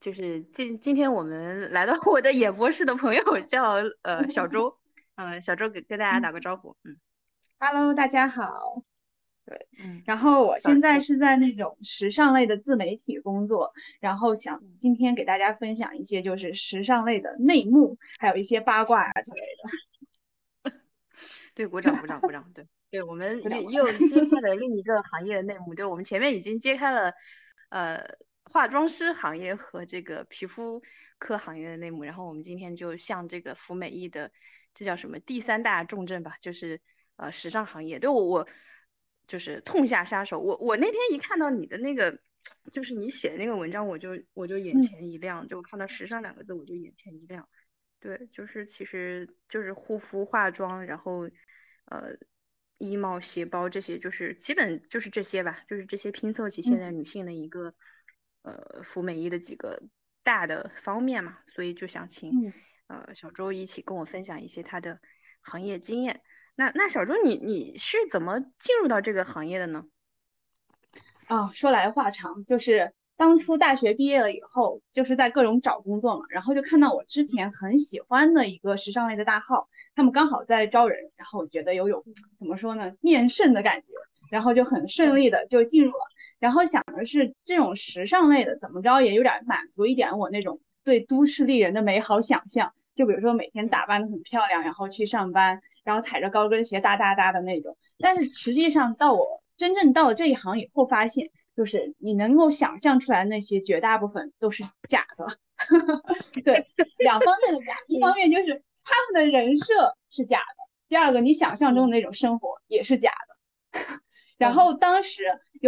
就是今今天我们来到我的演播室的朋友叫呃小 周，嗯，小周给跟大家打个招呼，嗯，Hello，大家好，对，嗯，然后我现在是在那种时尚类的自媒体工作，然后想今天给大家分享一些就是时尚类的内幕，还有一些八卦啊之类的。对，鼓掌鼓掌鼓掌，对，对我们又揭开了另一个行业的内幕，对我们前面已经揭开了，呃。化妆师行业和这个皮肤科行业的内幕，然后我们今天就向这个服美役的，这叫什么第三大重镇吧，就是呃时尚行业。对我我就是痛下杀手。我我那天一看到你的那个，就是你写的那个文章，我就我就眼前一亮，就看到时尚两个字，我就眼前一亮。对，就是其实就是护肤化妆，然后呃衣帽鞋包这些，就是基本就是这些吧，就是这些拼凑起现在女性的一个。呃，服美役的几个大的方面嘛，所以就想请呃小周一起跟我分享一些他的行业经验。那那小周，你你是怎么进入到这个行业的呢？啊，说来话长，就是当初大学毕业了以后，就是在各种找工作嘛，然后就看到我之前很喜欢的一个时尚类的大号，他们刚好在招人，然后我觉得有有怎么说呢，面圣的感觉，然后就很顺利的就进入了。然后想的是这种时尚类的，怎么着也有点满足一点我那种对都市丽人的美好想象。就比如说每天打扮的很漂亮，然后去上班，然后踩着高跟鞋哒哒哒的那种。但是实际上到我真正到了这一行以后，发现就是你能够想象出来那些绝大部分都是假的。对，两方面的假，一方面就是他们的人设是假的，第二个你想象中的那种生活也是假的。然后当时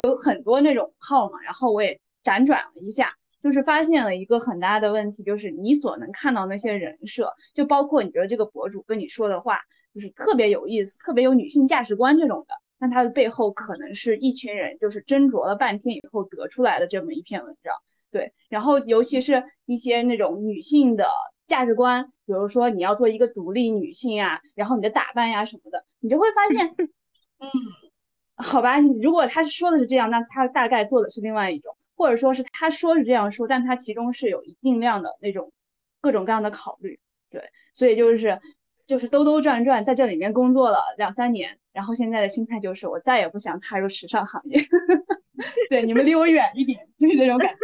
有很多那种号嘛，然后我也辗转了一下，就是发现了一个很大的问题，就是你所能看到那些人设，就包括你觉得这个博主跟你说的话，就是特别有意思，特别有女性价值观这种的，那它的背后可能是一群人就是斟酌了半天以后得出来的这么一篇文章。对，然后尤其是一些那种女性的价值观，比如说你要做一个独立女性呀，然后你的打扮呀什么的，你就会发现，嗯。好吧，如果他说的是这样，那他大概做的是另外一种，或者说是他说是这样说，但他其中是有一定量的那种各种各样的考虑。对，所以就是就是兜兜转转在这里面工作了两三年，然后现在的心态就是我再也不想踏入时尚行业。对，你们离我远一点，就是这种感觉。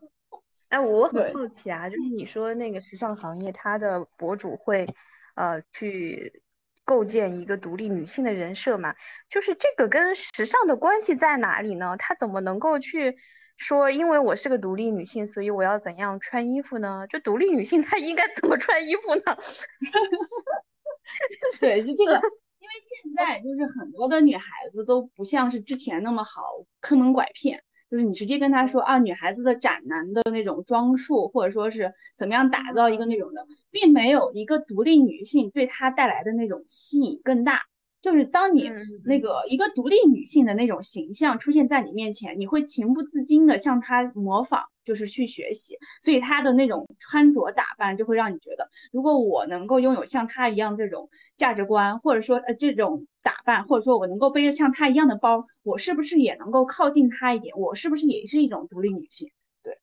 哎，我很好奇啊，就是你说那个时尚行业，它的博主会呃去。构建一个独立女性的人设嘛，就是这个跟时尚的关系在哪里呢？她怎么能够去说，因为我是个独立女性，所以我要怎样穿衣服呢？就独立女性她应该怎么穿衣服呢？对，就这个，因为现在就是很多的女孩子都不像是之前那么好坑蒙拐骗。就是你直接跟他说啊，女孩子的斩男的那种装束，或者说是怎么样打造一个那种的，并没有一个独立女性对他带来的那种吸引更大。就是当你那个一个独立女性的那种形象出现在你面前，你会情不自禁的向她模仿，就是去学习。所以她的那种穿着打扮就会让你觉得，如果我能够拥有像她一样这种价值观，或者说呃这种打扮，或者说我能够背着像她一样的包，我是不是也能够靠近她一点？我是不是也是一种独立女性？对，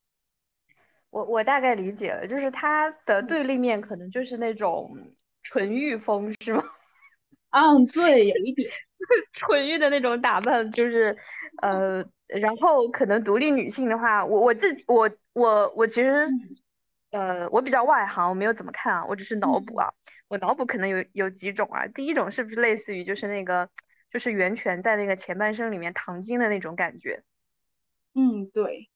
我我大概理解了，就是她的对立面可能就是那种纯欲风，是吗？嗯，对，有一点。纯欲的那种打扮，就是，呃，然后可能独立女性的话，我我自己，我我我其实，呃，我比较外行，我没有怎么看啊，我只是脑补啊，我脑补可能有有几种啊，第一种是不是类似于就是那个，就是袁泉在那个前半生里面唐晶的那种感觉？嗯，对，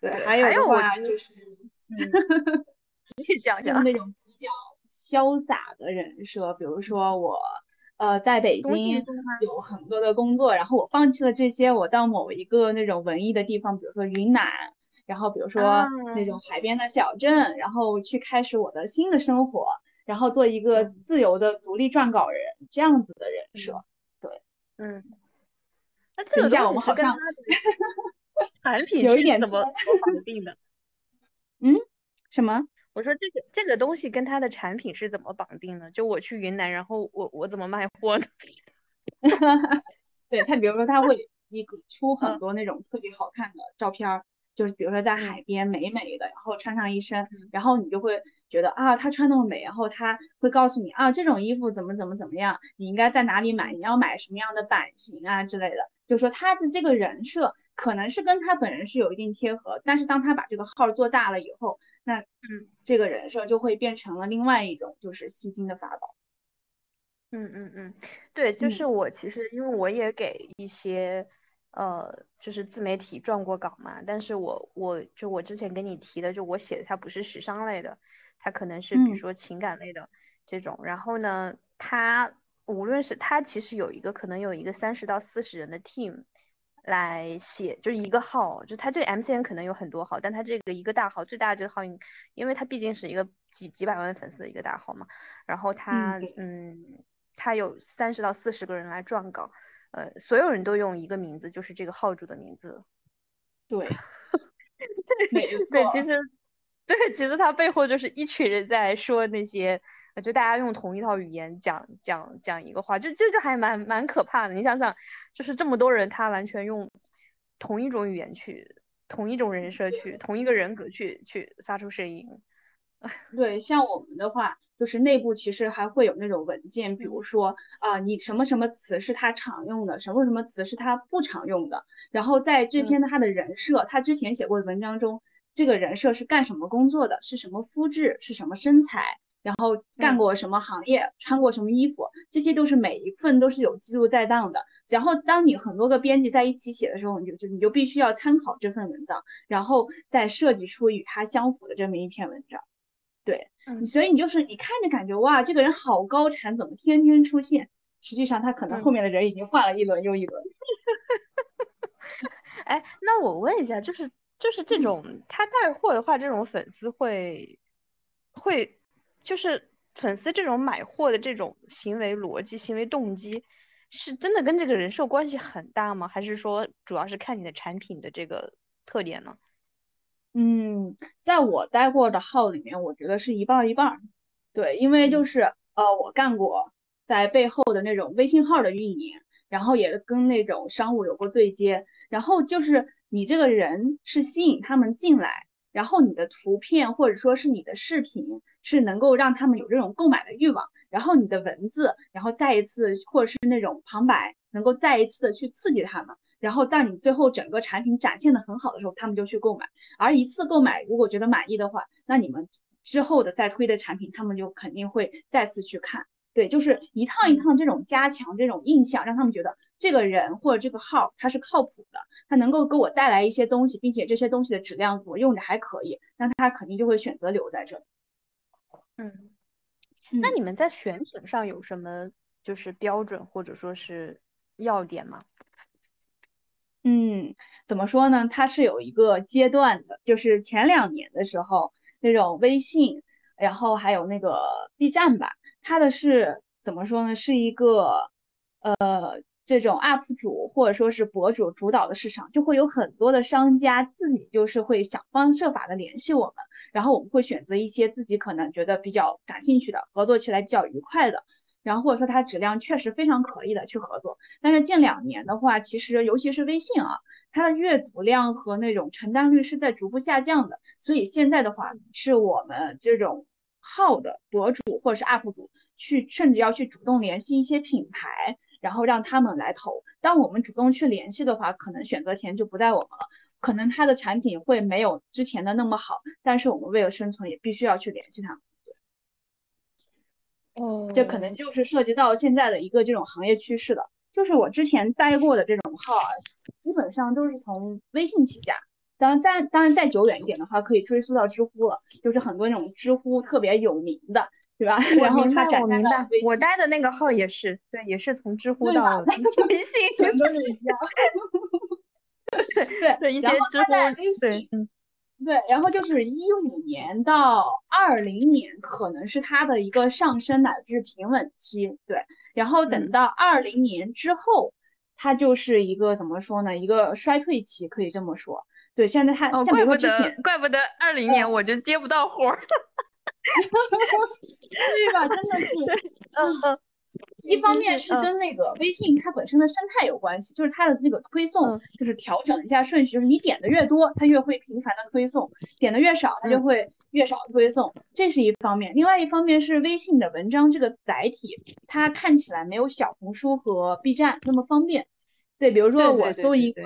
对，还有的话就是，你讲讲。那种比较。潇洒的人设，比如说我，呃，在北京有很多的工作，然后我放弃了这些，我到某一个那种文艺的地方，比如说云南，然后比如说那种海边的小镇，然后去开始我的新的生活，然后做一个自由的独立撰稿人，这样子的人设。对，嗯，那这个价我们好像产品有一点怎么绑定的？嗯，什么？我说这个这个东西跟它的产品是怎么绑定的？就我去云南，然后我我怎么卖货呢？对他，比如说他会 一个出很多那种特别好看的照片，就是比如说在海边美美的，然后穿上一身，然后你就会觉得啊，她穿那么美，然后他会告诉你啊，这种衣服怎么怎么怎么样，你应该在哪里买，你要买什么样的版型啊之类的，就说他的这个人设可能是跟他本人是有一定贴合，但是当他把这个号做大了以后，那嗯，这个人设就会变成了另外一种就是吸金的法宝。嗯嗯嗯，对，就是我其实因为我也给一些。呃，就是自媒体撰过稿嘛，但是我我就我之前跟你提的，就我写的它不是时尚类的，它可能是比如说情感类的这种。然后呢，它无论是它其实有一个可能有一个三十到四十人的 team 来写，就是一个号，就它这个 MCN 可能有很多号，但它这个一个大号最大的这个号，因为它毕竟是一个几几百万粉丝的一个大号嘛，然后它嗯，它有三十到四十个人来撰稿。呃，所有人都用一个名字，就是这个号主的名字。对，对，其实，对，其实他背后就是一群人在说那些，就大家用同一套语言讲讲讲一个话，就这就还蛮蛮可怕的。你想想，就是这么多人，他完全用同一种语言去，同一种人设去，同一个人格去去发出声音。对，像我们的话，就是内部其实还会有那种文件，比如说啊，你什么什么词是他常用的，什么什么词是他不常用的。然后在这篇他的人设，他之前写过的文章中，这个人设是干什么工作的，是什么肤质，是什么身材，然后干过什么行业，穿过什么衣服，这些都是每一份都是有记录在档的。然后当你很多个编辑在一起写的时候，你就就你就必须要参考这份文档，然后再设计出与它相符的这么一篇文章。对，所以你就是你看着感觉哇，这个人好高产，怎么天天出现？实际上他可能后面的人已经换了一轮又一轮。哎，那我问一下，就是就是这种他带货的话，这种粉丝会会就是粉丝这种买货的这种行为逻辑、行为动机，是真的跟这个人设关系很大吗？还是说主要是看你的产品的这个特点呢？嗯，在我待过的号里面，我觉得是一半一半。对，因为就是呃，我干过在背后的那种微信号的运营，然后也跟那种商务有过对接。然后就是你这个人是吸引他们进来，然后你的图片或者说是你的视频是能够让他们有这种购买的欲望，然后你的文字，然后再一次或者是那种旁白，能够再一次的去刺激他们。然后，当你最后整个产品展现的很好的时候，他们就去购买。而一次购买，如果觉得满意的话，那你们之后的再推的产品，他们就肯定会再次去看。对，就是一趟一趟这种加强这种印象，让他们觉得这个人或者这个号他是靠谱的，他能够给我带来一些东西，并且这些东西的质量我用着还可以，那他肯定就会选择留在这里。嗯，那你们在选品上有什么就是标准或者说是要点吗？嗯，怎么说呢？它是有一个阶段的，就是前两年的时候，那种微信，然后还有那个 B 站吧，它的是怎么说呢？是一个呃，这种 UP 主或者说是博主主导的市场，就会有很多的商家自己就是会想方设法的联系我们，然后我们会选择一些自己可能觉得比较感兴趣的，合作起来比较愉快的。然后或者说它质量确实非常可以的去合作，但是近两年的话，其实尤其是微信啊，它的阅读量和那种成单率是在逐步下降的，所以现在的话，是我们这种号的博主或者是 UP 主去，甚至要去主动联系一些品牌，然后让他们来投。当我们主动去联系的话，可能选择权就不在我们了，可能他的产品会没有之前的那么好，但是我们为了生存，也必须要去联系他们。哦，这可能就是涉及到现在的一个这种行业趋势的，就是我之前待过的这种号啊，基本上都是从微信起家。当然，再当然再久远一点的话，可以追溯到知乎了，就是很多那种知乎特别有名的，对吧？然后他展开到我待的那个号也是，对，也是从知乎到 微信，全都是一样。对对，然后他在微信。对，然后就是一五年到二零年，可能是它的一个上升乃至平稳期。对，然后等到二零年之后，它就是一个怎么说呢？一个衰退期，可以这么说。对，现在它像比如说之前，怪不得二零年我就接不到活儿，对吧？真的是，嗯嗯，一方面是跟那个微信它本身的生态有关系，就是它的那个推送，就是调整一下顺序，就是你点的越多，它越会频繁的推送；点的越少，它就会越少推送。这是一方面。另外一方面是微信的文章这个载体，它看起来没有小红书和 B 站那么方便。对，比如说我搜一个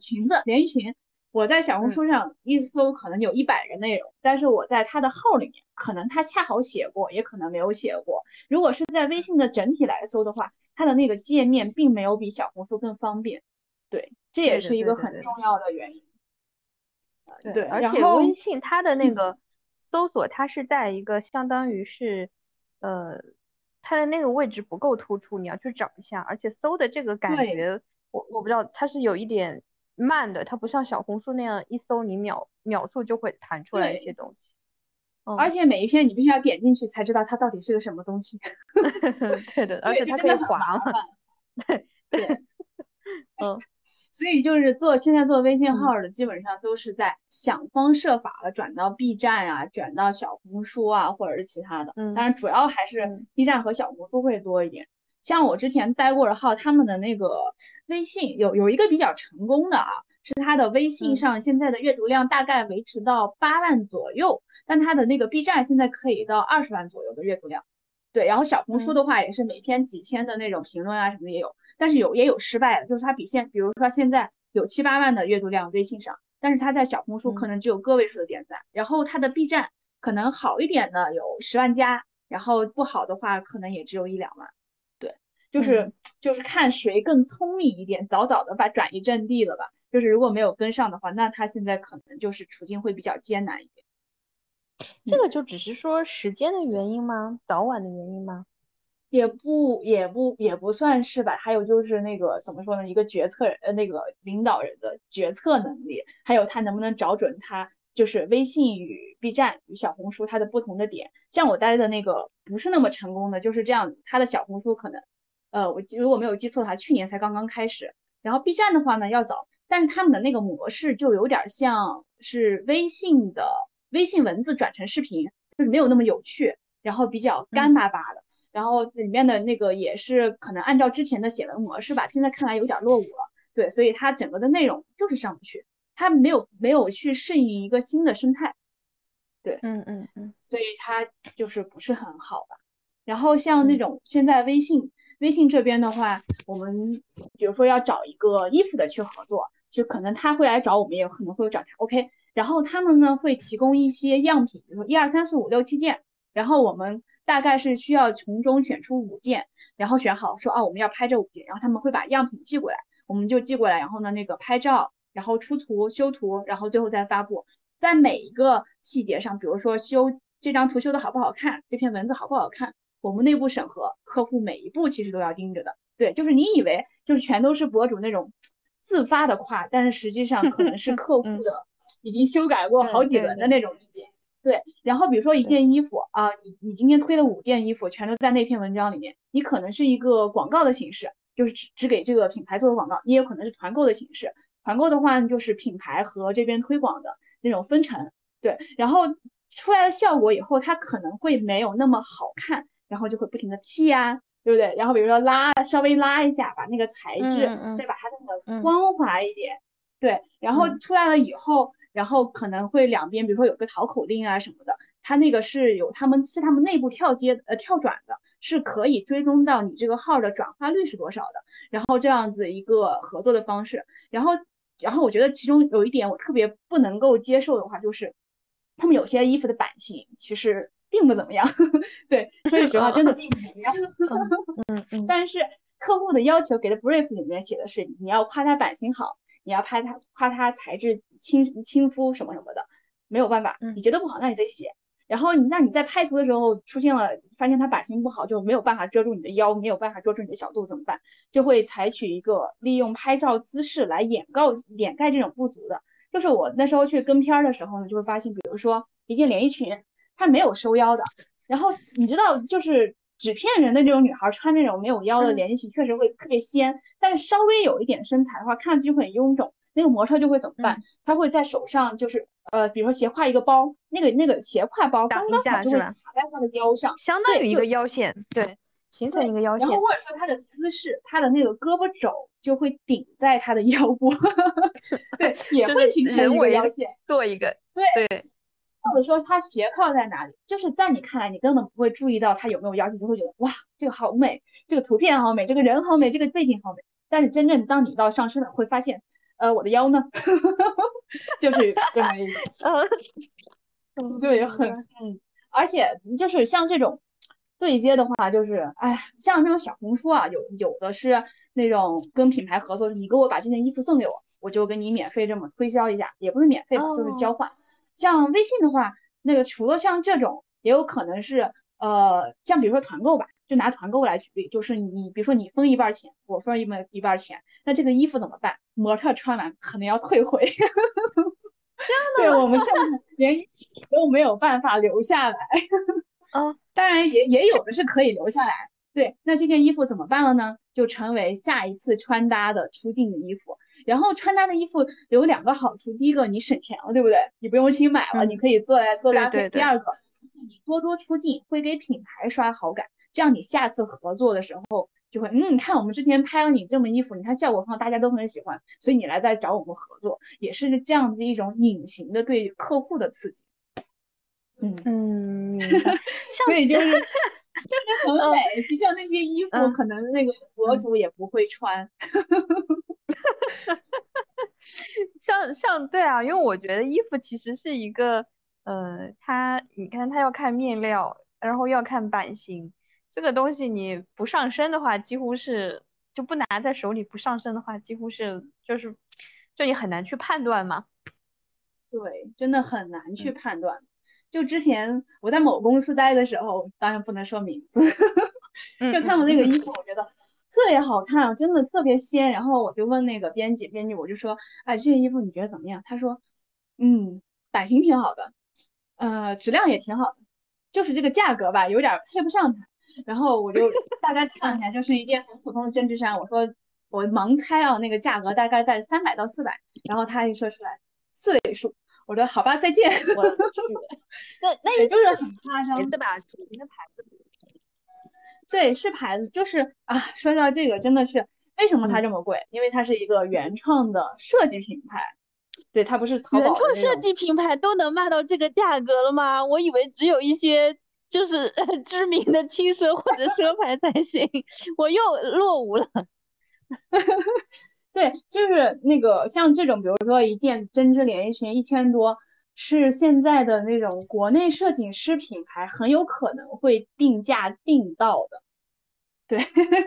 裙子连衣裙。我在小红书上一搜，可能有一百个内容，但是我在他的号里面，可能他恰好写过，也可能没有写过。如果是在微信的整体来搜的话，它的那个界面并没有比小红书更方便。对，这也是一个很重要的原因。对，而且微信它的那个搜索，它是在一个相当于是，呃，它的那个位置不够突出，你要去找一下，而且搜的这个感觉，我我不知道，它是有一点。慢的，它不像小红书那样一搜你秒秒速就会弹出来一些东西，而且每一篇你必须要点进去才知道它到底是个什么东西。对的，而且它可以滑。对对，嗯，所以就是做现在做微信号的，基本上都是在想方设法的转到 B 站啊，转到小红书啊，或者是其他的。嗯，当然主要还是 B 站和小红书会多一点。像我之前待过的号，他们的那个微信有有一个比较成功的啊，是他的微信上现在的阅读量大概维持到八万左右，但他的那个 B 站现在可以到二十万左右的阅读量。对，然后小红书的话也是每天几千的那种评论啊什么也有，但是有也有失败的，就是它比现，比如说现在有七八万的阅读量微信上，但是它在小红书可能只有个位数的点赞，然后它的 B 站可能好一点的有十万加，然后不好的话可能也只有一两万。就是就是看谁更聪明一点，早早的把转移阵地了吧。就是如果没有跟上的话，那他现在可能就是处境会比较艰难一点。这个就只是说时间的原因吗？早晚的原因吗？也不也不也不算是吧。还有就是那个怎么说呢？一个决策人呃那个领导人的决策能力，还有他能不能找准他就是微信与 B 站与小红书它的不同的点。像我待的那个不是那么成功的，就是这样，他的小红书可能。呃，我如果没有记错的话，去年才刚刚开始。然后 B 站的话呢，要早，但是他们的那个模式就有点像是微信的微信文字转成视频，就是没有那么有趣，然后比较干巴巴的。然后里面的那个也是可能按照之前的写文模式吧，现在看来有点落伍了。对，所以它整个的内容就是上不去，它没有没有去适应一个新的生态。对，嗯嗯嗯，所以它就是不是很好吧。然后像那种现在微信。微信这边的话，我们比如说要找一个衣服的去合作，就可能他会来找我们，也可能会找他。OK，然后他们呢会提供一些样品，比如说一二三四五六七件，然后我们大概是需要从中选出五件，然后选好说啊我们要拍这五件，然后他们会把样品寄过来，我们就寄过来，然后呢那个拍照，然后出图修图，然后最后再发布，在每一个细节上，比如说修这张图修的好不好看，这篇文字好不好看。我们内部审核客户每一步其实都要盯着的，对，就是你以为就是全都是博主那种自发的夸，但是实际上可能是 客户的已经修改过好几轮的那种意见，对。然后比如说一件衣服啊，你你今天推了五件衣服，全都在那篇文章里面，你可能是一个广告的形式，就是只只给这个品牌做的广告，你也可能是团购的形式，团购的话就是品牌和这边推广的那种分成，对。然后出来的效果以后，它可能会没有那么好看。然后就会不停的 P 呀，对不对？然后比如说拉，稍微拉一下，把那个材质再把它弄得光滑一点，对。然后出来了以后，然后可能会两边，比如说有个淘口令啊什么的，它那个是有他们是他们内部跳接呃跳转的，是可以追踪到你这个号的转化率是多少的。然后这样子一个合作的方式，然后然后我觉得其中有一点我特别不能够接受的话，就是他们有些衣服的版型其实。并不怎么样，对，说句实话，真的并不怎么样。嗯嗯。但是客户的要求给的 brief 里面写的是，你要夸他版型好，你要拍他夸他材质亲亲肤什么什么的，没有办法，你觉得不好，那你得写。然后你那你在拍图的时候出现了，发现它版型不好，就没有办法遮住你的腰，没有办法遮住你的小肚怎么办？就会采取一个利用拍照姿势来掩盖掩盖这种不足的。就是我那时候去跟片儿的时候呢，就会发现，比如说一件连衣裙。它没有收腰的，然后你知道，就是纸片人的这种女孩穿那种没有腰的连衣裙，确实会特别仙。但是稍微有一点身材的话，看上去会很臃肿。那个模特就会怎么办？他会在手上，就是呃，比如说斜挎一个包，那个那个斜挎包刚刚好就会卡在他的腰上，相当于一个腰线。对形成一个腰线。然后或者说他的姿势，他的那个胳膊肘就会顶在他的 腰部，对，也会形成一个腰线，做一个对对。或者说它斜靠在哪里，就是在你看来，你根本不会注意到它有没有腰线，就会觉得哇，这个好美，这个图片好美，这个人好美，这个背景好美。但是真正当你到上身了，会发现，呃，我的腰呢，就是这么一个，对，很嗯，而且就是像这种对接的话，就是哎，像这种小红书啊，有有的是那种跟品牌合作，你给我把这件衣服送给我，我就给你免费这么推销一下，也不是免费吧，就是交换。像微信的话，那个除了像这种，也有可能是呃，像比如说团购吧，就拿团购来举例，就是你比如说你分一半钱，我分一半一半钱，那这个衣服怎么办？模特穿完可能要退回，这样的，对我们现在连都没有办法留下来。啊，当然也也有的是可以留下来。对，那这件衣服怎么办了呢？就成为下一次穿搭的出镜的衣服。然后穿搭的衣服有两个好处，第一个你省钱了，对不对？你不用新买了，你可以做来做搭配。第二个就是你多多出镜，会给品牌刷好感，这样你下次合作的时候就会，嗯，你看我们之前拍了你这么衣服，你看效果好，大家都很喜欢，所以你来再找我们合作，也是这样子一种隐形的对客户的刺激。嗯嗯，所以就是就是很美，就像那些衣服，可能那个博主也不会穿。像像对啊，因为我觉得衣服其实是一个，呃，它你看它要看面料，然后要看版型，这个东西你不上身的话，几乎是就不拿在手里不上身的话，几乎是就是就你很难去判断嘛。对，真的很难去判断。就之前我在某公司待的时候，当然不能说名字，就他们那个衣服，我觉得。特别好看，真的特别仙。然后我就问那个编辑，编辑我就说，哎，这件衣服你觉得怎么样？他说，嗯，版型挺好的，呃，质量也挺好的，就是这个价格吧，有点配不上它。然后我就 大概看了一下，就是一件很普通的针织衫。我说我盲猜啊，那个价格大概在三百到四百。然后他一说出来四位数，我说好吧，再见。我去，那那 也就是很夸张，对吧？什么牌子？对，是牌子，就是啊，说到这个，真的是为什么它这么贵？因为它是一个原创的设计品牌，对，它不是淘宝原创设计品牌都能卖到这个价格了吗？我以为只有一些就是 知名的轻奢或者奢 牌才行，我又落伍了。对，就是那个像这种，比如说一件针织连衣裙一千多。是现在的那种国内设计师品牌很有可能会定价定到的，对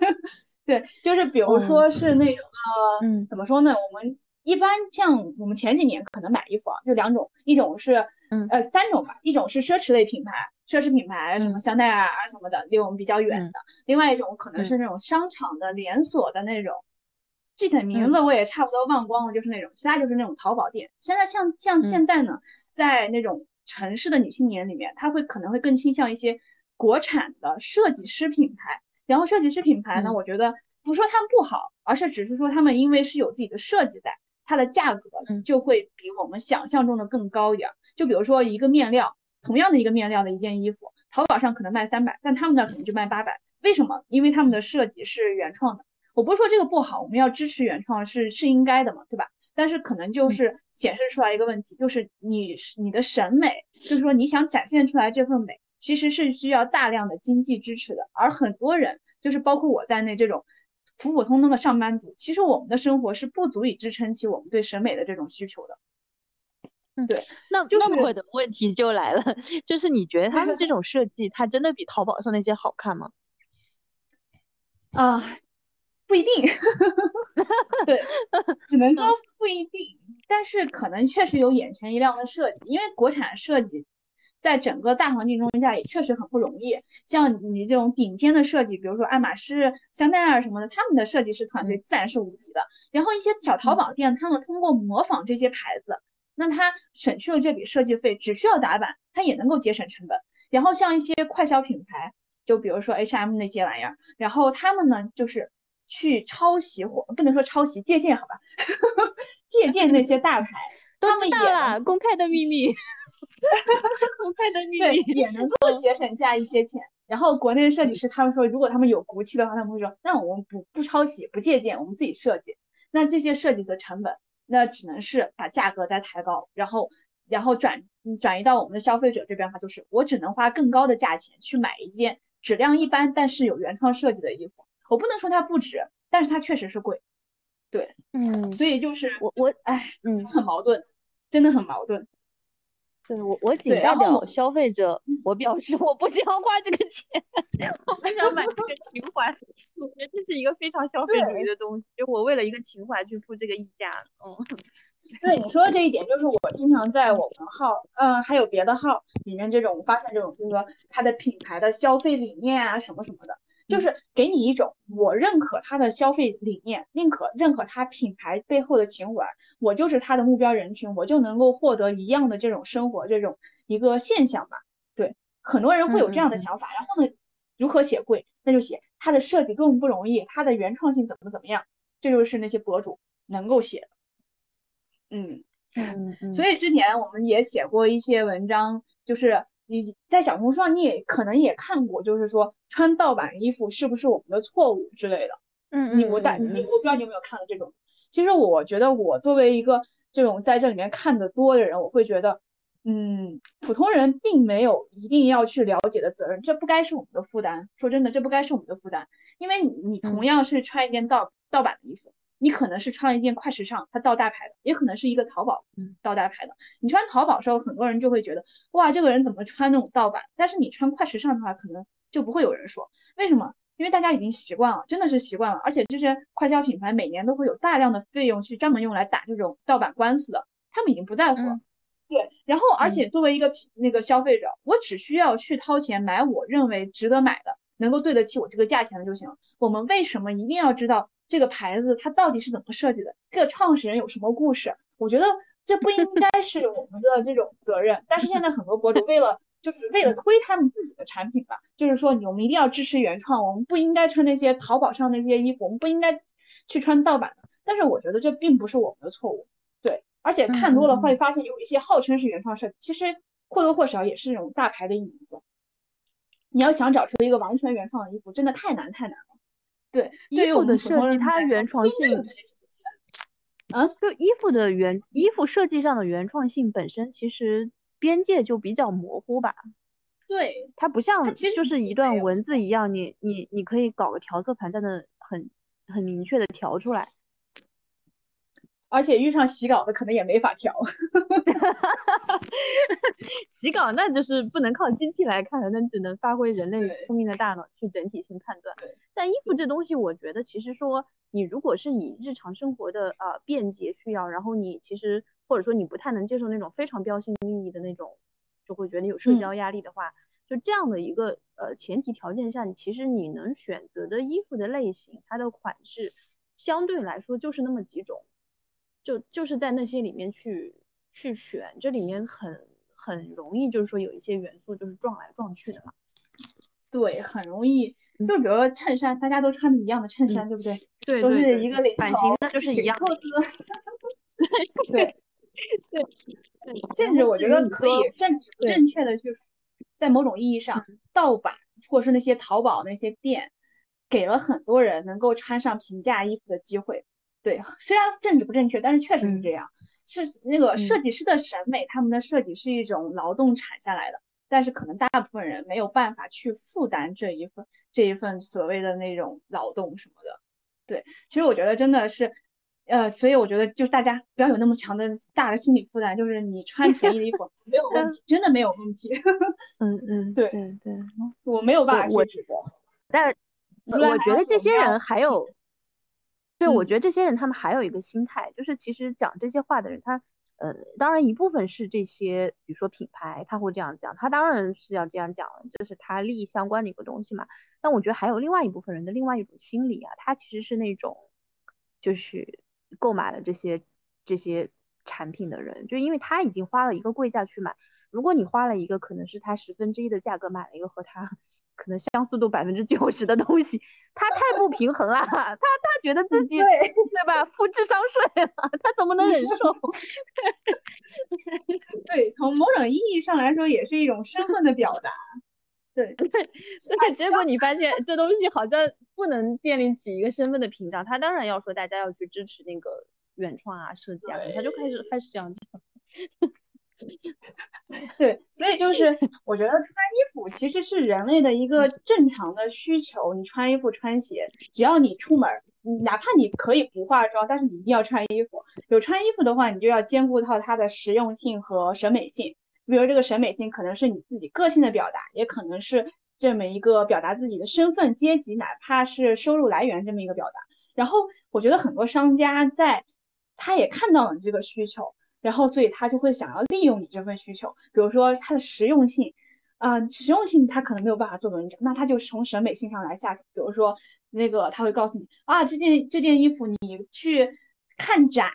对，就是比如说是那种呃，嗯，怎么说呢？我们一般像我们前几年可能买衣服啊，就两种，一种是呃三种吧，一种是奢侈类品牌，奢侈品牌什么香奈儿啊什么的，离我们比较远的；另外一种可能是那种商场的连锁的那种。具体名字我也差不多忘光了，就是那种，其他就是那种淘宝店。现在像像现在呢，在那种城市的女青年里面，她会可能会更倾向一些国产的设计师品牌。然后设计师品牌呢，我觉得不说他们不好，而是只是说他们因为是有自己的设计在，它的价格就会比我们想象中的更高一点。就比如说一个面料，同样的一个面料的一件衣服，淘宝上可能卖三百，但他们那可能就卖八百。为什么？因为他们的设计是原创的。我不是说这个不好，我们要支持原创是是应该的嘛，对吧？但是可能就是显示出来一个问题，就是你你的审美，就是说你想展现出来这份美，其实是需要大量的经济支持的。而很多人，就是包括我在内这种普普通通的上班族，其实我们的生活是不足以支撑起我们对审美的这种需求的。嗯，对。那那么的问题就来了，就是你觉得他们这种设计，它真的比淘宝上那些好看吗？啊。不一定，对，只能说不一定，但是可能确实有眼前一亮的设计，因为国产设计在整个大环境中下也确实很不容易。像你这种顶尖的设计，比如说爱马仕、香奈儿什么的，他们的设计师团队自然是无敌的。然后一些小淘宝店，他们通过模仿这些牌子，那他省去了这笔设计费，只需要打版，他也能够节省成本。然后像一些快消品牌，就比如说 H&M 那些玩意儿，然后他们呢就是。去抄袭或不能说抄袭，借鉴好吧，借鉴那些大牌，他们也公开的秘密，公开的秘密，对，也能够节省下一些钱。然后国内设计师他们说，如果他们有骨气的话，他们会说，那我们不不抄袭，不借鉴，我们自己设计。那这些设计的成本，那只能是把价格再抬高，然后然后转转移到我们的消费者这边的话，就是我只能花更高的价钱去买一件质量一般但是有原创设计的衣服。我不能说它不值，但是它确实是贵。对，嗯，所以就是我我哎，嗯，很矛盾，真的很矛盾。对我，我仅代表消费者，我表示我不想花这个钱，我不想买这个情怀。我觉得这是一个非常消费主义的东西，就我为了一个情怀去付这个溢价。嗯，对你说的这一点，就是我经常在我们号，嗯，还有别的号里面这种发现这种，就是说它的品牌的消费理念啊，什么什么的。就是给你一种我认可他的消费理念，宁可认可他品牌背后的情怀，我就是他的目标人群，我就能够获得一样的这种生活这种一个现象吧。对，很多人会有这样的想法。然后呢，如何写贵，那就写它的设计更不容易，它的原创性怎么怎么样，这就是那些博主能够写的。嗯嗯，所以之前我们也写过一些文章，就是。你在小红书上，你也可能也看过，就是说穿盗版衣服是不是我们的错误之类的。嗯你我但你我不知道你有没有看到这种。其实我觉得我作为一个这种在这里面看的多的人，我会觉得，嗯，普通人并没有一定要去了解的责任，这不该是我们的负担。说真的，这不该是我们的负担，因为你同样是穿一件盗盗版的衣服。你可能是穿了一件快时尚，它到大牌的，也可能是一个淘宝到大牌的。你穿淘宝的时候，很多人就会觉得，哇，这个人怎么穿那种盗版？但是你穿快时尚的话，可能就不会有人说。为什么？因为大家已经习惯了，真的是习惯了。而且这些快消品牌每年都会有大量的费用去专门用来打这种盗版官司的，他们已经不在乎了。对，然后而且作为一个那个消费者，我只需要去掏钱买我认为值得买的，能够对得起我这个价钱的就行了。我们为什么一定要知道？这个牌子它到底是怎么设计的？这个创始人有什么故事？我觉得这不应该是我们的这种责任。但是现在很多博主为了就是为了推他们自己的产品吧，就是说你我们一定要支持原创，我们不应该穿那些淘宝上那些衣服，我们不应该去穿盗版的。但是我觉得这并不是我们的错误，对。而且看多了会发现有一些号称是原创设计，其实或多或少也是那种大牌的影子。你要想找出一个完全原创的衣服，真的太难太难了。对衣服的设计，它原创性，啊，就衣服的原衣服设计上的原创性本身，其实边界就比较模糊吧。对，它不像就是一段文字一样，你你你可以搞个调色盘在那很很明确的调出来。而且遇上洗稿的可能也没法调，洗稿那就是不能靠机器来看的，那只能发挥人类聪明的大脑去整体性判断。但衣服这东西，我觉得其实说你如果是以日常生活的呃便捷需要，然后你其实或者说你不太能接受那种非常标新立异的那种，就会觉得有社交压力的话，就这样的一个呃前提条件下，你其实你能选择的衣服的类型，它的款式相对来说就是那么几种。就就是在那些里面去去选，这里面很很容易，就是说有一些元素就是撞来撞去的嘛。对，很容易，就比如说衬衫，大家都穿的一样的衬衫，对不对？对，都是一个领版型，那就是一样。对对对，甚至我觉得可以正正确的去，在某种意义上，盗版或是那些淘宝那些店，给了很多人能够穿上平价衣服的机会。对，虽然政治不正确，但是确实是这样。是那个设计师的审美，他们的设计是一种劳动产下来的，但是可能大部分人没有办法去负担这一份这一份所谓的那种劳动什么的。对，其实我觉得真的是，呃，所以我觉得就是大家不要有那么强的大的心理负担，就是你穿便宜的衣服没有问题，真的没有问题。嗯 嗯，对对对，我没有办法去指责。但我觉得这些人还有。对，我觉得这些人他们还有一个心态，就是其实讲这些话的人，他呃，当然一部分是这些，比如说品牌，他会这样讲，他当然是要这样讲，这是他利益相关的一个东西嘛。但我觉得还有另外一部分人的另外一种心理啊，他其实是那种，就是购买了这些这些产品的人，就因为他已经花了一个贵价去买，如果你花了一个可能是他十分之一的价格买了一个和他。可能相似度百分之九十的东西，他太不平衡了，他他觉得自己对对吧？付智商税了，他怎么能忍受？对，从某种意义上来说，也是一种身份的表达。对对，对，结果你发现这东西好像不能建立起一个身份的屏障，他当然要说大家要去支持那个原创啊、设计啊，他就开始开始这样讲。对，所以就是 我觉得穿衣服其实是人类的一个正常的需求。你穿衣服、穿鞋，只要你出门，哪怕你可以不化妆，但是你一定要穿衣服。有穿衣服的话，你就要兼顾到它的实用性和审美性。比如这个审美性可能是你自己个性的表达，也可能是这么一个表达自己的身份、阶级，哪怕是收入来源这么一个表达。然后我觉得很多商家在，他也看到了你这个需求。然后，所以他就会想要利用你这份需求，比如说它的实用性，啊，实用性他可能没有办法做文章，那他就从审美性上来下手。比如说那个他会告诉你啊，这件这件衣服你去看展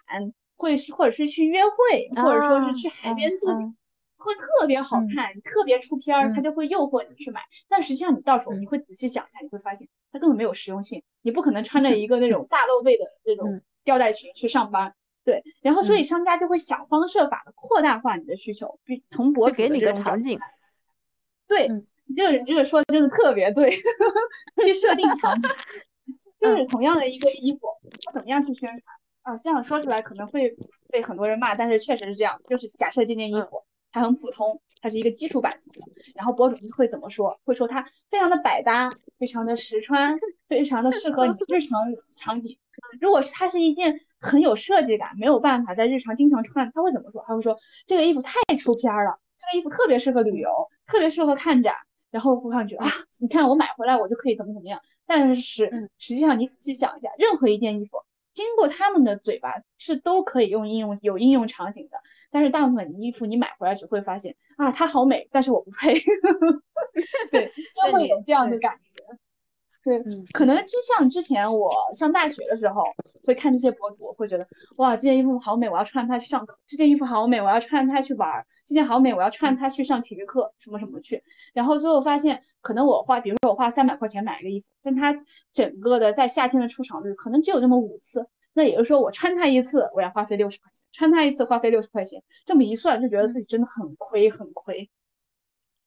会，或者是去约会，或者说是去海边度假，会特别好看，特别出片儿，他就会诱惑你去买。但实际上你到时候你会仔细想一下，你会发现它根本没有实用性，你不可能穿着 一个那种大露背的那种吊带裙去上班。对，然后所以商家就会想方设法的扩大化你的需求，比从博主给你个场景。对，你这个你这个说的真的特别对，去设定场景，就是同样的一个衣服，他怎么样去宣传啊？这样说出来可能会被很多人骂，但是确实是这样。就是假设这件衣服它很普通，它是一个基础版型的，然后博主会怎么说？会说它非常的百搭，非常的实穿，非常的适合你日常场景。如果是它是一件。很有设计感，没有办法在日常经常穿。他会怎么说？他会说这个衣服太出片了，这个衣服特别适合旅游，特别适合看展。然后会让你觉得啊，你看我买回来我就可以怎么怎么样。但是实际上你仔细想一下，任何一件衣服经过他们的嘴巴是都可以用应用有应用场景的。但是大部分衣服你买回来只会发现啊，它好美，但是我不配。对，就会有这样的感觉。对，可能就像之前我上大学的时候，会看这些博主，会觉得哇，这件衣服好美，我要穿它去上课；这件衣服好美，我要穿它去玩；这件好美，我要穿它去上体育课，什么什么去。然后最后发现，可能我花，比如说我花三百块钱买一个衣服，但它整个的在夏天的出场率可能只有那么五次。那也就是说，我穿它一次，我要花费六十块钱；穿它一次，花费六十块钱。这么一算，就觉得自己真的很亏，很亏。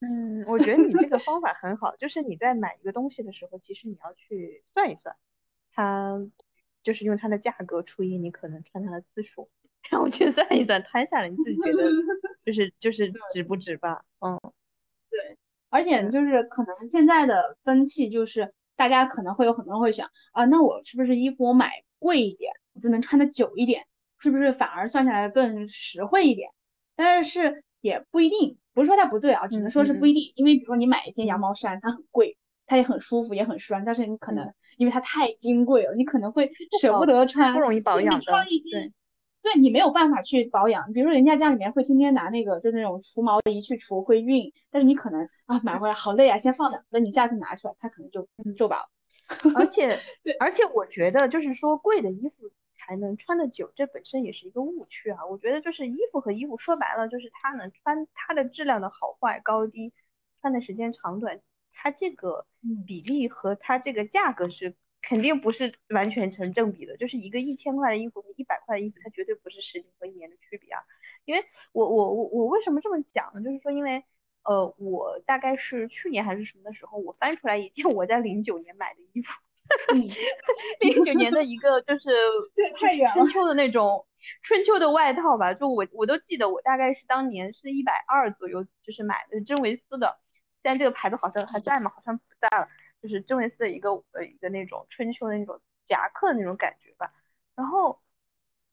嗯，我觉得你这个方法很好，就是你在买一个东西的时候，其实你要去算一算，它就是用它的价格除以你可能穿它的次数，然后去算一算摊下来，你自己觉得 就是就是值不值吧？嗯，对，而且就是可能现在的风气就是大家可能会有很多人会想啊，那我是不是衣服我买贵一点，我就能穿的久一点，是不是反而算下来更实惠一点？但是也不一定。不是说它不对啊，只能说是不一定。因为比如说你买一件羊毛衫，它很贵，它也很舒服，也很舒但是你可能因为它太金贵了，你可能会舍不得穿，不容易保养。你穿一件，对你没有办法去保养。比如说人家家里面会天天拿那个就是那种除毛仪去除，会熨。但是你可能啊买回来好累啊，先放那，等你下次拿出来，它可能就皱巴了。而且，对，而且我觉得就是说贵的衣服。才能穿得久，这本身也是一个误区啊！我觉得就是衣服和衣服说白了，就是它能穿它的质量的好坏高低，穿的时间长短，它这个比例和它这个价格是肯定不是完全成正比的。就是一个一千块的衣服和一百块的衣服，它绝对不是十年和一年的区别啊！因为我我我我为什么这么讲呢？就是说，因为呃，我大概是去年还是什么的时候，我翻出来一件我在零九年买的衣服。零九年的一个就是 春秋的那种春秋的外套吧，就我我都记得，我大概是当年是一百二左右，就是买的真维斯的，现在这个牌子好像还在吗？好像不在了，就是真维斯的一个呃一个那种春秋的那种夹克的那种感觉吧。然后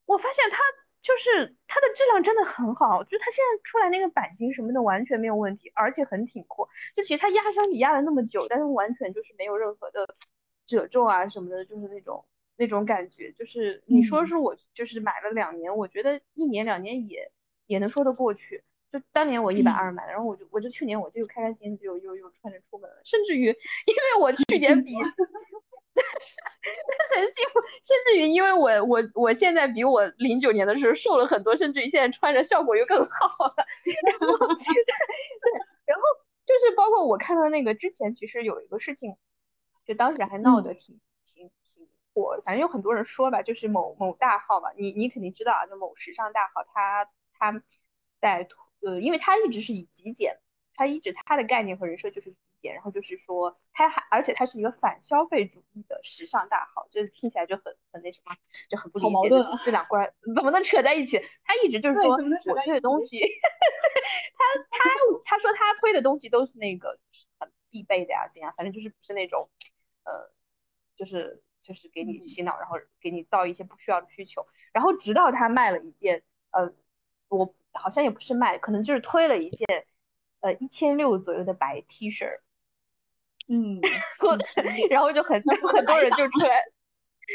我发现它就是它的质量真的很好，就它现在出来那个版型什么的完全没有问题，而且很挺阔。就其实它压箱底压了那么久，但是完全就是没有任何的。褶皱啊什么的，就是那种那种感觉，就是你说是我就是买了两年，我觉得一年两年也也能说得过去。就当年我一百二买的，然后我就我就去年我就开开心心就又又穿着出门了，甚至于因为我去年比 很幸福，甚至于因为我我我现在比我零九年的时候瘦了很多，甚至于现在穿着效果又更好了。然后 对，然后就是包括我看到那个之前其实有一个事情。就当时还闹得挺挺挺火，反正有很多人说吧，就是某某大号吧，你你肯定知道啊，就某时尚大号，他他在呃，因为他一直是以极简，他一直他的概念和人设就是极简，然后就是说他还而且他是一个反消费主义的时尚大号，这听起来就很很那什么，就很不理解这两关怎么能扯在一起？他一直就是说我推的东西，他他他说他推的东西都是那个很必备的呀，怎样，反正就是不是那种呃，就是就是给你洗脑，然后给你造一些不需要的需求，然后直到他卖了一件呃，我好像也不是卖，可能就是推了一件。呃，一千六左右的白 T 恤，嗯，然后就很很多人就出来，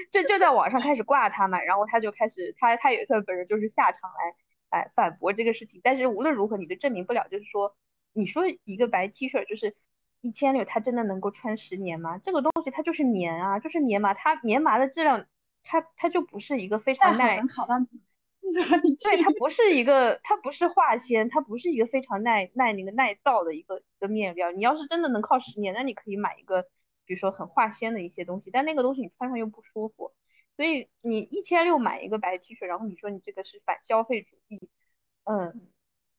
就就在网上开始挂他嘛，然后他就开始他他也算本人就是下场来来反驳这个事情，但是无论如何你都证明不了，就是说你说一个白 T 恤就是一千六，它真的能够穿十年吗？这个东西它就是棉啊，就是棉麻，它棉麻的质量，它它就不是一个非常耐。对，它不是一个，它不是化纤，它不是一个非常耐耐那个耐造的一个一个面料。你要是真的能靠十年，那你可以买一个，比如说很化纤的一些东西，但那个东西你穿上又不舒服。所以你一千六买一个白 T 恤，然后你说你这个是反消费主义，嗯，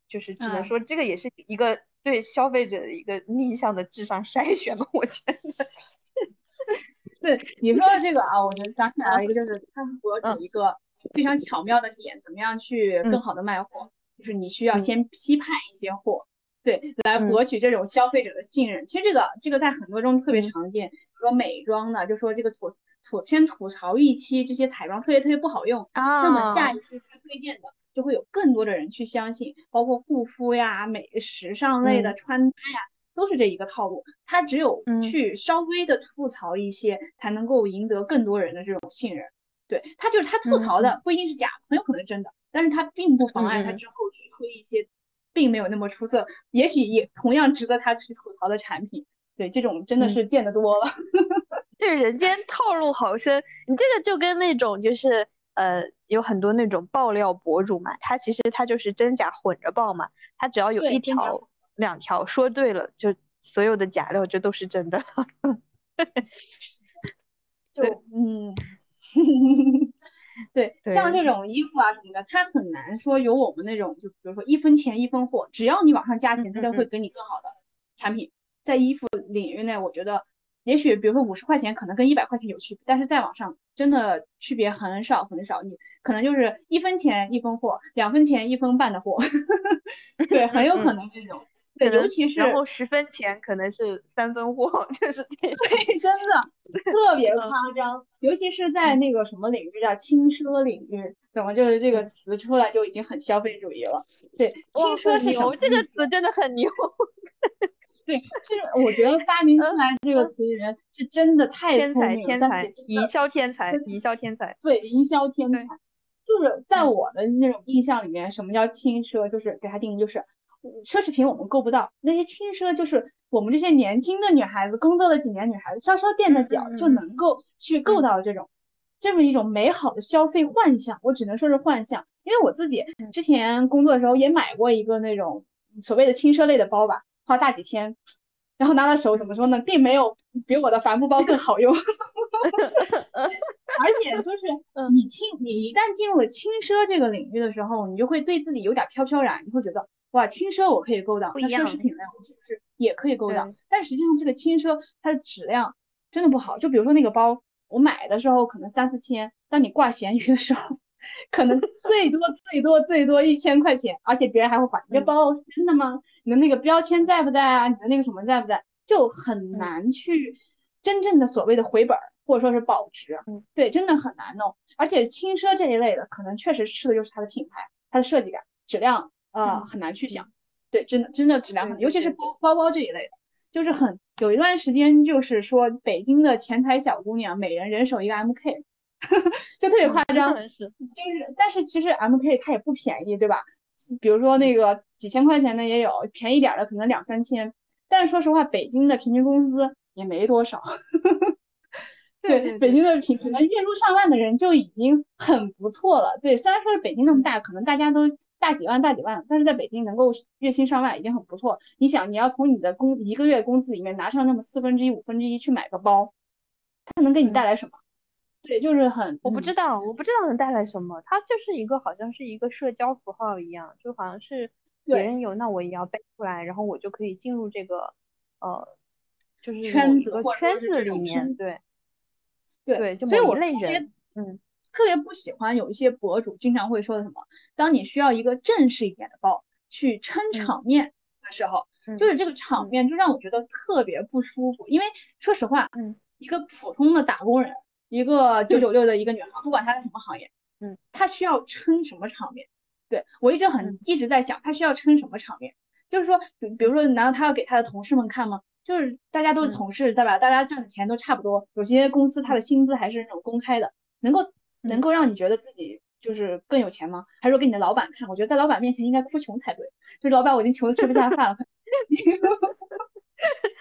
就是只能说这个也是一个对消费者的一个逆向的智商筛选吧，我觉得。对你说的这个啊，我就想起来了一个，就是他们博主一个。非常巧妙的点，怎么样去更好的卖货？就是你需要先批判一些货，对，来博取这种消费者的信任。其实这个这个在很多中特别常见，说美妆的，就说这个吐吐先吐槽一期这些彩妆特别特别不好用，那么下一期他推荐的就会有更多的人去相信，包括护肤呀、美时尚类的穿搭呀，都是这一个套路。他只有去稍微的吐槽一些，才能够赢得更多人的这种信任。对他就是他吐槽的不一定是假的，很有可能是真的，但是他并不妨碍他之后去推一些并没有那么出色，也许也同样值得他去吐槽的产品。对，这种真的是见得多了。这人间套路好深，你这个就跟那种就是呃有很多那种爆料博主嘛，他其实他就是真假混着爆嘛，他只要有一条两条说对了，就所有的假料就都是真的。就嗯。对，像这种衣服啊什么的，它很难说有我们那种，就比如说一分钱一分货，只要你往上加钱，它都会给你更好的产品。在衣服领域内，我觉得也许比如说五十块钱可能跟一百块钱有区别，但是再往上真的区别很少很少，你可能就是一分钱一分货，两分钱一分半的货，对，很有可能这种。对，尤其是然后十分钱可能是三分货，就是对，真的特别夸张。尤其是在那个什么领域叫轻奢领域，怎么就是这个词出来就已经很消费主义了？对，轻奢是牛，这个词真的很牛。对，其实我觉得发明出来这个词的人是真的太聪明，天才，营销天才，营销天才。对，营销天才，就是在我的那种印象里面，什么叫轻奢？就是给他定义就是。奢侈品我们够不到，那些轻奢就是我们这些年轻的女孩子，工作了几年女孩子，稍稍垫着脚就能够去够到的这种，这么一种美好的消费幻象。我只能说是幻象，因为我自己之前工作的时候也买过一个那种所谓的轻奢类的包吧，花大几千，然后拿到手怎么说呢，并没有比我的帆布包更好用。而且就是你轻，你一旦进入了轻奢这个领域的时候，你就会对自己有点飘飘然，你会觉得。哇，轻奢我可以勾到，那奢侈品类我其实也可以勾到，但实际上这个轻奢它的质量真的不好。就比如说那个包，我买的时候可能三四千，当你挂闲鱼的时候，可能最多最多最多一千块钱，而且别人还会怀疑这包真的吗？你的那个标签在不在啊？你的那个什么在不在？就很难去真正的所谓的回本或者说是保值。对，真的很难弄。而且轻奢这一类的，可能确实吃的就是它的品牌、它的设计感、质量。呃，很难去想，对，真的真的质量很，尤其是包包包这一类的，就是很有一段时间，就是说北京的前台小姑娘，每人人手一个 MK，就特别夸张，就是，但是其实 MK 它也不便宜，对吧？比如说那个几千块钱的也有，便宜点的可能两三千，但是说实话，北京的平均工资也没多少，对，北京的平可能月入上万的人就已经很不错了，对，虽然说是北京那么大，可能大家都。大几万，大几万，但是在北京能够月薪上万已经很不错。你想，你要从你的工一个月工资里面拿上那么四分之一、五分之一去买个包，它能给你带来什么？对，就是很，我不知道，我不知道能带来什么。它就是一个好像是一个社交符号一样，就好像是别人有，那我也要背出来，然后我就可以进入这个呃就是圈子或圈子里面，对。对，所以我特别嗯。特别不喜欢有一些博主经常会说的什么，当你需要一个正式一点的包去撑场面的时候，就是这个场面就让我觉得特别不舒服。因为说实话，嗯，一个普通的打工人，一个九九六的一个女孩，不管她在什么行业，嗯，她需要撑什么场面？对我一直很一直在想，她需要撑什么场面？就是说，比比如说，难道她要给她的同事们看吗？就是大家都是同事，对吧？大家挣的钱都差不多。有些公司它的薪资还是那种公开的，能够能够让你觉得自己就是更有钱吗？还是说给你的老板看？我觉得在老板面前应该哭穷才对。就是老板，我已经穷的吃不下饭了。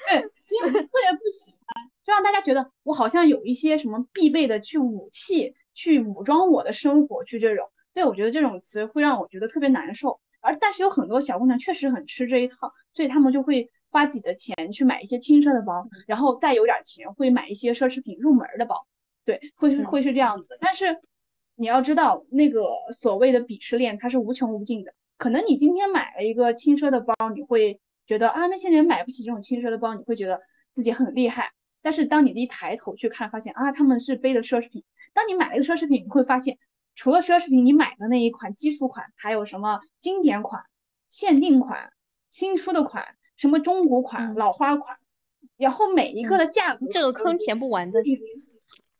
对，所以我就特别不喜欢，就让大家觉得我好像有一些什么必备的去武器，去武装我的生活，去这种。对，我觉得这种词会让我觉得特别难受。而但是有很多小姑娘确实很吃这一套，所以她们就会。花自己的钱去买一些轻奢的包，然后再有点钱会买一些奢侈品入门的包，对，会是会是这样子。但是你要知道，那个所谓的鄙视链它是无穷无尽的。可能你今天买了一个轻奢的包，你会觉得啊，那些人买不起这种轻奢的包，你会觉得自己很厉害。但是当你一抬头去看，发现啊，他们是背的奢侈品。当你买了一个奢侈品，你会发现，除了奢侈品，你买的那一款基础款，还有什么经典款、限定款、新出的款。什么中古款、老花款，然后每一个的价格，这个坑填不完的，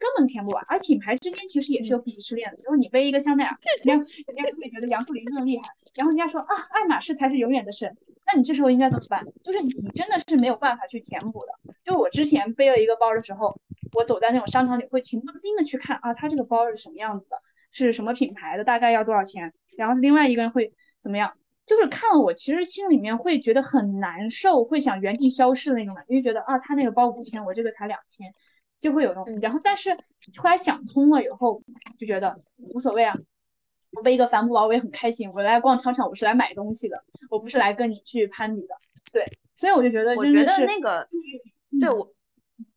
根本填不完。而品牌之间其实也是有鄙视链的，就是你背一个香奈儿，人家人家会觉得杨树林更厉害，然后人家说啊，爱马仕才是永远的神。那你这时候应该怎么办？就是你真的是没有办法去填补的。就我之前背了一个包的时候，我走在那种商场里，会情不自禁的去看啊，它这个包是什么样子的，是什么品牌的，大概要多少钱。然后另外一个人会怎么样？就是看了我，其实心里面会觉得很难受，会想原地消失的那种感觉，就觉得啊，他那个包五千，我这个才两千，就会有那种。然后，但是后来想通了以后，就觉得无所谓啊。我背一个帆布包，我也很开心。我来逛商场，我是来买东西的，我不是来跟你去攀比的。对，所以我就觉得，我觉得那个，对我，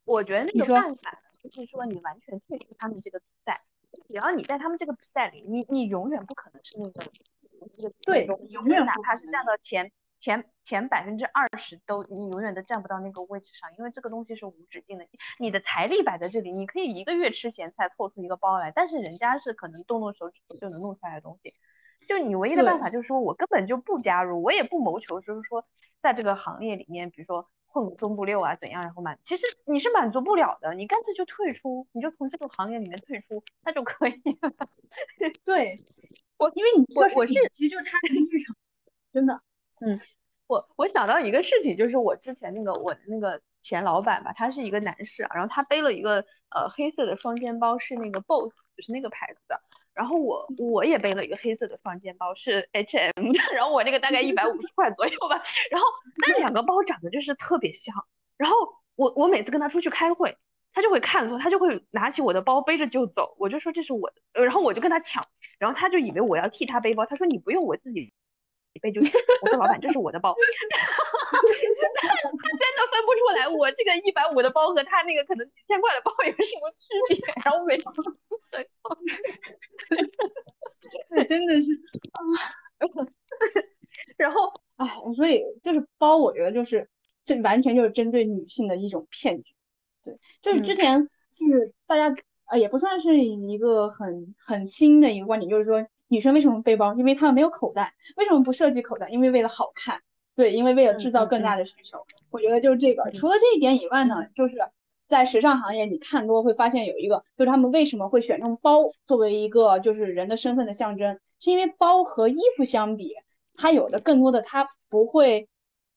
我觉得那个办法就是说，你完全退出他们这个比赛，只要你在他们这个比赛里，你你永远不可能是那个。对，永远哪怕是站到前前前百分之二十，都你永远都站不到那个位置上，因为这个东西是无止境的。你的财力摆在这里，你可以一个月吃咸菜凑出一个包来，但是人家是可能动动手指头就能弄出来的东西。就你唯一的办法就是说我根本就不加入，我也不谋求就是说在这个行业里面，比如说混个中部六啊怎样，然后满，其实你是满足不了的，你干脆就退出，你就从这个行业里面退出，那就可以了。对。我因为你我我是其实就是他的日常，真的，嗯，我我想到一个事情，就是我之前那个我那个前老板吧，他是一个男士啊，然后他背了一个呃黑色的双肩包，是那个 BOSS，就是那个牌子的，然后我我也背了一个黑色的双肩包，是 H&M 的，然后我那个大概一百五十块左右吧，然后那两个包长得就是特别像，然后我我每次跟他出去开会，他就会看的时候，他就会拿起我的包背着就走，我就说这是我的，然后我就跟他抢。然后他就以为我要替他背包，他说你不用我自己背就行。我说老板这是我的包，他真的分不出来我这个一百五的包和他那个可能几千块的包有什么区别。然后每次都对，真的是啊。然后啊，所以就是包，我觉得就是这完全就是针对女性的一种骗局。对，就是之前就是大家。啊，也不算是一个很很新的一个观点，就是说女生为什么背包？因为她们没有口袋。为什么不设计口袋？因为为了好看。对，因为为了制造更大的需求。我觉得就是这个。除了这一点以外呢，就是在时尚行业，你看多会发现有一个，就是他们为什么会选用包作为一个就是人的身份的象征？是因为包和衣服相比，它有的更多的，它不会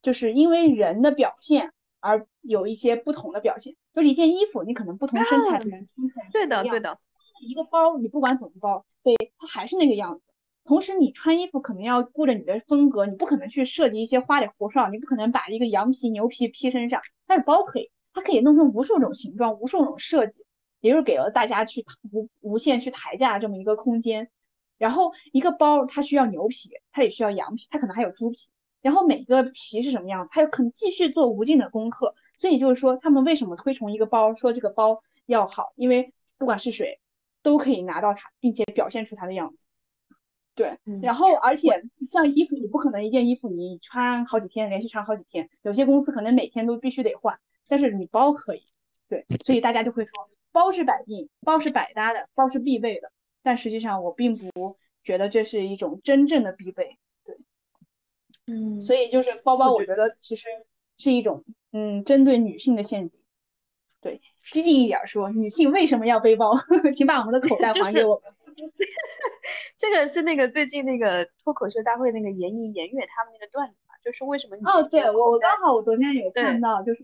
就是因为人的表现而有一些不同的表现。就是一件衣服，你可能不同身材的人穿起来对的，对的。一个包，你不管怎么包，对，它还是那个样子。同时，你穿衣服可能要顾着你的风格，你不可能去设计一些花里胡哨，你不可能把一个羊皮、牛皮披身上。但是包可以，它可以弄成无数种形状、无数种设计，也就是给了大家去无无限去抬价这么一个空间。然后，一个包它需要牛皮，它也需要羊皮，它可能还有猪皮。然后每个皮是什么样，它有可能继续做无尽的功课。所以就是说，他们为什么推崇一个包，说这个包要好，因为不管是谁，都可以拿到它，并且表现出它的样子。对，然后而且像衣服，你不可能一件衣服你穿好几天，连续穿好几天。有些公司可能每天都必须得换，但是你包可以，对，所以大家就会说包是百病，包是百搭的，包是必备的。但实际上我并不觉得这是一种真正的必备，对，嗯，所以就是包包，我觉得其实是一种嗯针对女性的陷阱。对，激进一点说，女性为什么要背包？请把我们的口袋 还给我们。这个是那个最近那个脱口秀大会那个严艺严月他们那个段子嘛，就是为什么？哦，对我我刚好我昨天有看到，就是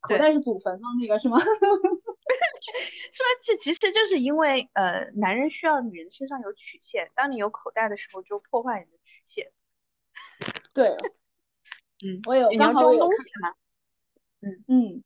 口袋是祖坟吗？那个是吗？说这其实就是因为呃，男人需要女人身上有曲线，当你有口袋的时候，就破坏你的曲线。对，嗯，我有刚好装东西嘛。嗯嗯，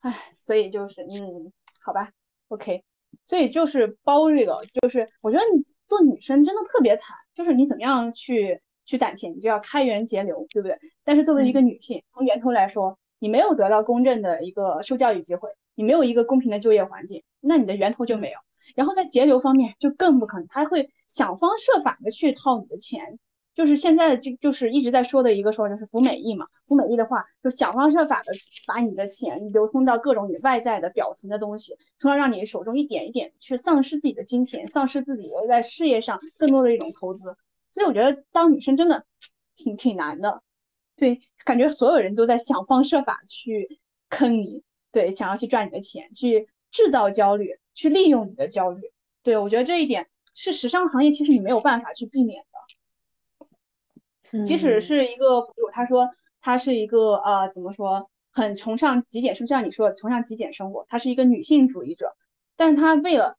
哎，所以就是嗯，好吧，OK。所以就是包这个，就是我觉得你做女生真的特别惨，就是你怎么样去去攒钱，你就要开源节流，对不对？但是作为一个女性，从源头来说，你没有得到公正的一个受教育机会，你没有一个公平的就业环境，那你的源头就没有。然后在节流方面就更不可能，他会想方设法的去套你的钱。就是现在就就是一直在说的一个说就是服美役嘛，服美役的话就想方设法的把你的钱流通到各种你外在的表层的东西，从而让你手中一点一点去丧失自己的金钱，丧失自己在事业上更多的一种投资。所以我觉得当女生真的挺挺难的，对，感觉所有人都在想方设法去坑你，对，想要去赚你的钱，去制造焦虑，去利用你的焦虑。对我觉得这一点是时尚行业其实你没有办法去避免的。即使是一个博主，他说他是一个呃，怎么说，很崇尚极简生，就像你说的崇尚极简生活，他是一个女性主义者，但他为了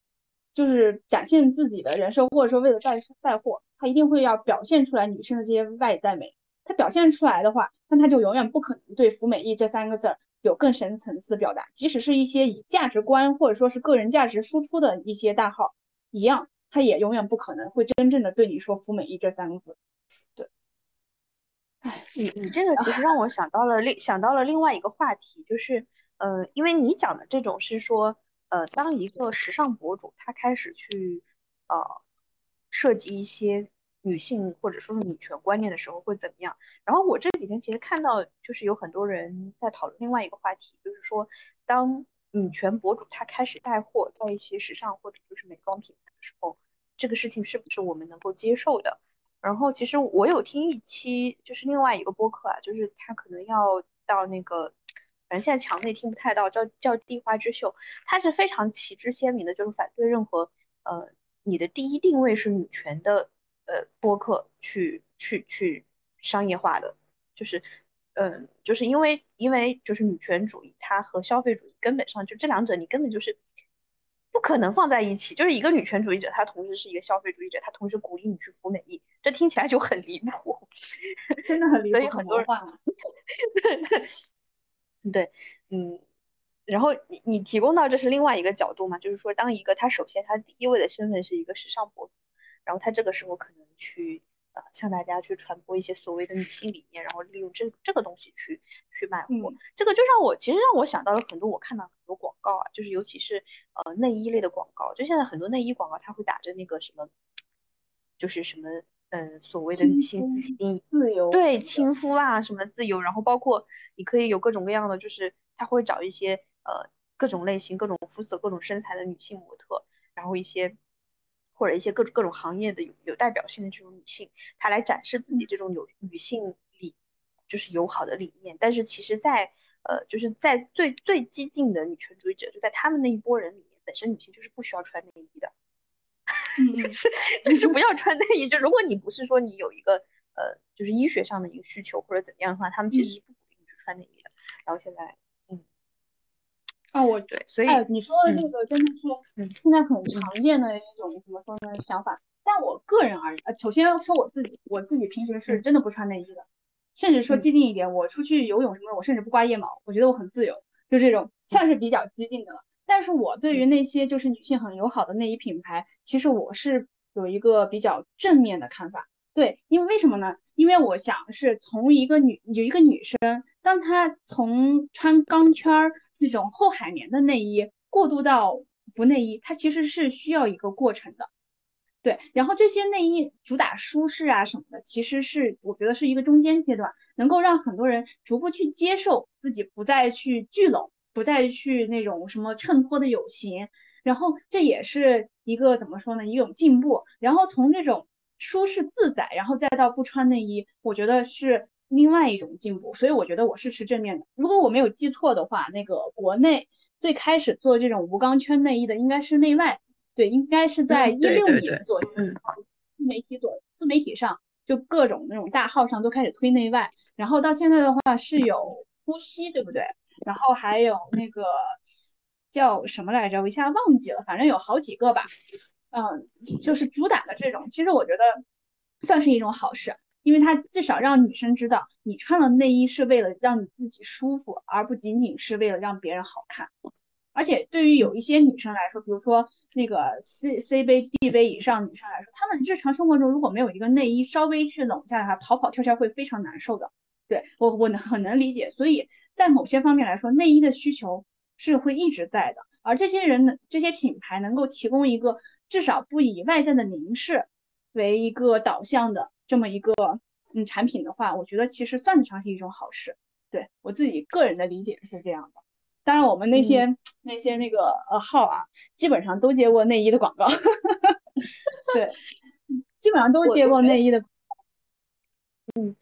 就是展现自己的人生，或者说为了带带货，他一定会要表现出来女性的这些外在美。他表现出来的话，那他就永远不可能对“服美役”这三个字有更深层次的表达。即使是一些以价值观或者说是个人价值输出的一些大号，一样，他也永远不可能会真正的对你说“服美役”这三个字。哎，你你这个其实让我想到了另想到了另外一个话题，就是呃，因为你讲的这种是说，呃，当一个时尚博主他开始去呃涉及一些女性或者说是女权观念的时候会怎么样？然后我这几天其实看到就是有很多人在讨论另外一个话题，就是说当女权博主他开始带货在一些时尚或者就是美妆品牌的时候，这个事情是不是我们能够接受的？然后其实我有听一期，就是另外一个播客啊，就是他可能要到那个，反正现在墙内听不太到，叫叫地花之秀，他是非常旗帜鲜明的，就是反对任何呃你的第一定位是女权的呃播客去去去商业化的，就是嗯就是因为因为就是女权主义它和消费主义根本上就这两者你根本就是。不可能放在一起，就是一个女权主义者，她同时是一个消费主义者，她同时鼓励你去服美役，这听起来就很离谱，真的很离谱，所以很多人，对，嗯，然后你你提供到这是另外一个角度嘛，就是说当一个他首先他第一位的身份是一个时尚博主，然后他这个时候可能去。向大家去传播一些所谓的女性理念，然后利用这这个东西去去卖货，这个就让我其实让我想到了很多我看到很多广告啊，就是尤其是呃内衣类的广告，就现在很多内衣广告它会打着那个什么，就是什么嗯所谓的女性自信自由对亲肤啊什么自由，然后包括你可以有各种各样的，就是他会找一些呃各种类型、各种肤色、各种身材的女性模特，然后一些。或者一些各种各种行业的有有代表性的这种女性，她来展示自己这种有女性理，就是友好的理念。但是其实，在呃，就是在最最激进的女权主义者，就在他们那一波人里面，本身女性就是不需要穿内衣的，就是就是不要穿内衣。就如果你不是说你有一个呃，就是医学上的一个需求或者怎么样的话，他们其实是不鼓励你去穿内衣的。然后现在。啊，我对，所以哎，你说的这个真的是现在很常见的一种怎么说呢想法。但我个人而言，呃，首先要说我自己，我自己平时是真的不穿内衣的，甚至说激进一点，我出去游泳什么的，我甚至不刮腋毛，我觉得我很自由，就这种算是比较激进的了。但是我对于那些就是女性很友好的内衣品牌，其实我是有一个比较正面的看法。对，因为为什么呢？因为我想是从一个女有一个女生，当她从穿钢圈儿。那种厚海绵的内衣过渡到不内衣，它其实是需要一个过程的。对，然后这些内衣主打舒适啊什么的，其实是我觉得是一个中间阶段，能够让很多人逐步去接受自己不再去聚拢，不再去那种什么衬托的有型，然后这也是一个怎么说呢，一种进步。然后从这种舒适自在，然后再到不穿内衣，我觉得是另外一种进步。所以我觉得我是持正面的。如果我没有记错的话，那个国内最开始做这种无钢圈内衣的应该是内外。对，应该是在一六年左右，自媒体左自媒体上，就各种那种大号上都开始推内外，然后到现在的话是有呼吸，对不对？然后还有那个叫什么来着，我一下忘记了，反正有好几个吧。嗯，就是主打的这种，其实我觉得算是一种好事，因为它至少让女生知道，你穿的内衣是为了让你自己舒服，而不仅仅是为了让别人好看。而且对于有一些女生来说，比如说那个 C C 杯 D 杯以上女生来说，她们日常生活中如果没有一个内衣稍微去拢下的话，跑跑跳跳会非常难受的。对我我能很能理解，所以在某些方面来说，内衣的需求是会一直在的。而这些人的这些品牌能够提供一个至少不以外在的凝视为一个导向的这么一个嗯产品的话，我觉得其实算得上是一种好事。对我自己个人的理解是这样的。当然，我们那些那些那个呃号啊，基本上都接过内衣的广告，对，基本上都接过内衣的。嗯，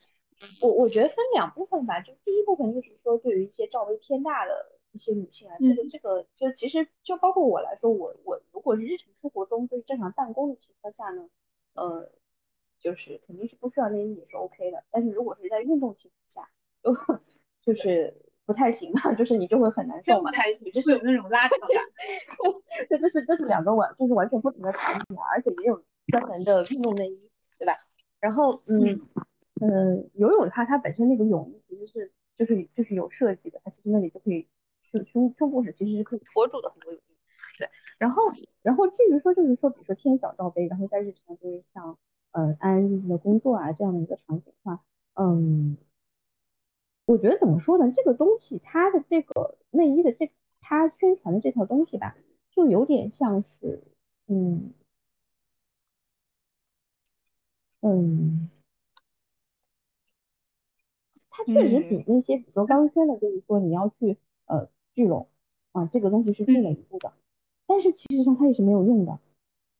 我我觉得分两部分吧，就第一部分就是说，对于一些罩杯偏大的一些女性啊，这个这个就其实就包括我来说，我我如果是日常生活中就是正常办公的情况下呢，呃，就是肯定是不需要内衣也是 OK 的，但是如果是在运动情况下，就就是。不太行嘛，就是你就会很难受嘛，不太行，就是有那种拉扯感。这这是这是两个完，就是完全不同的产品，而且也有专门的运动内衣，对吧？然后嗯嗯，游泳的话，它本身那个泳衣其实是就是就是有设计的，它其实那里就可以胸胸胸部是其实是可以托住的很多泳衣。对，然后然后至于说就是说，比如说偏小罩杯，然后在日常就是像嗯安安静静的工作啊这样的一个场景的话，嗯。我觉得怎么说呢？这个东西它的这个内衣的这它宣传的这套东西吧，就有点像是，嗯嗯，它确实比那些比如说刚宣的，就是说你要去呃聚拢啊，这个东西是进了一步的，但是其实上它也是没有用的，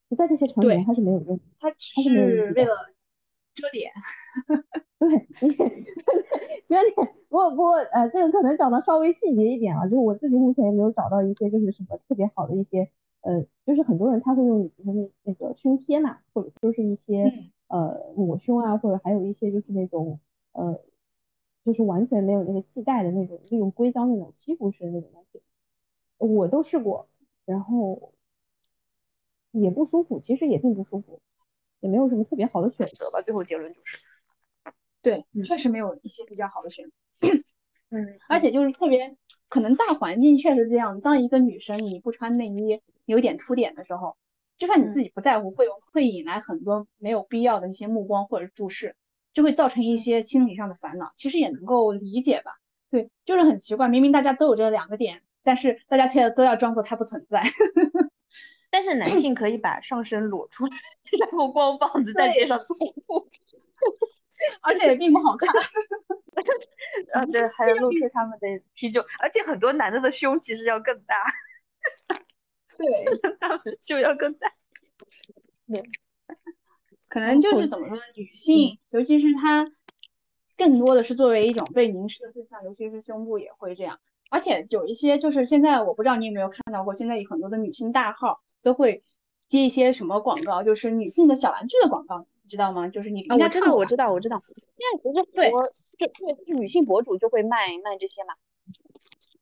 就在这些场景它是没有用，它只是为了遮脸，对，遮脸。不过不过呃，这个可能讲的稍微细节一点啊，就是我自己目前也没有找到一些就是什么特别好的一些呃，就是很多人他会用那那个胸贴嘛，或者说是一些呃抹胸啊，或者还有一些就是那种呃，就是完全没有那个系带的那种，利用硅胶那种吸附式的那种东西，我都试过，然后也不舒服，其实也并不舒服，也没有什么特别好的选择吧，最后结论就是，对，确实没有一些比较好的选择。嗯，而且就是特别可能大环境确实这样。当一个女生你不穿内衣有点凸点的时候，就算你自己不在乎，会有会引来很多没有必要的一些目光或者注视，就会造成一些心理上的烦恼。其实也能够理解吧？对，就是很奇怪，明明大家都有这两个点，但是大家却都要装作它不存在。但是男性可以把上身裸出来，然后光膀子在街上走路。而且也并不好看，啊对，还有露出他们的啤酒，而且很多男的的胸其实要更大，对，他们胸要更大，对，可能就是怎么说呢？女性，尤其是她，更多的是作为一种被凝视的对象，尤其是胸部也会这样。而且有一些就是现在我不知道你有没有看到过，现在有很多的女性大号都会接一些什么广告，就是女性的小玩具的广告。知道吗？就是你应该看过，我知道，我知道。现在不是对，就对，女性博主就会卖卖这些嘛。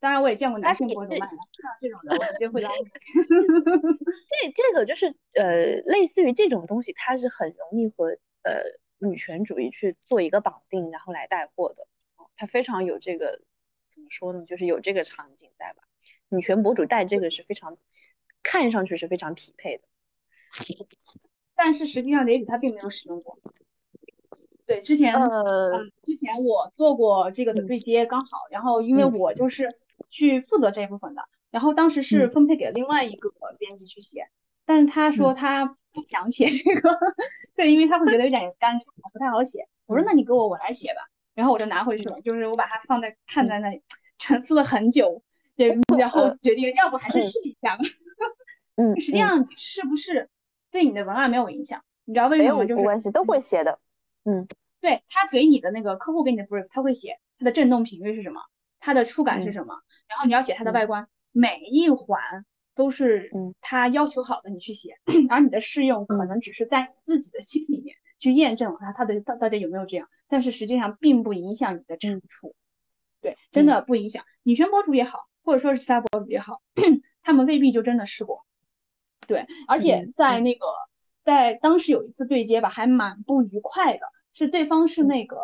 当然，我也见过男性博主卖的，看到这种的，我直接会拉。这这个就是呃，类似于这种东西，它是很容易和呃女权主义去做一个绑定，然后来带货的。它非常有这个怎么说呢？就是有这个场景在吧？女权博主带这个是非常看上去是非常匹配的。但是实际上，也许他并没有使用过。对，之前呃，之前我做过这个的对接，刚好，然后因为我就是去负责这一部分的，然后当时是分配给另外一个编辑去写，但是他说他不想写这个，对，因为他会觉得有点尴尬，不太好写。我说那你给我，我来写吧。然后我就拿回去了，就是我把它放在看在那里，沉思了很久，对，然后决定要不还是试一下吧。嗯，实际上是不是对你的文案没有影响？你知道为什么？就是关系都会写的。嗯，对他给你的那个客户给你的 brief，他会写它的震动频率是什么，它的触感是什么，然后你要写它的外观，每一环都是他要求好的，你去写，而你的试用可能只是在你自己的心里面。去验证它，它的到到底有没有这样，但是实际上并不影响你的产出，对，真的不影响。女权博主也好，或者说是其他博主也好，他们未必就真的试过，对。而且在那个在当时有一次对接吧，还蛮不愉快的，是对方是那个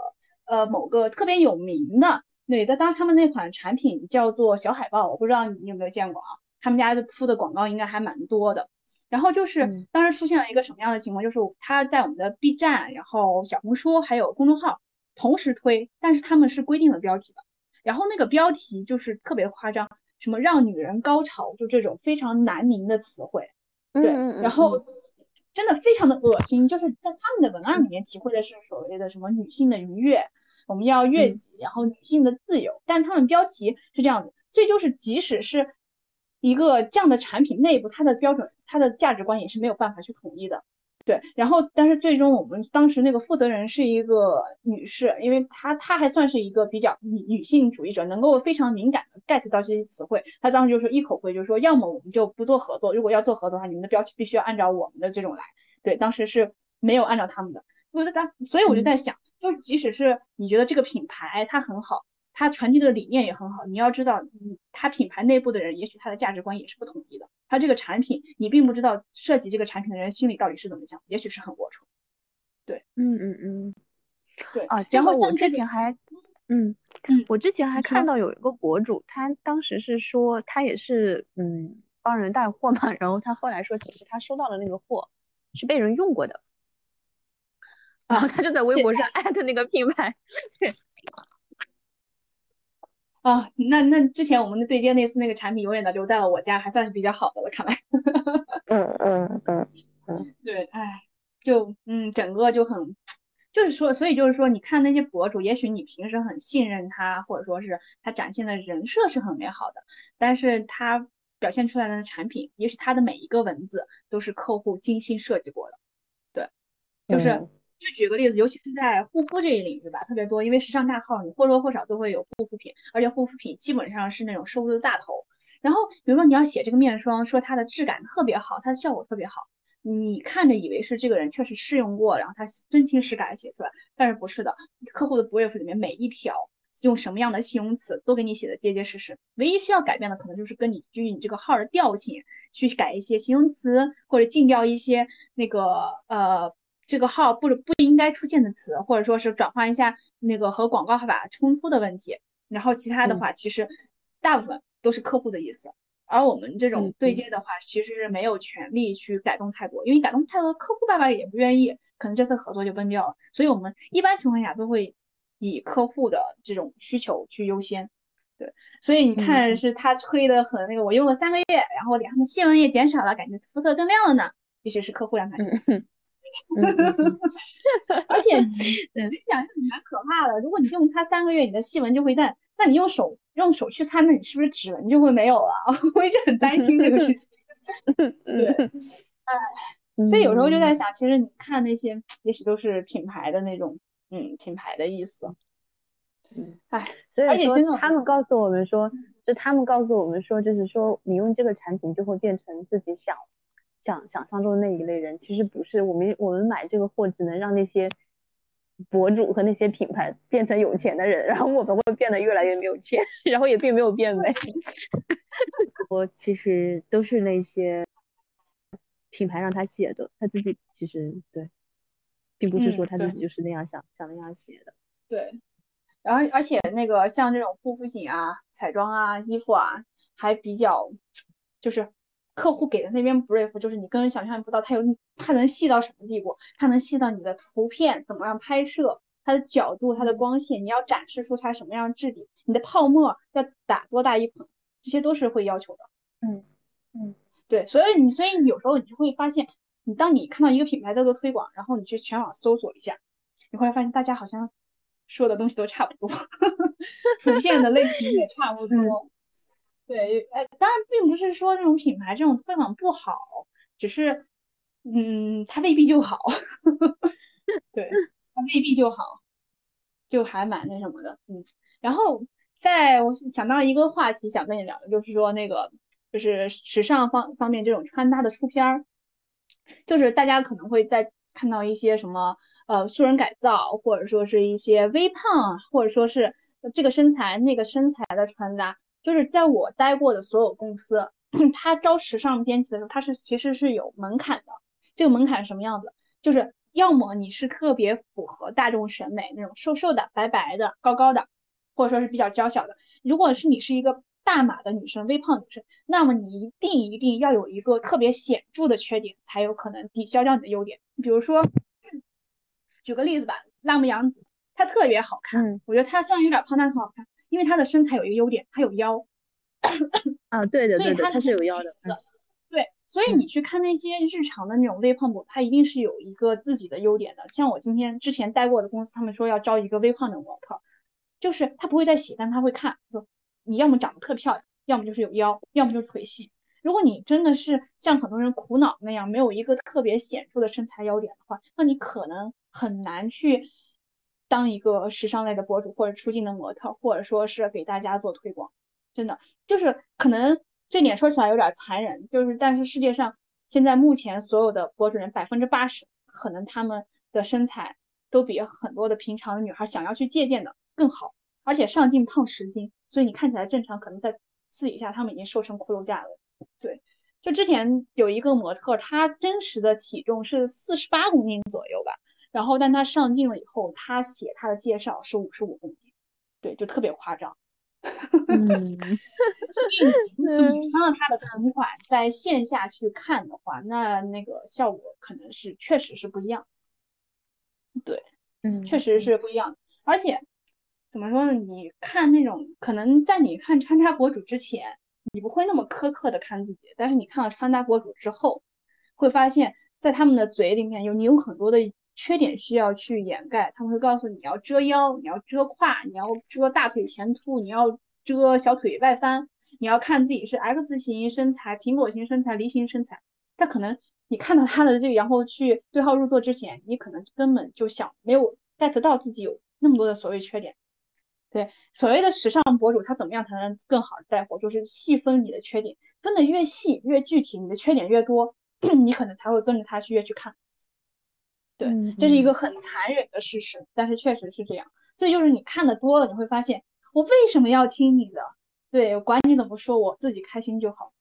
呃某个特别有名的，对，在当时他们那款产品叫做小海豹，我不知道你有没有见过啊？他们家的铺的广告应该还蛮多的。然后就是当时出现了一个什么样的情况，就是他在我们的 B 站、然后小红书还有公众号同时推，但是他们是规定了标题的，然后那个标题就是特别夸张，什么让女人高潮，就这种非常难明的词汇，对，然后真的非常的恶心，就是在他们的文案里面体会的是所谓的什么女性的愉悦，我们要悦己，然后女性的自由，但他们标题是这样子，所以就是即使是。一个这样的产品内部，它的标准、它的价值观也是没有办法去统一的，对。然后，但是最终我们当时那个负责人是一个女士，因为她她还算是一个比较女女性主义者，能够非常敏感的 get 到这些词汇。她当时就说一口回，就是说要么我们就不做合作，如果要做合作的话，你们的标题必须要按照我们的这种来。对，当时是没有按照他们的。我觉得，所以我就在想，就即使是你觉得这个品牌它很好。它传递的理念也很好，你要知道，嗯，它品牌内部的人，也许他的价值观也是不统一的。他这个产品，你并不知道设计这个产品的人心里到底是怎么想，也许是很龌龊。对，嗯嗯嗯，对啊。然后我之前还，嗯嗯，我之前还看到有一个博主，他当时是说他也是嗯帮人带货嘛，然后他后来说其实他收到的那个货是被人用过的，然后他就在微博上艾特那个品牌，对。啊，那那之前我们的对接那次那个产品永远的留在了我家，还算是比较好的了，看来。嗯嗯嗯嗯，对，哎，就嗯，整个就很，就是说，所以就是说，你看那些博主，也许你平时很信任他，或者说是他展现的人设是很美好的，但是他表现出来的产品，也许他的每一个文字都是客户精心设计过的，对，就是。就举个例子，尤其是在护肤这一领域吧，特别多，因为时尚大号你或多或少都会有护肤品，而且护肤品基本上是那种收入的大头。然后比如说你要写这个面霜，说它的质感特别好，它的效果特别好，你看着以为是这个人确实试用过，然后他真情实感写出来，但是不是的，客户的 brief 里面每一条用什么样的形容词都给你写的结结实实，唯一需要改变的可能就是跟你基于你这个号的调性去改一些形容词，或者禁掉一些那个呃。这个号不不应该出现的词，或者说是转换一下那个和广告号法冲突的问题，然后其他的话其实大部分都是客户的意思，而我们这种对接的话，其实是没有权利去改动太多，因为改动太多，客户爸爸也不愿意，可能这次合作就崩掉了。所以我们一般情况下都会以客户的这种需求去优先。对，所以你看是他吹的很那个，我用了三个月，然后脸上的细纹也减少了，感觉肤色更亮了呢，也许是客户让他写。而且，我讲是蛮可怕的。如果你用它三个月，你的细纹就会淡，那你用手用手去擦，那你是不是指纹就会没有了？我一直很担心这个事情。对，哎，所以有时候就在想，其实你看那些，也许都是品牌的那种，嗯，品牌的意思。嗯，哎，所以说他们告诉我们说，就他们告诉我们说，就是说你用这个产品就会变成自己想。想想象中的那一类人，其实不是我们，我们买这个货只能让那些博主和那些品牌变成有钱的人，然后我们会变得越来越没有钱，然后也并没有变美。我其实都是那些品牌让他写的，他自己其实对，并不是说他自己就是那样想想那样写的。对，然后而且那个像这种护肤品啊、彩妆啊、衣服啊，还比较就是。客户给的那边 brief 就是你根本想象不到，它有它能细到什么地步，它能细到你的图片怎么样拍摄，它的角度、它的光线，你要展示出它什么样质地，你的泡沫要打多大一捧，这些都是会要求的。嗯嗯，对，所以你所以你有时候你就会发现，你当你看到一个品牌在做推广，然后你去全网搜索一下，你会发现大家好像说的东西都差不多，图片的类型也差不多。对，哎，当然并不是说这种品牌这种推广不好，只是，嗯，它未必就好。对，它未必就好，就还蛮那什么的，嗯。然后，在我想到一个话题想跟你聊的，就是说那个。就是时尚方方面这种穿搭的出片儿，就是大家可能会在看到一些什么呃素人改造，或者说是一些微胖，或者说是这个身材那个身材的穿搭。就是在我待过的所有公司，他招时尚编辑的时候，他是其实是有门槛的。这个门槛是什么样子？就是要么你是特别符合大众审美那种瘦瘦的、白白的、高高的，或者说是比较娇小的。如果是你是一个。大码的女生，微胖女生，那么你一定一定要有一个特别显著的缺点，才有可能抵消掉你的优点。比如说，举个例子吧，辣目洋子，她特别好看，我觉得她虽然有点胖，但是很好看，因为她的身材有一个优点，她有腰。啊，对的，对的，她是有腰的。对，所以你去看那些日常的那种微胖博，她一定是有一个自己的优点的。像我今天之前待过的公司，他们说要招一个微胖的模特，就是他不会再写，但他会看说。你要么长得特漂亮，要么就是有腰，要么就是腿细。如果你真的是像很多人苦恼那样，没有一个特别显著的身材优点的话，那你可能很难去当一个时尚类的博主，或者出镜的模特，或者说是给大家做推广。真的就是可能这点说起来有点残忍，就是但是世界上现在目前所有的博主人百分之八十，可能他们的身材都比很多的平常的女孩想要去借鉴的更好。而且上镜胖十斤，所以你看起来正常，可能在私底下他们已经瘦成骷髅架了。对，就之前有一个模特，她真实的体重是四十八公斤左右吧，然后但他上镜了以后，他写他的介绍是五十五公斤，对，就特别夸张。嗯，所以你穿了他的同款，在线下去看的话，那那个效果可能是确实是不一样。对，嗯，确实是不一样，而且。怎么说呢？你看那种可能在你看穿搭博主之前，你不会那么苛刻的看自己，但是你看了穿搭博主之后，会发现，在他们的嘴里面有你有很多的缺点需要去掩盖。他们会告诉你要遮腰，你要遮胯，你要遮大腿前凸，你要遮小腿外翻，你要看自己是 X 型身材、苹果型身材、梨形身材。他可能你看到他的这个，然后去对号入座之前，你可能根本就想没有 get 到自己有那么多的所谓缺点。对，所谓的时尚博主，他怎么样才能更好的带货？就是细分你的缺点，分的越细越具体，你的缺点越多，你可能才会跟着他去越去看。对，这是一个很残忍的事实，但是确实是这样。所以就是你看的多了，你会发现我为什么要听你的？对，管你怎么说，我自己开心就好。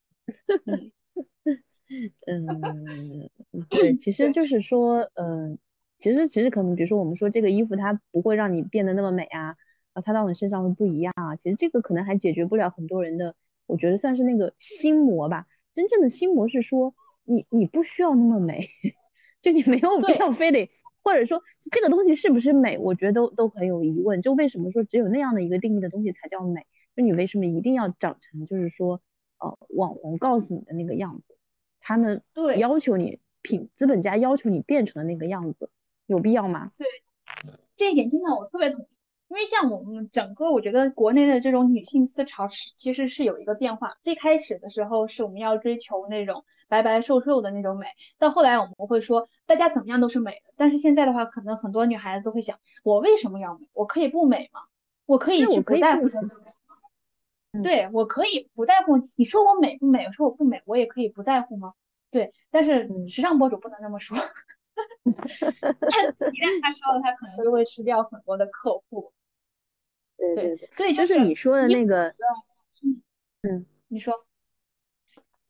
嗯，对，其实就是说，嗯，其实其实可能，比如说我们说这个衣服它不会让你变得那么美啊。啊，它到你身上会不一样啊。其实这个可能还解决不了很多人的，我觉得算是那个心魔吧。真正的心魔是说，你你不需要那么美，就你没有 必要非得，或者说这个东西是不是美，我觉得都都很有疑问。就为什么说只有那样的一个定义的东西才叫美？就你为什么一定要长成就是说，呃，网红告诉你的那个样子，他们对要求你品资本家要求你变成的那个样子，有必要吗？对，这一点真的我特别同意。因为像我们整个，我觉得国内的这种女性思潮是其实是有一个变化。最开始的时候是我们要追求那种白白瘦瘦的那种美，到后来我们会说大家怎么样都是美的。但是现在的话，可能很多女孩子都会想，我为什么要美？我可以不美吗？我可以去不在乎这个美吗？对我可以不在乎。你说我美不美？我说我不美，我也可以不在乎吗？对，但是时尚博主不能那么说，一旦他说了，他可能就会失掉很多的客户。对对对，所以就是你说的那个，嗯，你说，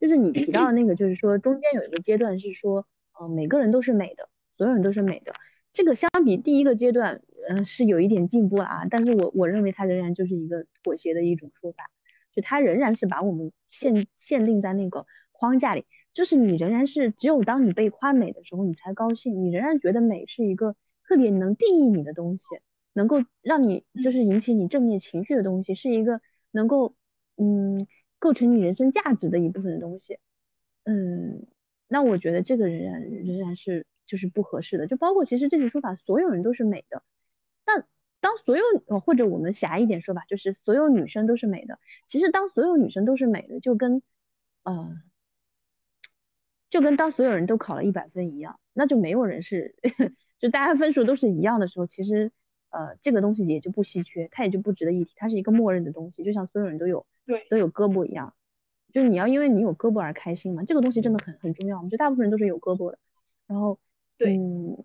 就是你提到的那个，就是说中间有一个阶段是说，呃，每个人都是美的，所有人都是美的。这个相比第一个阶段，嗯，是有一点进步了啊，但是我我认为它仍然就是一个妥协的一种说法，就它仍然是把我们限限定在那个框架里，就是你仍然是只有当你被夸美的时候，你才高兴，你仍然觉得美是一个特别能定义你的东西。能够让你就是引起你正面情绪的东西，是一个能够嗯构成你人生价值的一部分的东西。嗯，那我觉得这个仍然仍然是就是不合适的。就包括其实这句说法，所有人都是美的。但当所有或者我们狭义一点说吧，就是所有女生都是美的。其实当所有女生都是美的，就跟呃，就跟当所有人都考了一百分一样，那就没有人是，就大家分数都是一样的时候，其实呃这个东西也就不稀缺，它也就不值得一提，它是一个默认的东西，就像所有人都有对都有胳膊一样。就是你要因为你有胳膊而开心嘛，这个东西真的很很重要。我们觉得大部分人都是有胳膊的，然后对，嗯，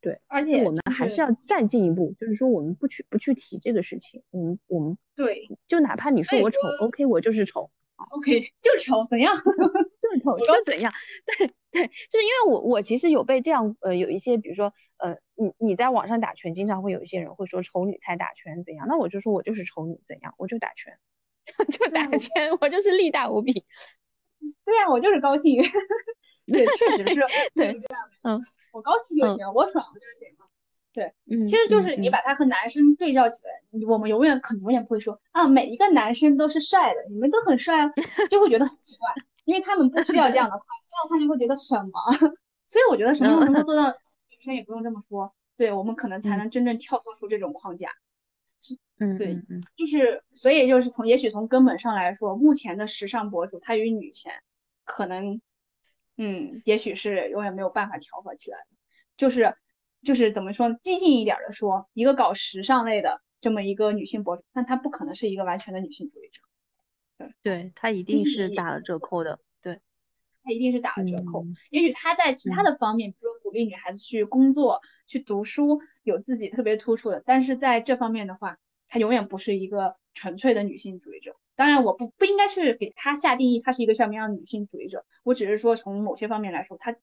对，而且我们还是要再进一步，就是说我们不去不去提这个事情，我们我们对，就哪怕你说我丑，OK，我就是丑，OK，就丑，怎样？就是丑，就怎样？对对，就是因为我我其实有被这样呃有一些，比如说呃你你在网上打拳，经常会有一些人会说丑女才打拳怎样？那我就说我就是丑女怎样？我就打拳。就打拳，我就是力大无比。对呀，我就是高兴。对，确实是，对这样。嗯，我高兴就行，我爽了就行了。对，嗯，其实就是你把他和男生对照起来，我们永远可能永远不会说啊，每一个男生都是帅的，你们都很帅啊，就会觉得很奇怪，因为他们不需要这样的 夸，这样他就会觉得什么？所以我觉得什么能够做到，女生也不用这么说，对我们可能才能真正跳脱出这种框架。嗯，对，嗯，就是所以就是从也许从根本上来说，目前的时尚博主他与女权可能，嗯，也许是永远没有办法调和起来的。就是就是怎么说，激进一点的说，一个搞时尚类的这么一个女性博主，但她不可能是一个完全的女性主义者。对，对她一定是打了折扣的。对，她一定是打了折扣。也许她在其他的方面，比如鼓励女孩子去工作、去读书，有自己特别突出的，但是在这方面的话。她永远不是一个纯粹的女性主义者。当然，我不不应该去给她下定义，她是一个什么样的女性主义者。我只是说，从某些方面来说，她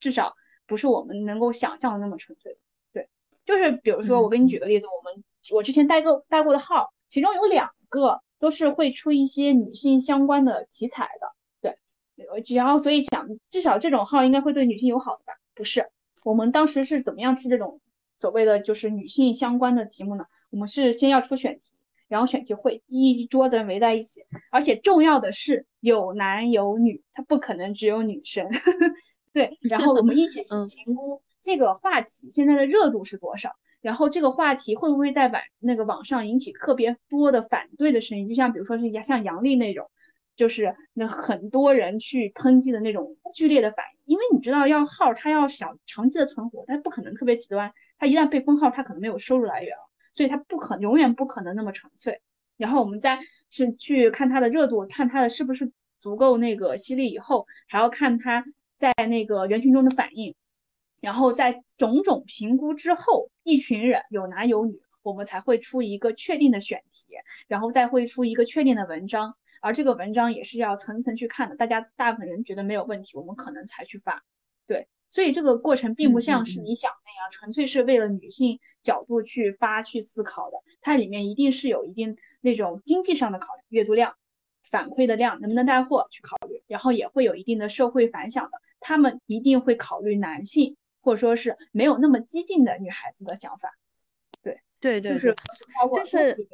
至少不是我们能够想象的那么纯粹。对，就是比如说，我给你举个例子，我们我之前带过带过的号，其中有两个都是会出一些女性相关的题材的。对，只要所以想，至少这种号应该会对女性友好的吧？不是，我们当时是怎么样出这种所谓的就是女性相关的题目呢？我们是先要出选题，然后选题会一桌子人围在一起，而且重要的是有男有女，他不可能只有女生。对，然后我们一起去评估这个话题现在的热度是多少，然后这个话题会不会在网那个网上引起特别多的反对的声音，就像比如说是像杨笠那种，就是那很多人去抨击的那种剧烈的反应，因为你知道要号它要想长期的存活，它不可能特别极端，它一旦被封号，它可能没有收入来源了。所以它不可永远不可能那么纯粹，然后我们再去去看它的热度，看它的是不是足够那个犀利，以后还要看它在那个人群中的反应，然后在种种评估之后，一群人有男有女，我们才会出一个确定的选题，然后再会出一个确定的文章，而这个文章也是要层层去看的，大家大部分人觉得没有问题，我们可能才去发，对。所以这个过程并不像是你想那样，纯粹是为了女性角度去发去思考的。它里面一定是有一定那种经济上的考虑，阅读量、反馈的量能不能带货去考虑，然后也会有一定的社会反响的。他们一定会考虑男性或者说是没有那么激进的女孩子的想法。对对对，就是就是。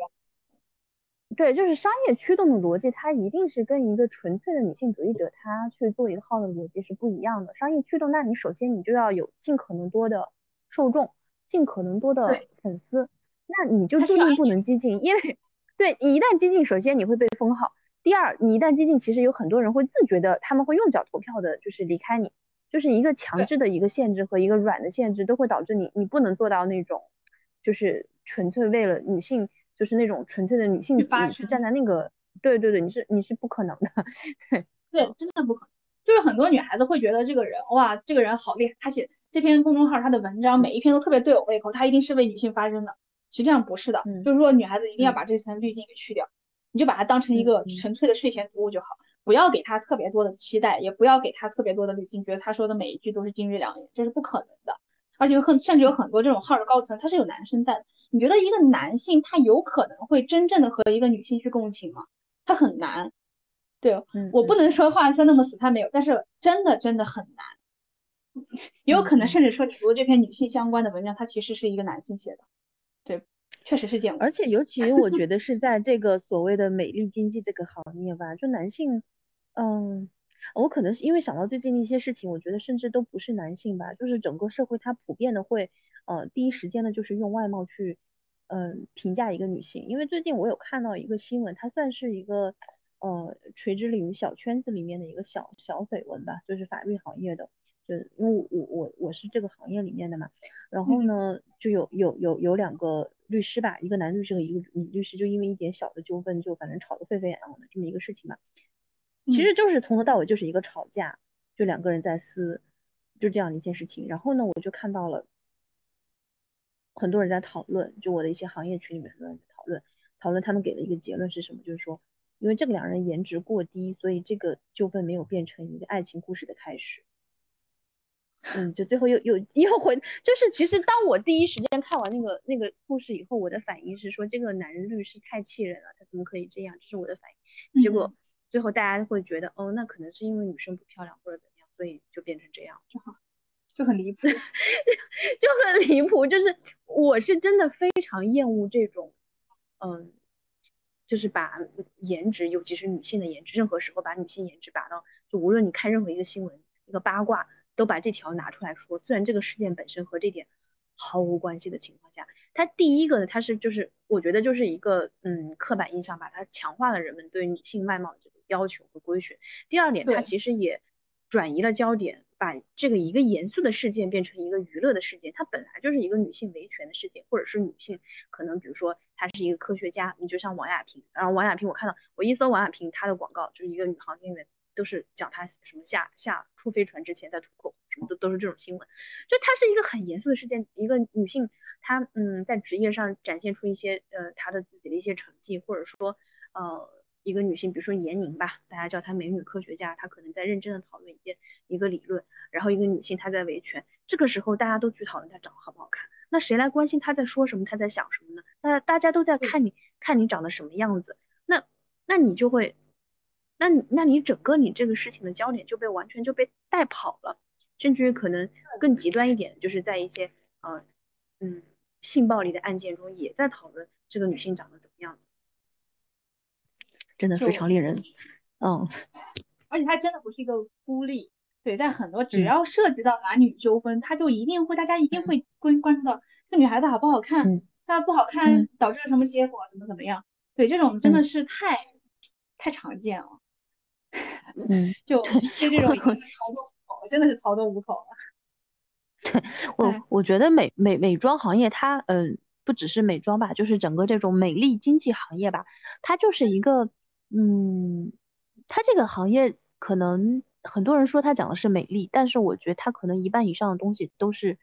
对，就是商业驱动的逻辑，它一定是跟一个纯粹的女性主义者他去做一个号的逻辑是不一样的。商业驱动，那你首先你就要有尽可能多的受众，尽可能多的粉丝，那你就注定不能激进，因为对你一旦激进，首先你会被封号，第二你一旦激进，其实有很多人会自觉的，他们会用脚投票的，就是离开你，就是一个强制的一个限制和一个软的限制，都会导致你你不能做到那种，就是纯粹为了女性。就是那种纯粹的女性主义，去站在那个，对对对，你是你是不可能的，对对，真的不可能。就是很多女孩子会觉得这个人，哇，这个人好厉害，他写这篇公众号，他的文章每一篇都特别对我胃口，他一定是为女性发声的。实际上不是的，就是说女孩子一定要把这层滤镜给去掉，你就把它当成一个纯粹的睡前读物就好，不要给他特别多的期待，也不要给他特别多的滤镜，觉得他说的每一句都是金玉良言，这是不可能的。而且很甚至有很多这种号的高层，他是有男生在的。你觉得一个男性他有可能会真正的和一个女性去共情吗？他很难。对我不能说话说那么死，他没有，但是真的真的很难。也有可能甚至说你读这篇女性相关的文章，它其实是一个男性写的。确实是这样。而且尤其我觉得是在这个所谓的美丽经济这个行业吧，就男性，嗯，我可能是因为想到最近的一些事情，我觉得甚至都不是男性吧，就是整个社会它普遍的会，呃，第一时间的就是用外貌去，嗯，评价一个女性。因为最近我有看到一个新闻，它算是一个，呃，垂直领域小圈子里面的一个小小绯闻吧，就是法律行业的，就因为我我我是这个行业里面的嘛，然后呢，就有有有有两个律师吧，一个男律师和一个女律师，就因为一点小的纠纷，就反正吵得沸沸扬扬的这么一个事情嘛。其实就是从头到尾就是一个吵架，就两个人在撕，就这样的一件事情。然后呢，我就看到了很多人在讨论，就我的一些行业群里面很多人在讨论，讨论他们给的一个结论是什么？就是说，因为这个两人颜值过低，所以这个纠纷没有变成一个爱情故事的开始。嗯，就最后又又又回，就是其实当我第一时间看完那个那个故事以后，我的反应是说，这个男律师太气人了，他怎么可以这样？这是我的反应。结果。最后大家会觉得，哦，那可能是因为女生不漂亮或者怎么样，所以就变成这样，就好，就很离谱，就很离谱。就是我是真的非常厌恶这种，嗯，就是把颜值，尤其是女性的颜值，任何时候把女性颜值拔到，就无论你看任何一个新闻、一个八卦，都把这条拿出来说。虽然这个事件本身和这点毫无关系的情况下。它第一个呢，它是就是我觉得就是一个嗯刻板印象，吧它强化了人们对女性外貌的这个要求和规训。第二点，它其实也转移了焦点，把这个一个严肃的事件变成一个娱乐的事件。它本来就是一个女性维权的事件，或者是女性可能比如说她是一个科学家，你就像王亚平，然后王亚平我看到我一搜王亚平她的广告，就是一个女航天员。都是讲她什么下下出飞船之前在涂口红什么的，都是这种新闻。就它是一个很严肃的事件，一个女性她嗯在职业上展现出一些呃她的自己的一些成绩，或者说呃一个女性，比如说闫宁吧，大家叫她美女科学家，她可能在认真的讨论一些一个理论。然后一个女性她在维权，这个时候大家都去讨论她长得好不好看，那谁来关心她在说什么，她在想什么呢？那大家都在看你看你长得什么样子，那那你就会。那那你整个你这个事情的焦点就被完全就被带跑了，甚至于可能更极端一点，就是在一些呃嗯性暴力的案件中也在讨论这个女性长得怎么样，真的非常令人嗯，而且它真的不是一个孤立，对，在很多只要涉及到男女纠纷，他就一定会大家一定会关关注到这个女孩子好不好看，她不好看导致了什么结果，怎么怎么样，对，这种真的是太太常见了。嗯，就就这种操作无口，真的是操作无口了。我我觉得美美美妆行业，它嗯不只是美妆吧，就是整个这种美丽经济行业吧，它就是一个嗯，它这个行业可能很多人说它讲的是美丽，但是我觉得它可能一半以上的东西都是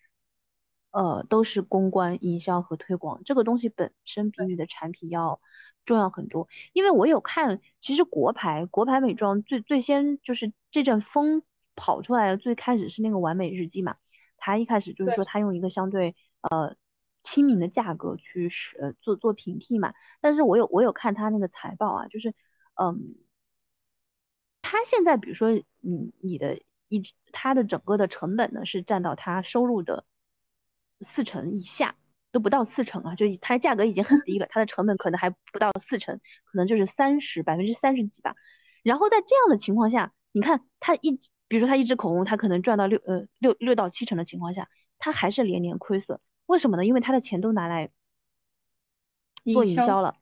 呃都是公关、营销和推广，这个东西本身比你的产品要。重要很多，因为我有看，其实国牌国牌美妆最最先就是这阵风跑出来的，最开始是那个完美日记嘛，它一开始就是说它用一个相对呃亲民的价格去呃做做平替嘛，但是我有我有看它那个财报啊，就是嗯，它现在比如说你你的一它的整个的成本呢是占到它收入的四成以下。都不到四成啊，就它价格已经很 低了，它的成本可能还不到四成，可能就是三十百分之三十几吧。然后在这样的情况下，你看它一，比如说它一支口红，它可能赚到六呃六六到七成的情况下，它还是连年亏损。为什么呢？因为它的钱都拿来做营销了。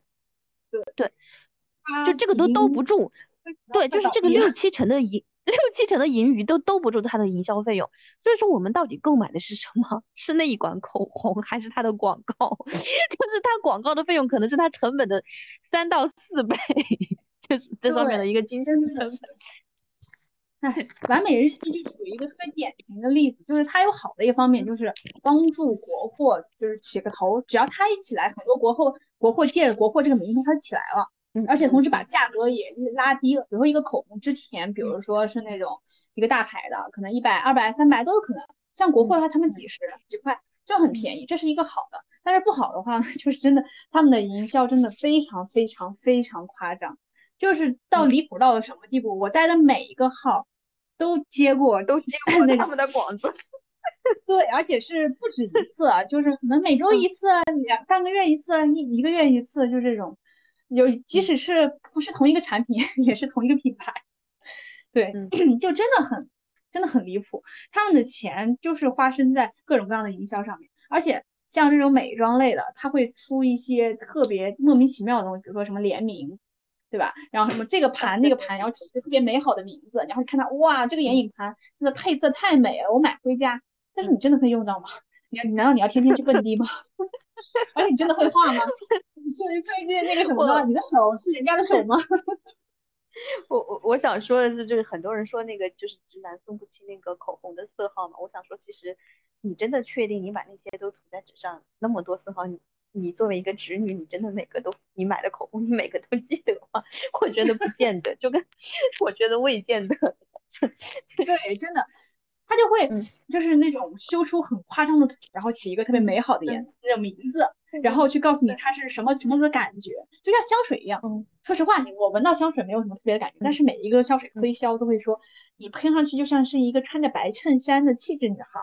对对，就这个都兜不住。对，就是这个六七成的盈。六七成的盈余都兜不住它的营销费用，所以说我们到底购买的是什么？是那一管口红，还是它的广告？就是它广告的费用可能是它成本的三到四倍，就是这上面的一个精神成本。哎，完美日记就属于一个特别典型的例子，就是它有好的一方面，就是帮助国货就是起个头，只要它一起来，很多国货国货借着国货这个名声，它就起来了。而且同时把价格也拉低了，比如说一个口红之前，比如说是那种一个大牌的，可能一百、二百、三百都有可能。像国货的话，他们几十几块就很便宜，这是一个好的。但是不好的话，就是真的他们的营销真的非常非常非常夸张，就是到离谱到了什么地步？我带的每一个号都接过，都接过他们的广子。对，而且是不止一次啊，就是可能每周一次，两半个月一次，一一个月一次，就这种。有，即使是不是同一个产品，也是同一个品牌，对，就真的很真的很离谱。他们的钱就是花生在各种各样的营销上面，而且像这种美妆类的，他会出一些特别莫名其妙的东西，比如说什么联名，对吧？然后什么这个盘那个盘，然后起一个特别美好的名字，然后看到哇，这个眼影盘它的配色太美了，我买回家。但是你真的可以用到吗？你你难道你要天天去蹦迪吗？而且你真的会画吗？你说一说一句那个什么的，你的手是人家的手吗？我我我想说的是，就是很多人说那个就是直男分不清那个口红的色号嘛。我想说，其实你真的确定你把那些都涂在纸上，那么多色号，你你作为一个直女，你真的每个都你买的口红，你每个都记得吗？我觉得不见得，就跟 我觉得未见得。对，真的。他就会就是那种修出很夸张的图，然后起一个特别美好的颜。那种名字，然后去告诉你它是什么什么的感觉，就像香水一样。说实话，你我闻到香水没有什么特别的感觉，但是每一个香水推销都会说，你喷上去就像是一个穿着白衬衫的气质女孩，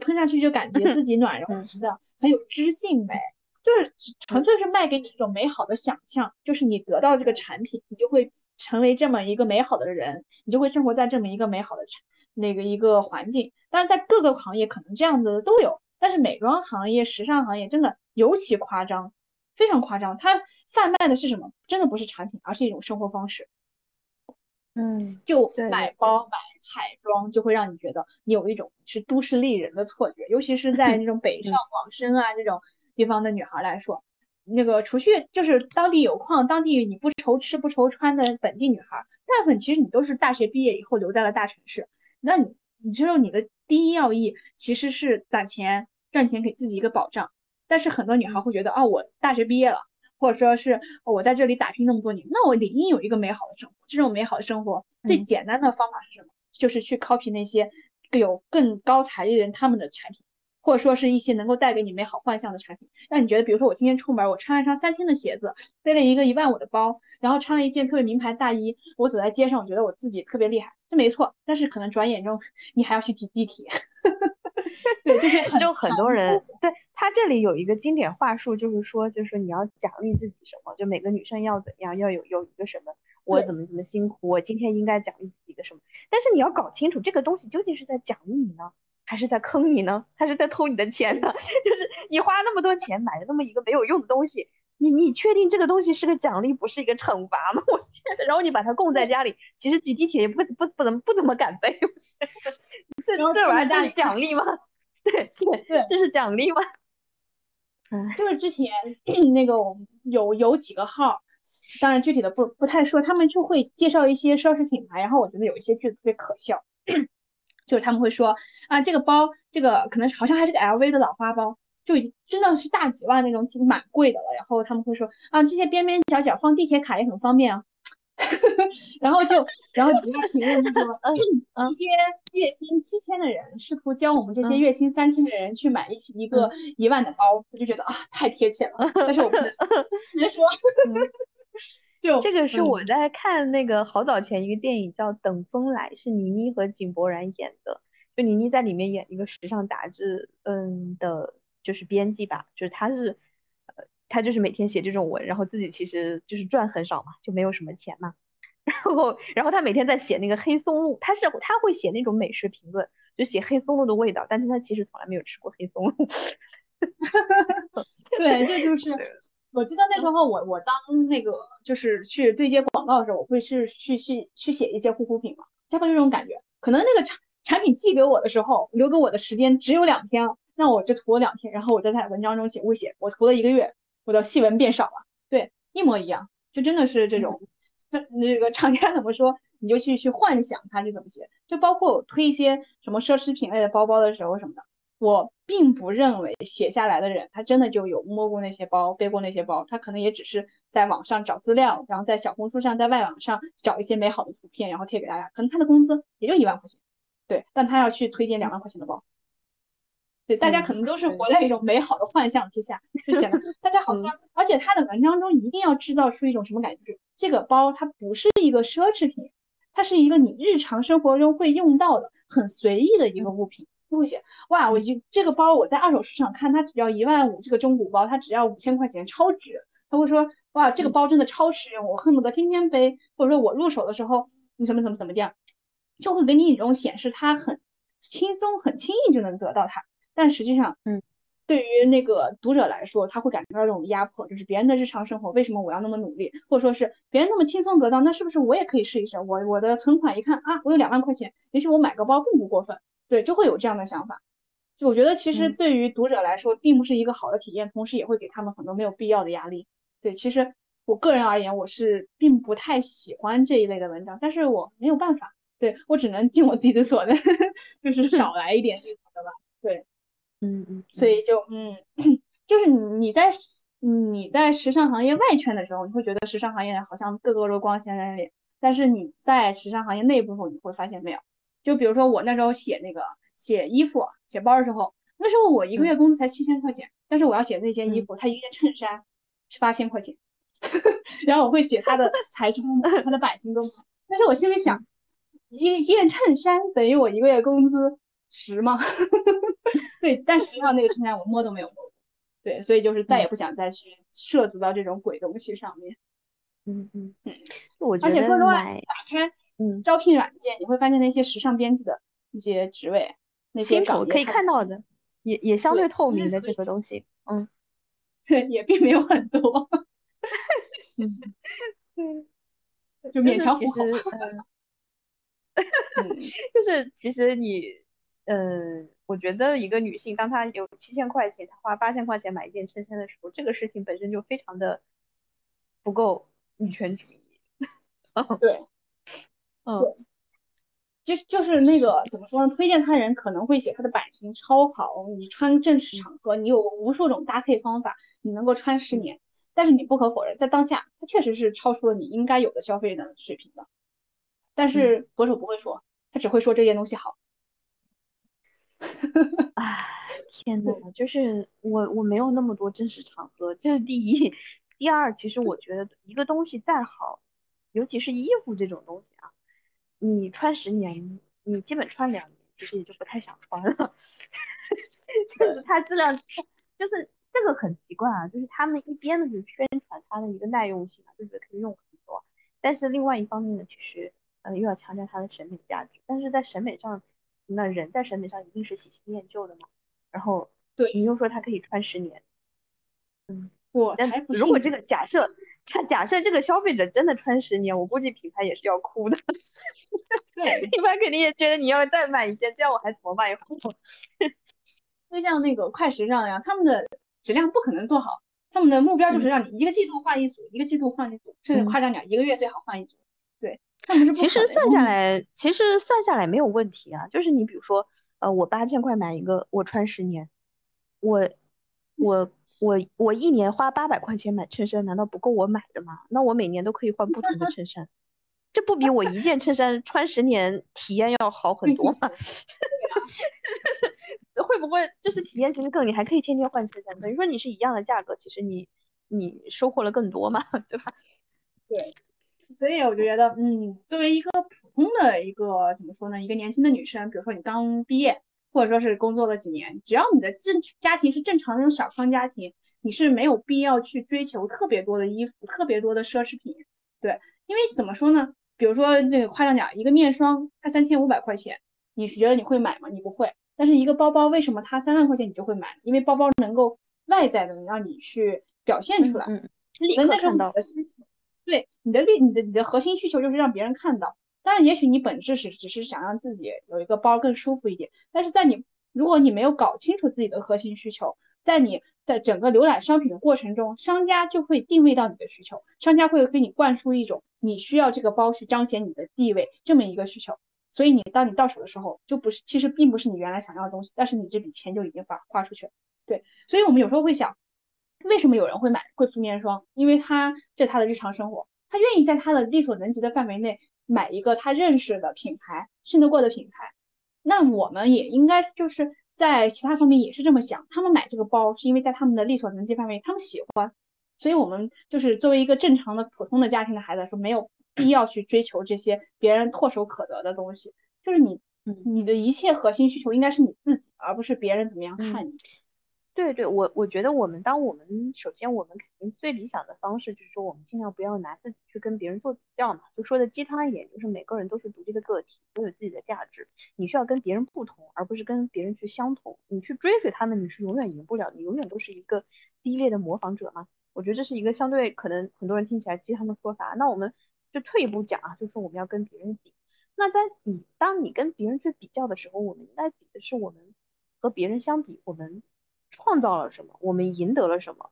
喷上去就感觉自己暖融。融的，很有知性美，就是纯粹是卖给你一种美好的想象，就是你得到这个产品，你就会成为这么一个美好的人，你就会生活在这么一个美好的产。那个一个环境，但是在各个行业可能这样的都有，但是美妆行业、时尚行业真的尤其夸张，非常夸张。它贩卖的是什么？真的不是产品，而是一种生活方式。嗯，就买包、买彩妆，就会让你觉得你有一种是都市丽人的错觉。尤其是 在那种北上广深啊这种地方的女孩来说，那个除去就是当地有矿、当地你不愁吃不愁穿的本地女孩，大部分其实你都是大学毕业以后留在了大城市。那你，你知道你的第一要义其实是攒钱赚钱，给自己一个保障。但是很多女孩会觉得，哦，我大学毕业了，或者说是我在这里打拼那么多年，那我理应有一个美好的生活。这种美好的生活最简单的方法是什么？就是去 copy 那些有更高财力的人他们的产品。或者说是一些能够带给你美好幻象的产品，让你觉得，比如说我今天出门，我穿了一双三千的鞋子，背了一个一万五的包，然后穿了一件特别名牌大衣，我走在街上，我觉得我自己特别厉害，这没错。但是可能转眼中你还要去挤地铁，对，就是就很多人，对他这里有一个经典话术，就是说，就是你要奖励自己什么，就每个女生要怎样，要有有一个什么，我怎么怎么辛苦，我今天应该奖励自己一个什么。但是你要搞清楚这个东西究竟是在奖励你呢？还是在坑你呢？还是在偷你的钱呢？就是你花那么多钱买了那么一个没有用的东西，你你确定这个东西是个奖励，不是一个惩罚吗？我天！然后你把它供在家里，其实挤地铁也不不不怎不怎么敢背。这这玩意儿是奖励吗？对对对，这是奖励吗？就是之前 那个我们有有几个号，当然具体的不不太说，他们就会介绍一些奢侈品牌，然后我觉得有一些句子特别可笑。就是他们会说啊，这个包，这个可能好像还是个 LV 的老花包，就已经真的是大几万那种，挺蛮贵的了。然后他们会说啊，这些边边角角放地铁卡也很方便啊。然后就，然后底下评论就说，这些月薪七千的人试图教我们这些月薪三千的人去买一起一个一万的包，我就觉得啊，太贴切了。但是我不能 别说。就这个是我在看那个好早前一个电影叫《等风来》，是倪妮和井柏然演的。就倪妮在里面演一个时尚杂志，嗯的，就是编辑吧。就是他是，呃，他就是每天写这种文，然后自己其实就是赚很少嘛，就没有什么钱嘛。然后，然后他每天在写那个黑松露，他是他会写那种美食评论，就写黑松露的味道，但是他其实从来没有吃过黑松露。对，这就是。我记得那时候我我当那个就是去对接广告的时候，我会是去去去写一些护肤品嘛，加上这种感觉，可能那个产产品寄给我的时候，留给我的时间只有两天，那我就涂了两天，然后我再在文章中写，我写我涂了一个月，我的细纹变少了，对，一模一样，就真的是这种，这那个厂家怎么说，你就去去幻想它是怎么写，就包括我推一些什么奢侈品类的包包的时候什么的。我并不认为写下来的人，他真的就有摸过那些包，背过那些包，他可能也只是在网上找资料，然后在小红书上，在外网上找一些美好的图片，然后贴给大家。可能他的工资也就一万块钱，对，但他要去推荐两万块钱的包，对，大家可能都是活在一种美好的幻象之下，就显得大家好像，而且他的文章中一定要制造出一种什么感觉，就是这个包它不是一个奢侈品，它是一个你日常生活中会用到的很随意的一个物品。不会写哇，我一这个包我在二手市场看它只要一万五，这个中古包它只要五千块钱，超值。他会说哇，这个包真的超实用，我恨不得天天背，或者说我入手的时候你怎么怎么怎么样，就会给你一种显示它很轻松、很轻易就能得到它，但实际上，嗯。对于那个读者来说，他会感觉到这种压迫，就是别人的日常生活，为什么我要那么努力，或者说是别人那么轻松得到，那是不是我也可以试一试？我我的存款一看啊，我有两万块钱，也许我买个包并不过分，对，就会有这样的想法。就我觉得其实对于读者来说，并不是一个好的体验，同时也会给他们很多没有必要的压力。对，其实我个人而言，我是并不太喜欢这一类的文章，但是我没有办法，对我只能尽我自己的所能，就是少来一点就好的吧。对。嗯嗯，所以就嗯，就是你在你在时尚行业外圈的时候，你会觉得时尚行业好像个个都光鲜亮丽，但是你在时尚行业内部后，你会发现没有？就比如说我那时候写那个写衣服、写包的时候，那时候我一个月工资才七千块钱，但是我要写那件衣服，它一件衬衫是八千块钱，然后我会写它的 材质它的版型多好，但是我心里想，一件衬衫等于我一个月工资。十吗？对，但实际上那个衬衫我摸都没有摸过。对，所以就是再也不想再去涉足到这种鬼东西上面。嗯嗯嗯，我而且说实话，打开嗯招聘软件，你会发现那些时尚编辑的一些职位，那些岗可以看到的，也也相对透明的这个东西。嗯，对，也并没有很多。嗯，对，就勉强糊口。就是其实你，嗯，我觉得一个女性，当她有七千块钱，她花八千块钱买一件衬衫的时候，这个事情本身就非常的不够女权主义。对，嗯，就是就是那个怎么说呢？推荐他人可能会写它的版型超好，你穿正式场合，你有无数种搭配方法，你能够穿十年。但是你不可否认，在当下，它确实是超出了你应该有的消费的水平的。但是博主不会说，他只会说这件东西好。唉，天呐，就是我我没有那么多真实场合，这是第一。第二，其实我觉得一个东西再好，尤其是衣服这种东西啊，你穿十年，你基本穿两年，其实也就不太想穿了。就是它质量，就是这个很奇怪啊，就是他们一边呢就宣传它的一个耐用性啊，就觉得可以用很多，但是另外一方面呢，其实。呃，又要强调它的审美价值，但是在审美上，那人在审美上一定是喜新厌旧的嘛。然后，对你又说它可以穿十年，嗯，我才不如果这个假设，假假设这个消费者真的穿十年，我估计品牌也是要哭的。对，品牌肯定也觉得你要再买一件，这样我还怎么卖货？就像那个快时尚一样，他们的质量不可能做好，他们的目标就是让你一个季度换一组，一个季度换一组，甚至夸张点，一个月最好换一组。对。其实算下来，其实算下来没有问题啊。就是你比如说，呃，我八千块买一个，我穿十年，我我我我一年花八百块钱买衬衫，难道不够我买的吗？那我每年都可以换不同的衬衫，这不比我一件衬衫穿十年体验要好很多吗？会不会就是体验其实更？你还可以天天换衬衫，等于说你是一样的价格，其实你你收获了更多嘛，对吧？对。所以我就觉得，嗯，作为一个普通的一个怎么说呢，一个年轻的女生，比如说你刚毕业，或者说是工作了几年，只要你的正家庭是正常那种小康家庭，你是没有必要去追求特别多的衣服、特别多的奢侈品，对，因为怎么说呢？比如说这个夸张点，一个面霜它三千五百块钱，你觉得你会买吗？你不会。但是一个包包为什么它三万块钱你就会买？因为包包能够外在的让你去表现出来，嗯，立刻看到。对你的利，你的你的核心需求就是让别人看到。当然，也许你本质是只是想让自己有一个包更舒服一点。但是在你如果你没有搞清楚自己的核心需求，在你在整个浏览商品的过程中，商家就会定位到你的需求，商家会给你灌输一种你需要这个包去彰显你的地位这么一个需求。所以你当你到手的时候，就不是其实并不是你原来想要的东西，但是你这笔钱就已经花花出去了。对，所以我们有时候会想。为什么有人会买贵妇面霜？因为他这是他的日常生活，他愿意在他的力所能及的范围内买一个他认识的品牌、信得过的品牌。那我们也应该就是在其他方面也是这么想，他们买这个包是因为在他们的力所能及范围，他们喜欢。所以，我们就是作为一个正常的普通的家庭的孩子来说，没有必要去追求这些别人唾手可得的东西。就是你，你的一切核心需求应该是你自己，而不是别人怎么样看你。对对，我我觉得我们当我们首先我们肯定最理想的方式就是说我们尽量不要拿自己去跟别人做比较嘛，就说的鸡汤一点，就是每个人都是独立的个体，都有自己的价值，你需要跟别人不同，而不是跟别人去相同。你去追随他们，你是永远赢不了，你永远都是一个低劣的模仿者嘛。我觉得这是一个相对可能很多人听起来鸡汤的说法。那我们就退一步讲啊，就是我们要跟别人比。那在你当你跟别人去比较的时候，我们应该比的是我们和别人相比，我们。创造了什么？我们赢得了什么？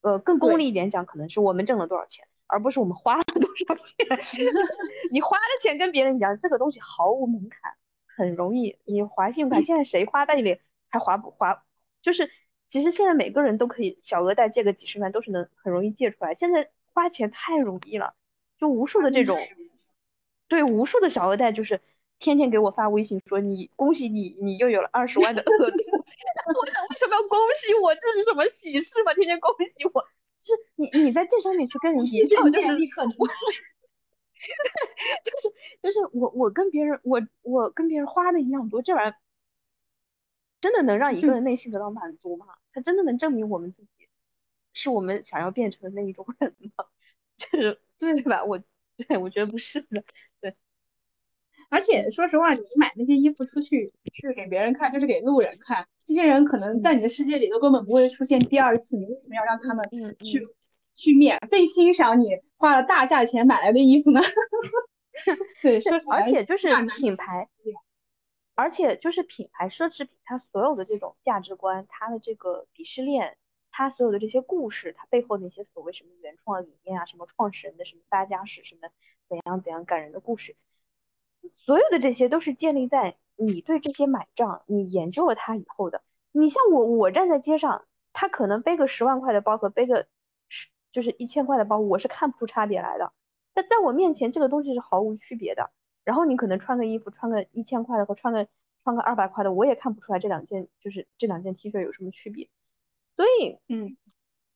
呃，更功利一点讲，可能是我们挣了多少钱，而不是我们花了多少钱。你花的钱跟别人讲，这个东西毫无门槛，很容易。你划信用卡，现在谁花贷里还划不划？就是其实现在每个人都可以小额贷借个几十万，都是能很容易借出来。现在花钱太容易了，就无数的这种，对，无数的小额贷就是天天给我发微信说你恭喜你，你又有了二十万的 额度。我想为什么要恭喜我？这是什么喜事吗？天天恭喜我，就是你你在这上面去跟人比较，就是立刻，就是就是我我跟别人我我跟别人花的一样多，这玩意儿真的能让一个人内心得到满足吗？它真的能证明我们自己是我们想要变成的那一种人吗？就是对吧？我对我觉得不是的，对。而且说实话，你买那些衣服出去是给别人看，就是给路人看。这些人可能在你的世界里都根本不会出现第二次。你为什么要让他们去去免费欣赏你花了大价钱买来的衣服呢？对，说而且就是品牌，而且就是品牌奢侈品，它所有的这种价值观，它的这个鄙视链，它所有的这些故事，它背后那些所谓什么原创理念啊，什么创始人的什么发家史，什么怎样怎样感人的故事。所有的这些都是建立在你对这些买账，你研究了它以后的。你像我，我站在街上，他可能背个十万块的包和背个十就是一千块的包，我是看不出差别来的。但在我面前，这个东西是毫无区别的。然后你可能穿个衣服，穿个一千块的和穿个穿个二百块的，我也看不出来这两件就是这两件 T 恤有什么区别。所以，嗯，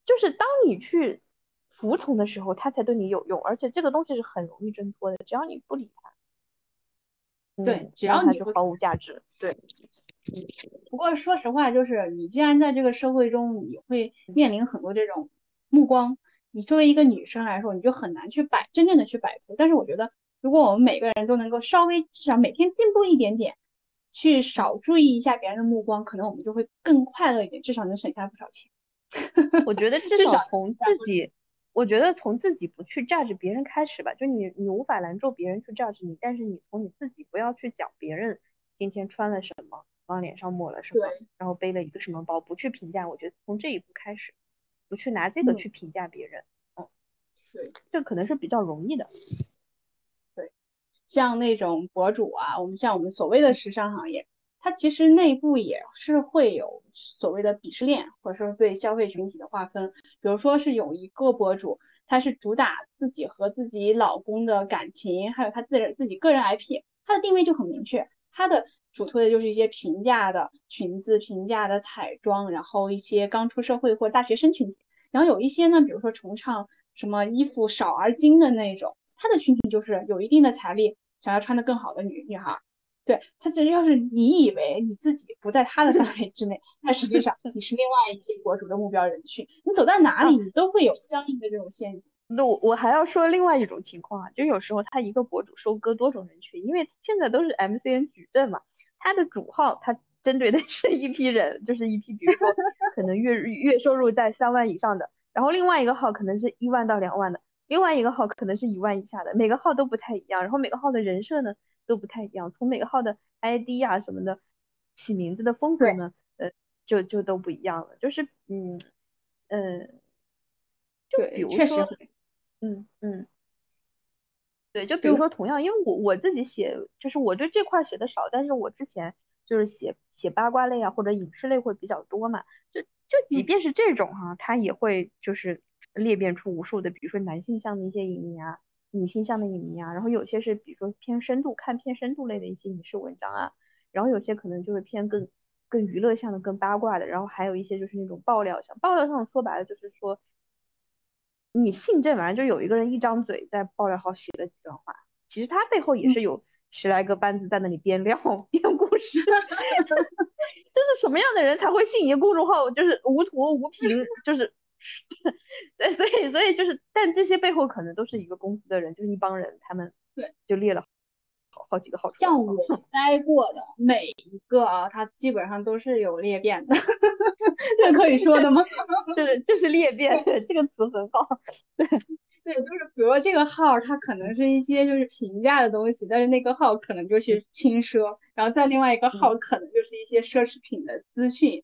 就是当你去服从的时候，它才对你有用，而且这个东西是很容易挣脱的，只要你不理它。对，只要你就毫无价值。对，嗯。不过说实话，就是你既然在这个社会中，你会面临很多这种目光，你作为一个女生来说，你就很难去摆真正的去摆脱。但是我觉得，如果我们每个人都能够稍微至少每天进步一点点，去少注意一下别人的目光，可能我们就会更快乐一点，至少能省下不少钱。我觉得至少从自己。我觉得从自己不去 judge 别人开始吧，就你你无法拦住别人去 judge 你，但是你从你自己不要去讲别人今天穿了什么，往脸上抹了什么，然后背了一个什么包，不去评价。我觉得从这一步开始，不去拿这个去评价别人，嗯，对，这可能是比较容易的。对，像那种博主啊，我们像我们所谓的时尚行业。它其实内部也是会有所谓的鄙视链，或者说对消费群体的划分。比如说是有一个博主，他是主打自己和自己老公的感情，还有他自自己个人 IP，他的定位就很明确，他的主推的就是一些平价的裙子、平价的彩妆，然后一些刚出社会或大学生群体。然后有一些呢，比如说崇尚什么衣服少而精的那种，他的群体就是有一定的财力，想要穿的更好的女女孩。对他，其实要是你以为你自己不在他的范围之内，但实际上你是另外一些博主的目标人群。你走到哪里，你都会有相应的这种陷阱。那我我还要说另外一种情况啊，就有时候他一个博主收割多种人群，因为现在都是 MCN 矩阵嘛，他的主号他针对的是一批人，就是一批比如说 可能月月收入在三万以上的，然后另外一个号可能是一万到两万的，另外一个号可能是一万以下的，每个号都不太一样，然后每个号的人设呢？都不太一样，从每个号的 ID 啊什么的起名字的风格呢，呃，就就都不一样了。就是，嗯，嗯，就比如说，嗯嗯，对，就比如说同样，因为我我自己写，就是我对这块写的少，但是我之前就是写写八卦类啊或者影视类会比较多嘛，就就即便是这种哈，它也会就是裂变出无数的，比如说男性向的一些影迷啊。女性向的影迷啊，然后有些是比如说偏深度看偏深度类的一些影视文章啊，然后有些可能就是偏更更娱乐向的、更八卦的，然后还有一些就是那种爆料向。爆料向说白了就是说，你信这玩意儿就有一个人一张嘴在爆料号写了几段话，其实他背后也是有十来个班子在那里编料 编故事。就是什么样的人才会信一个公众号就是无图无凭，就是 对，所以所以就是，但这些背后可能都是一个公司的人，就是一帮人，他们对就列了好好几个好像 我待过的每一个啊，他基本上都是有裂变的，这可以说的吗？就是就是裂变，对这个词很好，对。对，就是比如说这个号，它可能是一些就是平价的东西，但是那个号可能就是轻奢，然后在另外一个号可能就是一些奢侈品的资讯，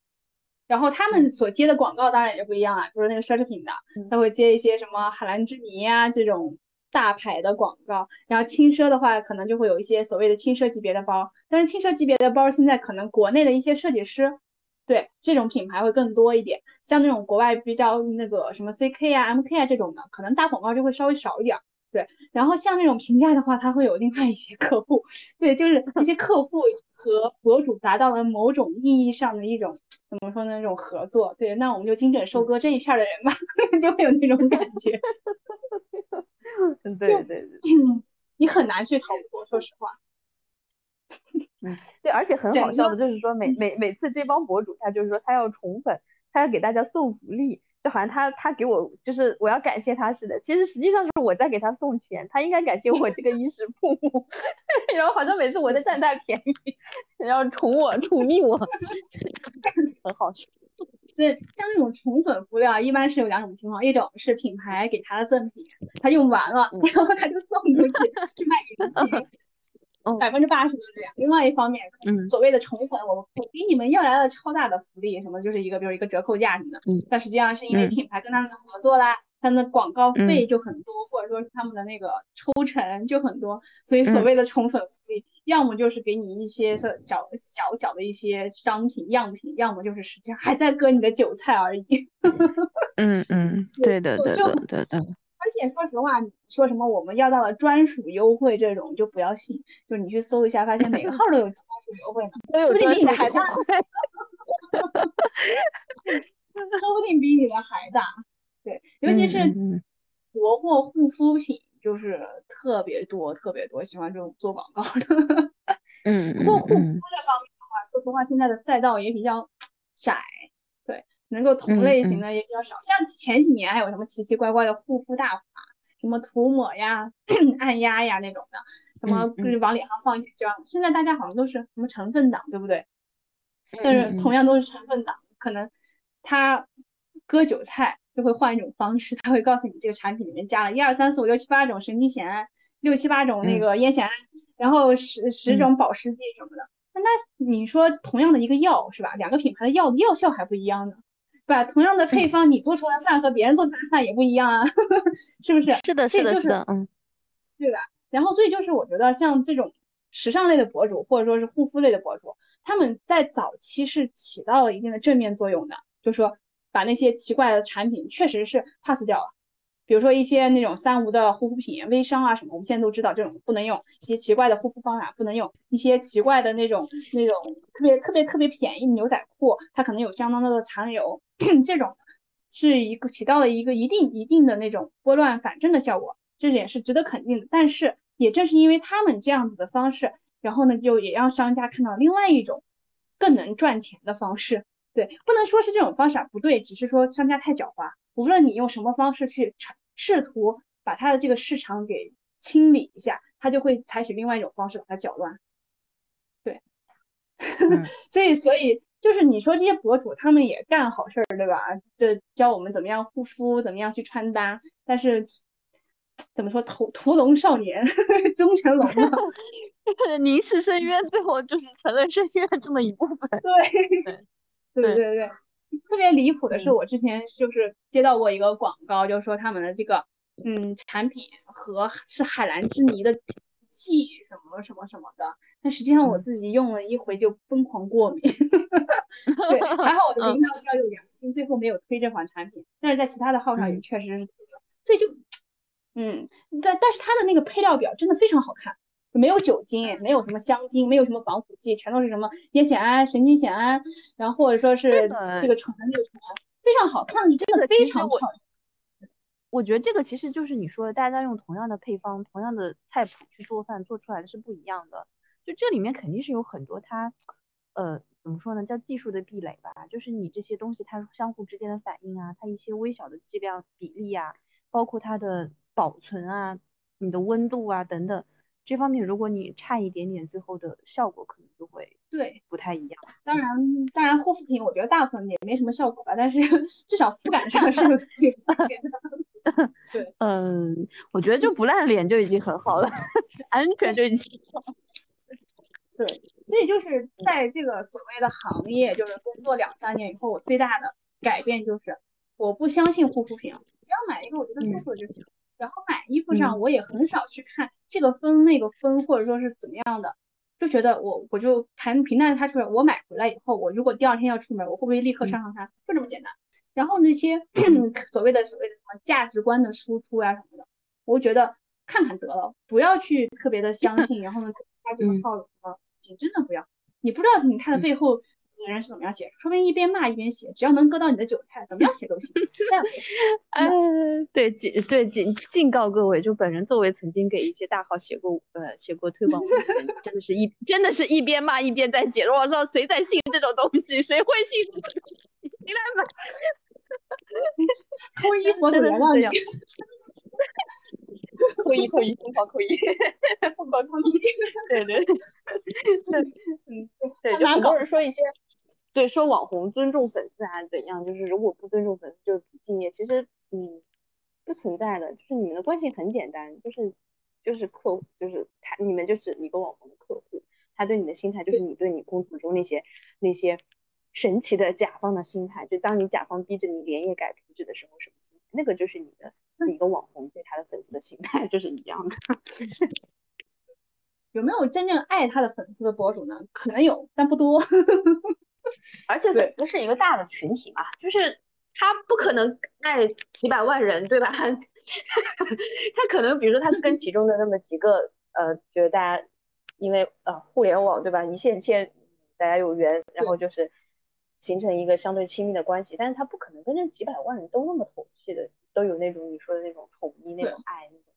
然后他们所接的广告当然也不一样啊，比如那个奢侈品的，他会接一些什么海蓝之谜呀这种大牌的广告，然后轻奢的话可能就会有一些所谓的轻奢级别的包，但是轻奢级别的包现在可能国内的一些设计师。对这种品牌会更多一点，像那种国外比较那个什么 CK 啊、MK 啊这种的，可能打广告就会稍微少一点。对，然后像那种评价的话，他会有另外一些客户。对，就是那些客户和博主达到了某种意义上的一种怎么说呢？那种合作。对，那我们就精准收割这一片的人吧，就会有那种感觉。对对对，你很难去逃脱，说实话。嗯，对，而且很好笑的，就是说每每每次这帮博主，他就是说他要宠粉，他要给大家送福利，就好像他他给我就是我要感谢他似的，其实实际上是我在给他送钱，他应该感谢我这个衣食父母，然后好像每次我在占他便宜，然后宠我宠溺我，很好笑。对，像这种宠粉福利啊，一般是有两种情况，一种是品牌给他的赠品，他用完了，然后他就送出去去卖给人情。百分之八十都是这样。另外一方面，嗯，所谓的宠粉，我我给你们要来了超大的福利，什么就是一个，比如一个折扣价什么的。嗯，但实际上是因为品牌跟他们的合作啦，他们的广告费就很多，或者说是他们的那个抽成就很多，所以所谓的宠粉福利，要么就是给你一些小小小的一些商品样品，要么就是实际上还在割你的韭菜而已。嗯嗯，对的对的对的。而且说实话，说什么我们要到了专属优惠这种就不要信，就你去搜一下，发现每个号都有专属优惠呢，说不定比你的还大，说不定比你的还大。对，尤其是国货护肤品，就是特别多特别多喜欢这种做广告的。嗯，不过护肤这方面的话，说实话现在的赛道也比较窄。能够同类型的也比较少，像前几年还有什么奇奇怪怪的护肤大法，什么涂抹呀、按压呀那种的，什么往脸上放一些胶，现在大家好像都是什么成分党，对不对？但是同样都是成分党，可能他割韭菜就会换一种方式，他会告诉你这个产品里面加了一二三四五六七八种神经酰胺，六七八种那个烟酰胺，然后十十种保湿剂什么的。那那你说同样的一个药是吧？两个品牌的药药效还不一样呢。把同样的配方，你做出来的饭和别人做出来的饭也不一样啊，是不是？是的，是的，是的，嗯，对吧？然后，所以就是我觉得像这种时尚类的博主，或者说是护肤类的博主，他们在早期是起到了一定的正面作用的，就是说把那些奇怪的产品确实是 pass 掉了。比如说一些那种三无的护肤品、微商啊什么，我们现在都知道这种不能用；一些奇怪的护肤方法不能用；一些奇怪的那种那种特别特别特别便宜的牛仔裤，它可能有相当多的残留，这种是一个起到了一个一定一定的那种拨乱反正的效果，这点是值得肯定的。但是也正是因为他们这样子的方式，然后呢，就也让商家看到另外一种更能赚钱的方式。对，不能说是这种方式不对，只是说商家太狡猾。无论你用什么方式去试图把他的这个市场给清理一下，他就会采取另外一种方式把它搅乱。对，所以所以就是你说这些博主他们也干好事儿，对吧？就教我们怎么样护肤，怎么样去穿搭，但是怎么说屠屠龙少年终成龙嘛？凝视深渊，最后就是成了深渊中的一部分。对，对对对。特别离谱的是，我之前就是接到过一个广告，就是说他们的这个嗯产品和是海蓝之谜的剂什么什么什么的，但实际上我自己用了一回就疯狂过敏。对，还好我的领导比较有良心，最后没有推这款产品，但是在其他的号上也确实是推了，所以就嗯，但但是它的那个配料表真的非常好看。没有酒精，没有什么香精，没有什么防腐剂，全都是什么烟酰胺、神经酰胺，然后或者说是这个醇那个醇，非常好，看上去真的非常漂亮。我觉得这个其实就是你说的，大家用同样的配方、同样的菜谱去做饭，做出来的是不一样的。就这里面肯定是有很多它，呃，怎么说呢，叫技术的壁垒吧，就是你这些东西它相互之间的反应啊，它一些微小的剂量比例啊，包括它的保存啊，你的温度啊等等。这方面如果你差一点点，最后的效果可能就会对不太一样。当然，当然护肤品我觉得大部分也没什么效果吧，但是 至少肤感上是有 区别的。对，嗯，我觉得就不烂脸就已经很好了，安全就已经。对，所以就是在这个所谓的行业，就是工作两三年以后，我最大的改变就是我不相信护肤品，只要买一个我觉得舒服的就行。然后买衣服上，我也很少去看这个分那个分，或者说是怎么样的，就觉得我我就盘平淡它出来。我买回来以后，我如果第二天要出门，我会不会立刻穿上它？就这么简单。然后那些 所谓的所谓的什么价值观的输出啊什么的，我觉得看看得了，不要去特别的相信。然后呢，他这个号什么，真的不要，你不知道你看的背后。的人是怎么样写？说明一边骂一边写，只要能割到你的韭菜，怎么样写都行。嗯，对，警对警警告各位，就本人作为曾经给一些大号写过呃写过推广文真的是一真的是一边骂一边在写。我说谁在信这种东西？谁会信这种东西？你来买，扣一佛祖原谅你。扣一扣一，疯狂扣一，疯狂扣一。对对对，嗯，对，就很多人说一些。对，说网红尊重粉丝啊怎样？就是如果不尊重粉丝就不敬业，其实嗯不存在的，就是你们的关系很简单，就是就是客户，就是他你们就是一个网红的客户，他对你的心态就是你对你工作中那些那些神奇的甲方的心态，就当你甲方逼着你连夜改图纸的时候什么心态，那个就是你的一个网红对他的粉丝的心态就是一样的。有没有真正爱他的粉丝的博主呢？可能有，但不多。而且粉丝是一个大的群体嘛，就是他不可能爱几百万人，对吧？他可能比如说他是跟其中的那么几个，呃，就是大家因为呃互联网对吧，一线牵，大家有缘，然后就是形成一个相对亲密的关系。但是他不可能跟这几百万人都那么投契的，都有那种你说的那种统一那种爱，那种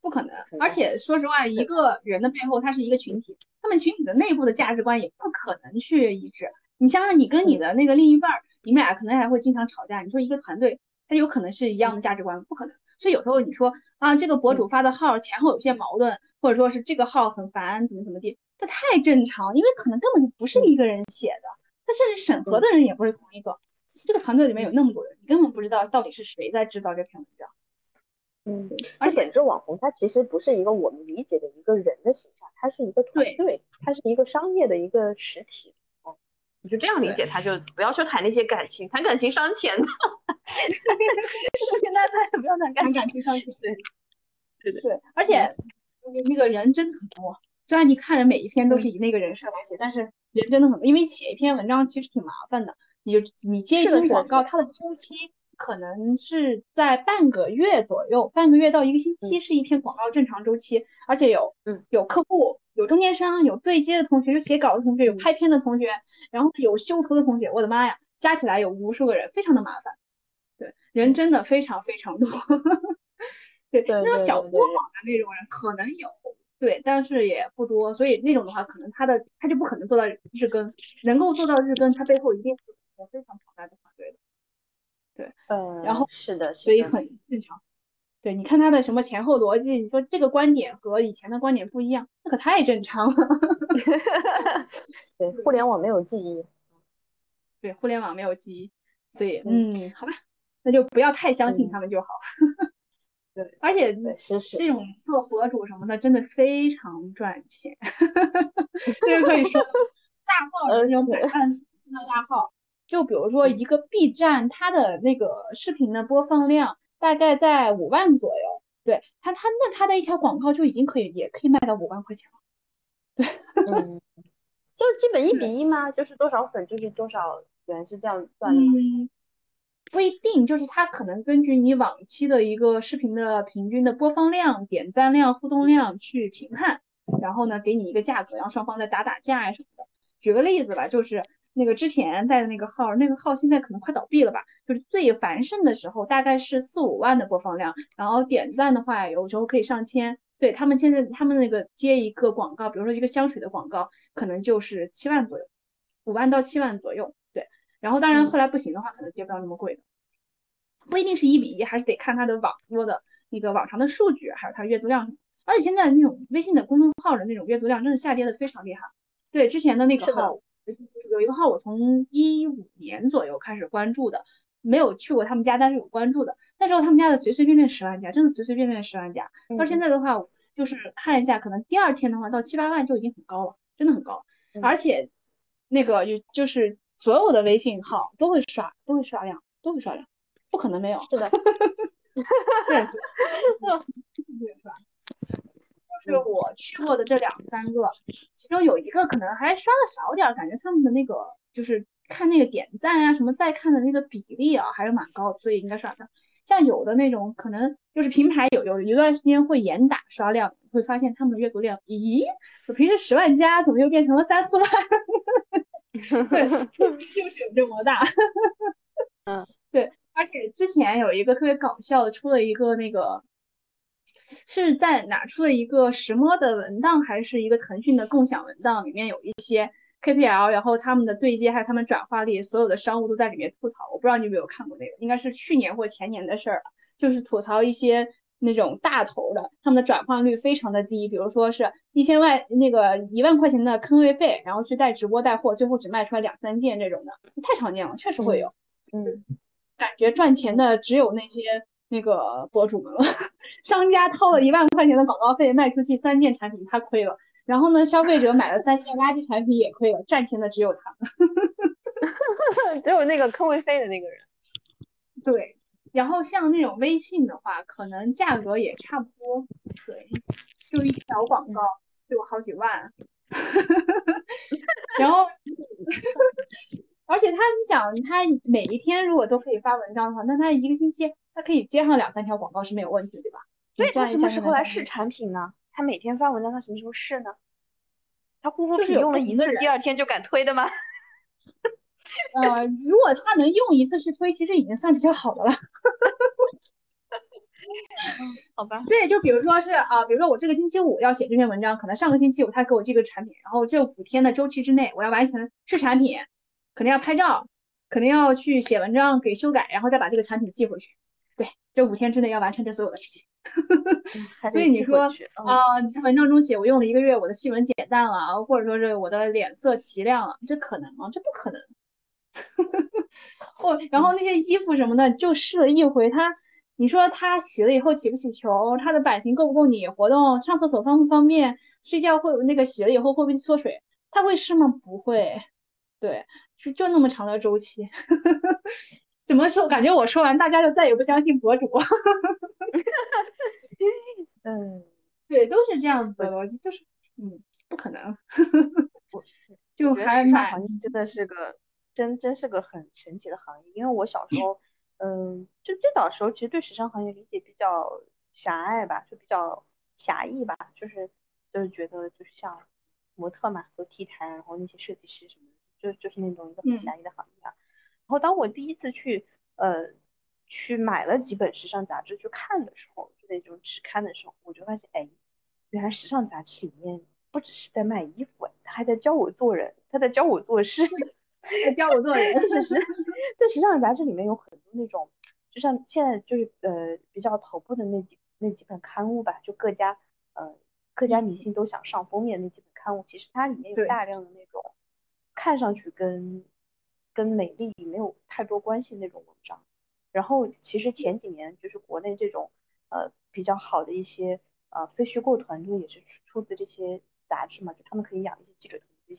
不可能。而且说实话，一个人的背后他是一个群体，他们群体的内部的价值观也不可能去一致。你想想，你跟你的那个另一半，你们俩可能还会经常吵架。你说一个团队，他有可能是一样的价值观，不可能。所以有时候你说啊，这个博主发的号前后有些矛盾，或者说是这个号很烦，怎么怎么地，这太正常，因为可能根本就不是一个人写的，他甚至审核的人也不是同一个。这个团队里面有那么多人，你根本不知道到底是谁在制造这篇文章。嗯，而且这网红他其实不是一个我们理解的一个人的形象，他是一个团队，他是一个商业的一个实体。哦你就这样理解他，就不要去谈那些感情，谈感情伤钱的。现在他也不要谈感情，谈感情伤钱。对，对对对。而且那那个人真的很多，虽然你看着每一篇都是以那个人设来写，但是人真的很多。因为写一篇文章其实挺麻烦的，你就你接一篇广告，它的周期可能是在半个月左右，半个月到一个星期是一篇广告正常周期，而且有嗯有客户。有中间商，有对接的同学，有写稿的同学，有拍片的同学，然后有修图的同学。我的妈呀，加起来有无数个人，非常的麻烦。对，人真的非常非常多。对，那种小作坊的那种人可能有，对，但是也不多。所以那种的话，可能他的他就不可能做到日更，能够做到日更，他背后一定是有非常庞大的团队的。对，呃，然后是的，所以很正常。对，你看他的什么前后逻辑，你说这个观点和以前的观点不一样，那可太正常了。对，互联网没有记忆。对，互联网没有记忆，所以嗯，好吧，那就不要太相信他们就好。对，而且这种做博主什么的，真的非常赚钱。这个可以说，大号那种百万粉丝的大号，就比如说一个 B 站，它的那个视频的播放量。大概在五万左右，对它它那它的一条广告就已经可以，也可以卖到五万块钱了。对，嗯，就基本一比一吗？就是多少粉就是多少元，是这样算的吗？嗯，不一定，就是它可能根据你往期的一个视频的平均的播放量、点赞量、互动量去评判，然后呢给你一个价格，然后双方再打打架呀什么的。举个例子吧，就是。那个之前带的那个号，那个号现在可能快倒闭了吧？就是最繁盛的时候，大概是四五万的播放量，然后点赞的话，有时候可以上千。对他们现在，他们那个接一个广告，比如说一个香水的广告，可能就是七万左右。五万到七万左右。对，然后当然后来不行的话，可能接不到那么贵的，不一定是一比一，还是得看它的网络的那个网上的数据，还有它阅读量。而且现在那种微信的公众号的那种阅读量真的下跌的非常厉害。对，之前的那个号有一个号，我从一五年左右开始关注的，没有去过他们家，但是有关注的。那时候他们家的随随便便十万加，真的随随便便十万加。到现在的话，就是看一下，可能第二天的话到七八万就已经很高了，真的很高。而且那个有就是所有的微信号都会刷，都会刷量，都会刷量，不可能没有。是的。对，是。就是我去过的这两三个，其中有一个可能还刷的少点，感觉他们的那个就是看那个点赞啊什么再看的那个比例啊还是蛮高的，所以应该刷上。像有的那种可能就是平台有有一段时间会严打刷量，会发现他们的阅读量，咦，我平时十万加怎么又变成了三四万？对，就是有这么大。嗯，对，而且之前有一个特别搞笑的，出了一个那个。是在哪出的一个石墨的文档，还是一个腾讯的共享文档？里面有一些 KPL，然后他们的对接还有他们转化率，所有的商务都在里面吐槽。我不知道你有没有看过那个，应该是去年或前年的事儿了。就是吐槽一些那种大头的，他们的转化率非常的低，比如说是一千万那个一万块钱的坑位费，然后去带直播带货，最后只卖出来两三件这种的，太常见了，确实会有。嗯，感觉赚钱的只有那些。那个博主们了，商家掏了一万块钱的广告费卖出去三件产品，他亏了。然后呢，消费者买了三件垃圾产品也亏了，赚钱的只有他，只有那个坑位费的那个人。对，然后像那种微信的话，可能价格也差不多，对，就一条广告就好几万，然后。而且他，你想，他每一天如果都可以发文章的话，那他一个星期他可以接上两三条广告是没有问题，对吧？所以他什么时候来试产品呢？他每天发文章，他什么时候试呢？他护肤品用了一次，第二天就敢推的吗？呃，如果他能用一次去推，其实已经算比较好的了。好吧。对，就比如说是啊，比如说我这个星期五要写这篇文章，可能上个星期五他给我这个产品，然后这五天的周期之内，我要完成试产品。可能要拍照，可能要去写文章给修改，然后再把这个产品寄回去。对，这五天之内要完成这所有的事情。所以你说啊，他文章中写我用了一个月，我的细纹减淡了，或者说是我的脸色提亮了，这可能吗？这不可能。或然后那些衣服什么的，就试了一回，他你说他洗了以后起不起球？他的版型够不够你活动？上厕所方不方便？睡觉会那个洗了以后会不会缩水？他会试吗？不会。对。就就那么长的周期，怎么说？感觉我说完，大家就再也不相信博主。嗯，对，都是这样子的逻辑，就是嗯，不可能。就还蛮行业真的是个真真是个很神奇的行业，因为我小时候，嗯，就最早的时候，其实对时尚行业理解比较狭隘吧，就比较狭义吧，就是就是觉得就是像模特嘛，做 T 台，然后那些设计师什么。就就是那种一个很狭义的行业，然后当我第一次去呃去买了几本时尚杂志去看的时候，就那种纸刊的时候，我就发现，哎，原来时尚杂志里面不只是在卖衣服，他还在教我做人，他在教我做事，在教我做人。确实，对时尚杂志里面有很多那种，就像现在就是呃比较头部的那几那几本刊物吧，就各家呃各家明星都想上封面那几本刊物，其实它里面有大量的那种。看上去跟跟美丽没有太多关系那种文章，然后其实前几年就是国内这种呃比较好的一些呃非虚构团队也是出自这些杂志嘛，就他们可以养一些记者去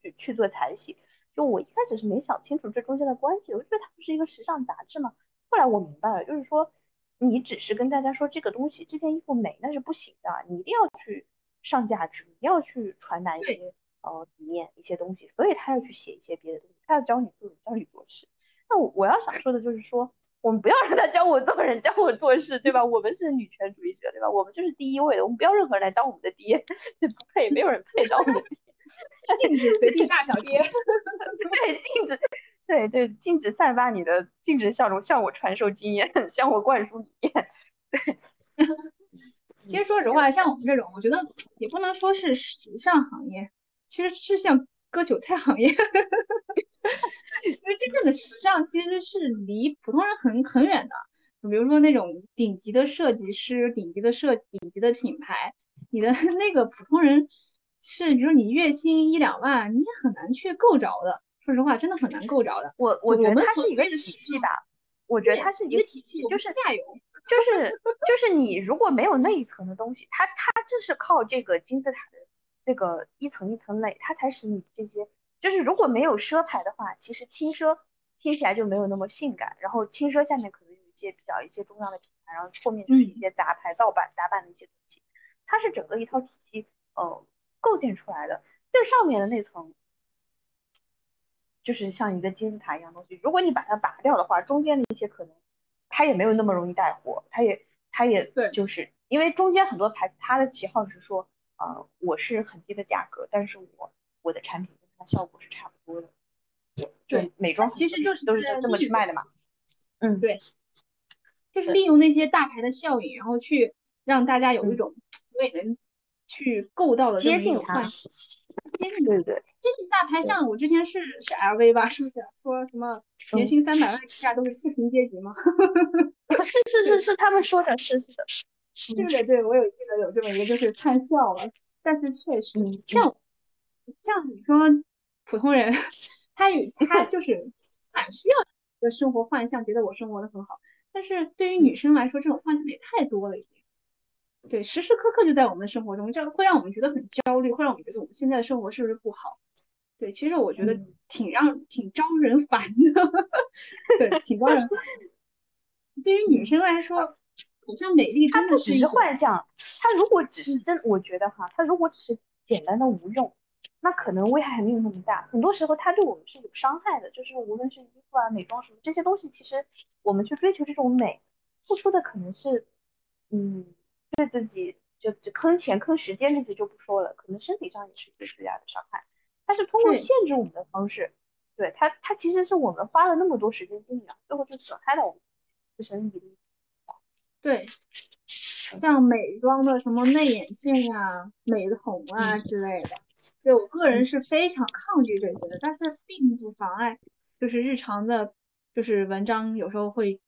去去做采写。就我一开始是没想清楚这中间的关系，我觉得它不是一个时尚杂志嘛。后来我明白了，就是说你只是跟大家说这个东西这件衣服美那是不行的，你一定要去上价值，你要去传达一些。呃，理念一些东西，所以他要去写一些别的东西，他要教你做人，教你做事。那我我要想说的就是说，我们不要让他教我做人，教我做事，对吧？我们是女权主义者，对吧？我们就是第一位的，我们不要任何人来当我们的爹，不配，没有人配当我们的爹。禁止随地大小便。对，禁止，对对，禁止散发你的，禁止笑容向我传授经验，向我灌输理念。对。其实说实话，像我们这种，我觉得也不能说是时尚行业。其实是像割韭菜行业，因为真正的时尚其实是离普通人很很远的。比如说那种顶级的设计师、顶级的设、顶级的品牌，你的 那个普通人是，比如你月薪一两万，你也很难去够着的。说实话，真的很难够着的。我我觉得它是一个体系吧。我觉得它是一个体系，就是下游，就是就是你如果没有那一层的东西，它它就是靠这个金字塔的这个一层一层垒，它才使你这些，就是如果没有奢牌的话，其实轻奢听起来就没有那么性感，然后轻奢下面可能有一些比较一些中央的品牌，然后后面就是一些杂牌、盗版、杂版的一些东西，它是整个一套体系呃构建出来的，最上面的那层。就是像一个金字塔一样东西，如果你把它拔掉的话，中间的一些可能它也没有那么容易带火，它也它也对，就是因为中间很多牌子它的旗号是说，呃，我是很低的价格，但是我我的产品跟它效果是差不多的，对，美妆其实就是都是这么去卖的嘛，嗯，对，就是利用那些大牌的效应，然后去让大家有一种我也能去够到的接近它。接近对对，接近大牌像我之前是是 LV 吧，是不是？说什么年薪三百万以下都是次贫阶级吗？是是是是，他们说的是是的，对对对，我有记得有这么一个，就是看笑了。但是确实，像像你说普通人，他与 他就是蛮需要一个生活幻象，觉得我生活的很好。但是对于女生来说，这种幻想也太多了一点。对，时时刻刻就在我们的生活中，这样会让我们觉得很焦虑，会让我们觉得我们现在的生活是不是不好？对，其实我觉得挺让挺招人烦的，对，挺招人烦。对于女生来说，好像美丽真的是只是幻象。它如果只是真，我觉得哈，它如果只是简单的无用，那可能危害还没有那么大。很多时候它对我们是有伤害的，就是无论是衣服啊、美妆什么这些东西，其实我们去追求这种美，付出的可能是，嗯。对自己就就坑钱坑时间这些就不说了，可能身体上也是一个巨大的伤害。但是通过限制我们的方式，对它它其实是我们花了那么多时间精力啊，最后就损害了我们自身的。对，像美妆的什么内眼线啊、美瞳啊之类的，对我个人是非常抗拒这些的。但是并不妨碍，就是日常的，就是文章有时候会，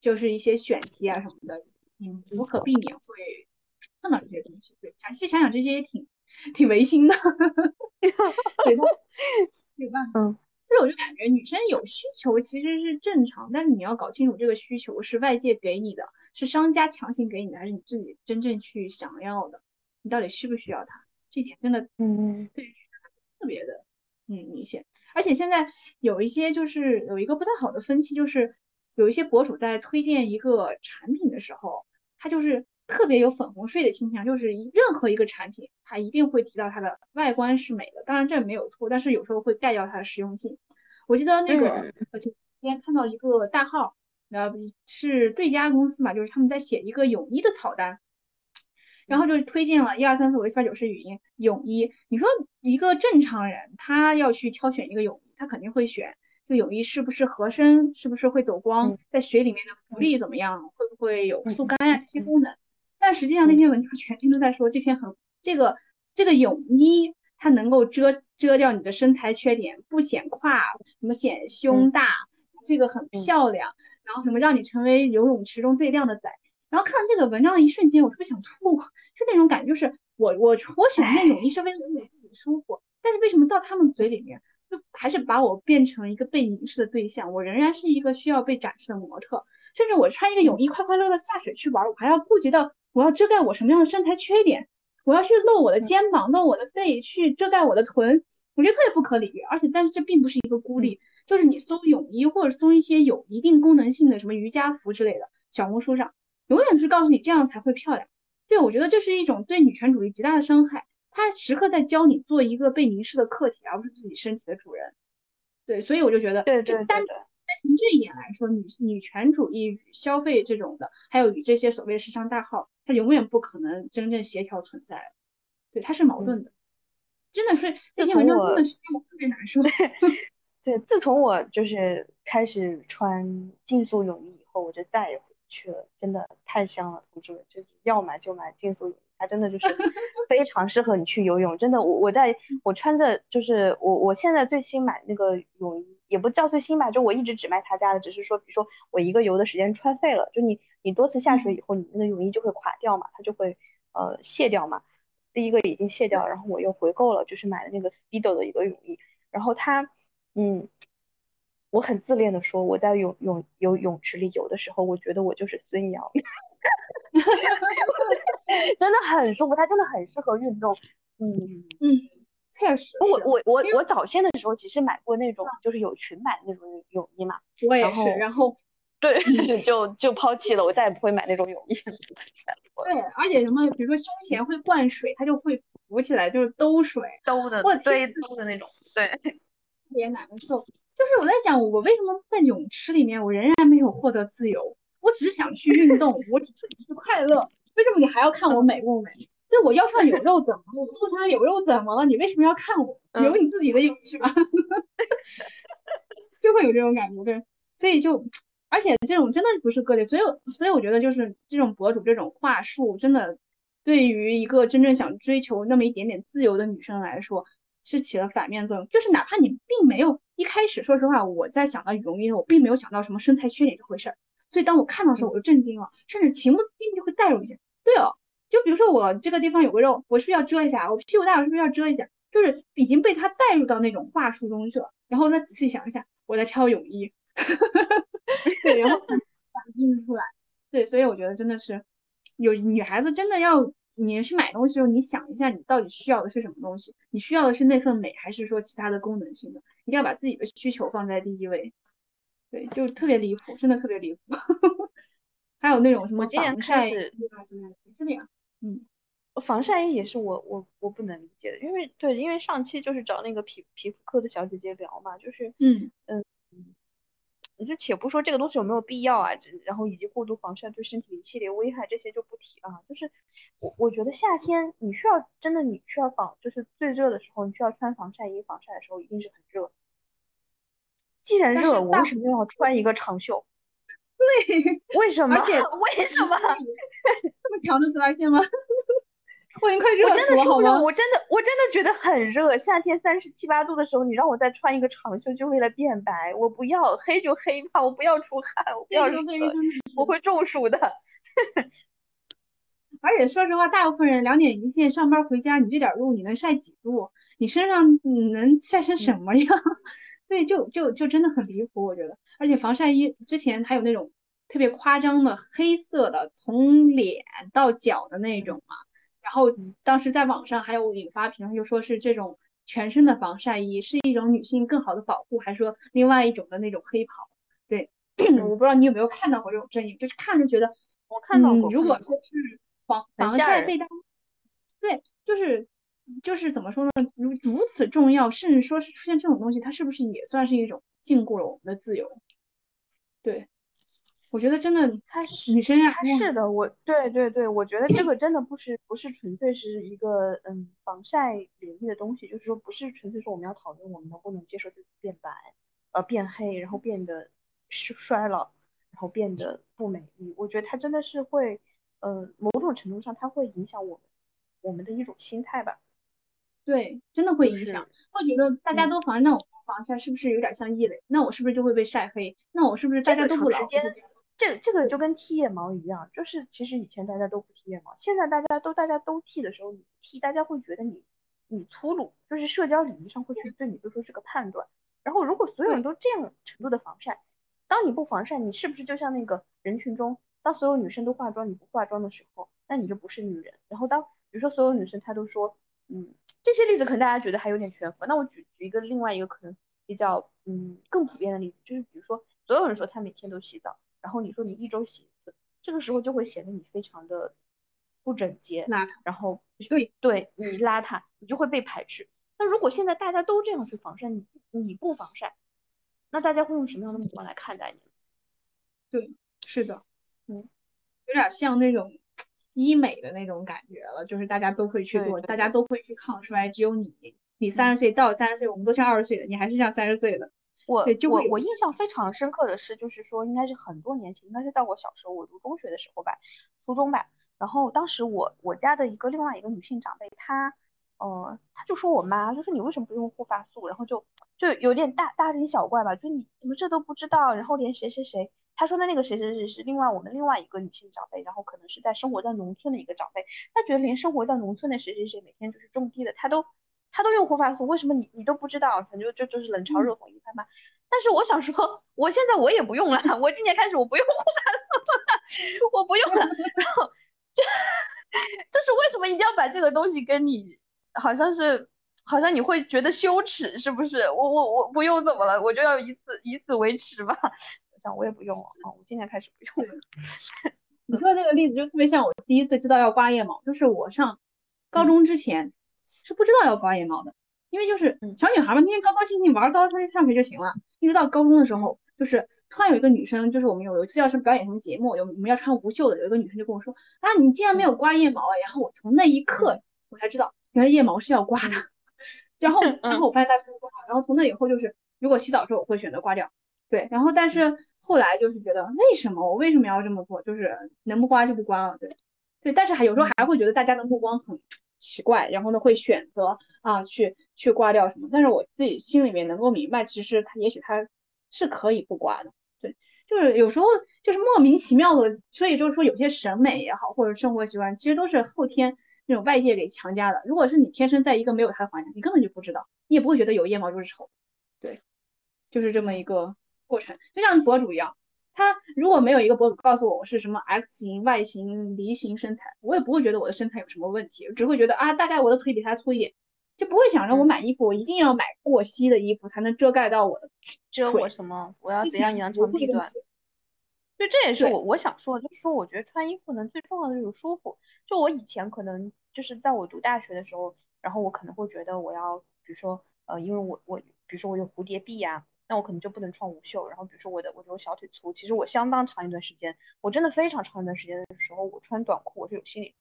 就是一些选题啊什么的。嗯，无可避免会碰到这些东西。对，详细想想这些也挺挺违心的。对的，没有办法。嗯，所以我就感觉女生有需求其实是正常，但是你要搞清楚这个需求是外界给你的，是商家强行给你的，还是你自己真正去想要的？你到底需不需要它？这点真的，嗯，对，特别的，嗯，明显。而且现在有一些就是有一个不太好的分期，就是。有一些博主在推荐一个产品的时候，他就是特别有粉红税的倾向，就是任何一个产品，他一定会提到它的外观是美的，当然这没有错，但是有时候会盖掉它的实用性。我记得那个，我今天看到一个大号，呃，是对家公司嘛，就是他们在写一个泳衣的草单，然后就推荐了一二三四五六七八九十语音泳衣。你说一个正常人，他要去挑选一个泳衣，他肯定会选。这个泳衣是不是合身？是不是会走光？在水里面的浮力怎么样？会不会有速干啊这些功能？但实际上那篇文章全篇都在说这篇很这个这个泳衣它能够遮遮掉你的身材缺点，不显胯，什么显胸大，这个很漂亮。然后什么让你成为游泳池中最靓的仔。然后看这个文章的一瞬间，我特别想吐，就那种感觉，就是我我我选那泳衣是为了让我自己舒服，但是为什么到他们嘴里面？就还是把我变成一个被凝视的对象，我仍然是一个需要被展示的模特，甚至我穿一个泳衣快快乐乐下水去玩，我还要顾及到我要遮盖我什么样的身材缺点，我要去露我的肩膀，露我的背，去遮盖我的臀，我觉得特别不可理喻。而且，但是这并不是一个孤立，就是你搜泳衣或者搜一些有一定功能性的什么瑜伽服之类的，小红书上永远是告诉你这样才会漂亮。对，我觉得这是一种对女权主义极大的伤害。他时刻在教你做一个被凝视的客体，而不是自己身体的主人。对，所以我就觉得，对对对，单单从这一点来说，女女权主义与消费这种的，还有与这些所谓的时尚大号，它永远不可能真正协调存在。对，它是矛盾的。真的是那篇文章真的是让我特别难受。对，自从我就是开始穿竞速泳衣以后，我就再也去了。真的太香了，同志们，就是要买就买竞速泳。它真的就是 非常适合你去游泳，真的，我我在我穿着就是我我现在最新买那个泳衣，也不叫最新吧，就我一直只卖他家的，只是说比如说我一个游的时间穿废了，就你你多次下水以后，你那个泳衣就会垮掉嘛，它就会呃卸掉嘛。第一个已经卸掉，然后我又回购了，就是买了那个 Speedo 的一个泳衣，然后它嗯，我很自恋的说，我在泳泳游泳池里游的时候，我觉得我就是孙杨。真的很舒服，它真的很适合运动。嗯嗯，确实。我我我我早先的时候其实买过那种，就是有裙摆的那种泳衣嘛。我也是，然后对，就就抛弃了，我再也不会买那种泳衣了。对，而且什么，比如说胸前会灌水，它就会浮起来，就是兜水，兜的，对，兜的那种，对，特别难受。就是我在想，我为什么在泳池里面，我仍然没有获得自由？我只是想去运动，我只是快乐。为什么你还要看我美不美？对我腰上有肉怎么了？我肚上有肉怎么了？你为什么要看我？有你自己的泳去吧，就会有这种感觉，对。所以就，而且这种真的不是个例，所以所以我觉得就是这种博主这种话术，真的对于一个真正想追求那么一点点自由的女生来说，是起了反面作用。就是哪怕你并没有一开始，说实话，我在想到羽绒衣，我并没有想到什么身材缺点这回事儿。所以当我看到的时候，我就震惊了，甚至情不自禁就会带入一下。对哦，就比如说我这个地方有个肉，我是不是要遮一下？我屁股大，我是不是要遮一下？就是已经被他带入到那种话术中去了。然后再仔细想一下，我在挑泳衣，对，然后反映出来。对，所以我觉得真的是有女孩子真的要你去买东西的时候，你想一下你到底需要的是什么东西？你需要的是那份美，还是说其他的功能性的？一定要把自己的需求放在第一位。对，就特别离谱，真的特别离谱。还有那种什么防晒，是这样。嗯，防晒衣也是我我我不能理解的，因为对，因为上期就是找那个皮皮肤科的小姐姐聊嘛，就是嗯嗯嗯，你就且不说这个东西有没有必要啊，然后以及过度防晒对身体的一系列危害，这些就不提了。就是我我觉得夏天你需要真的你需要防，就是最热的时候你需要穿防晒衣，防晒的时候一定是很热。既然热，我为什么要穿一个长袖？对，为什么？而且 为什么这么强的紫外线吗？我已经快热死了，好吗？我真的，我真的觉得很热。夏天三十七八度的时候，你让我再穿一个长袖，就为了变白，我不要黑就黑吧，我不要出汗，我不要热，我会中暑的。而且说实话，大部分人两点一线，上班回家，你这点路你能晒几度？你身上你能晒成什么样？对，就就就真的很离谱，我觉得。而且防晒衣之前还有那种特别夸张的黑色的，从脸到脚的那种嘛。然后当时在网上还有引发评论，就说是这种全身的防晒衣是一种女性更好的保护，还是说另外一种的那种黑袍？对，我不知道你有没有看到过这种争议，就是看着觉得，我看到过。如果说是防防晒被单，对，就是。就是怎么说呢？如如此重要，甚至说是出现这种东西，它是不是也算是一种禁锢了我们的自由？对，我觉得真的，它女生啊，它是的，我对对对，我觉得这个 真的不是不是纯粹是一个嗯防晒领域的东西，就是说不是纯粹说我们要讨论我们能不能接受自己变白，呃变黑，然后变得衰衰老，然后变得不美丽。我觉得它真的是会，呃某种程度上它会影响我们我们的一种心态吧。对，真的会影响，会觉得大家都防，那我不防晒是不是有点像异类？那我是不是就会被晒黑？那我是不是大家都不老？这这个就跟剃腋毛一样，就是其实以前大家都不剃腋毛，现在大家都大家都剃的时候，你剃大家会觉得你你粗鲁，就是社交礼仪上会去对你做出这个判断。然后如果所有人都这样程度的防晒，当你不防晒，你是不是就像那个人群中，当所有女生都化妆你不化妆的时候，那你就不是女人。然后当比如说所有女生她都说，嗯。这些例子可能大家觉得还有点悬浮，那我举举一个另外一个可能比较嗯更普遍的例子，就是比如说所有人说他每天都洗澡，然后你说你一周洗一次，这个时候就会显得你非常的不整洁，邋遢，然后对对你邋遢，你就会被排斥。那如果现在大家都这样去防晒，你你不防晒，那大家会用什么样的目光来看待你？对，是的，嗯，有点像那种。医美的那种感觉了，就是大家都会去做，大家都会去抗衰，只有你，你三十岁到三十岁，我们都像二十岁的，你还是像三十岁的。我我我印象非常深刻的是，就是说应该是很多年前，应该是到我小时候，我读中学的时候吧，初中吧，然后当时我我家的一个另外一个女性长辈，她呃，她就说我妈，就说你为什么不用护发素？然后就就有点大大惊小怪吧，就你怎么这都不知道？然后连谁谁谁，她说的那个谁谁谁是另外我们另外一个女性长辈，然后可能是在生活在农村的一个长辈，他觉得连生活在农村的谁谁谁每天就是种地的，他都他都用护发素，为什么你你都不知道？反正就就是冷嘲热讽一番吧。但是我想说，我现在我也不用了，我今年开始我不用护发素了，我不用了。然后就就是为什么一定要把这个东西跟你，好像是好像你会觉得羞耻，是不是？我我我不用怎么了？我就要以此以此为耻吧？我也不用了啊，我今年开始不用了。你说的那个例子就特别像我第一次知道要刮腋毛，就是我上高中之前是不知道要刮腋毛的。因为就是小女孩嘛，天天高高兴兴玩高高兴上学就行了。一直到高中的时候，就是突然有一个女生，就是我们有有一次要是表演什么节目，有我们要穿无袖的，有一个女生就跟我说啊，你竟然没有刮腋毛啊！然后我从那一刻我才知道，原来腋毛是要刮的。然后然后我发现大家都不好，然后从那以后就是如果洗澡的时候我会选择刮掉。对，然后但是后来就是觉得为什么我为什么要这么做？就是能不刮就不刮了。对对，但是还有时候还会觉得大家的目光很。奇怪，然后呢会选择啊去去刮掉什么？但是我自己心里面能够明白，其实他也许他是可以不刮的。对，就是有时候就是莫名其妙的，所以就是说有些审美也好，或者生活习惯，其实都是后天那种外界给强加的。如果是你天生在一个没有它的环境，你根本就不知道，你也不会觉得有腋毛就是丑。对，就是这么一个过程，就像博主一样。他如果没有一个博主告诉我我是什么 X 型、Y 型、梨形身材，我也不会觉得我的身材有什么问题，只会觉得啊，大概我的腿比他粗一点，就不会想着我买衣服我一定要买过膝的衣服才能遮盖到我的遮我什么？我要怎样扬长避短？对，这也是我我想说的，就是说我觉得穿衣服能最重要的就是舒服。就我以前可能就是在我读大学的时候，然后我可能会觉得我要，比如说呃，因为我我比如说我有蝴蝶臂呀。那我可能就不能穿无袖，然后比如说我的我的小腿粗，其实我相当长一段时间，我真的非常长一段时间的时候，我穿短裤我是有心理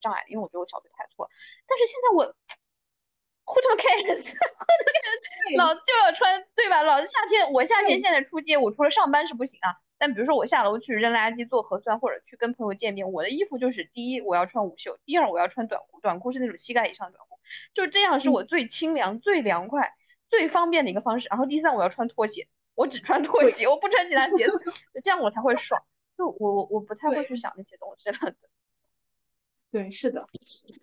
障碍，因为我觉得我小腿太粗了。但是现在我，who cares，who cares，老子就要穿，对吧？老子夏天我夏天现在出街，我除了上班是不行啊。但比如说我下楼去扔垃圾、做核酸或者去跟朋友见面，我的衣服就是第一我要穿无袖，第二我要穿短裤，短裤是那种膝盖以上的短裤，就这样是我最清凉、最凉快。最方便的一个方式，然后第三我要穿拖鞋，我只穿拖鞋，我不穿其他鞋子，这样我才会爽。就我我我不太会去想那些东西了。对，是的，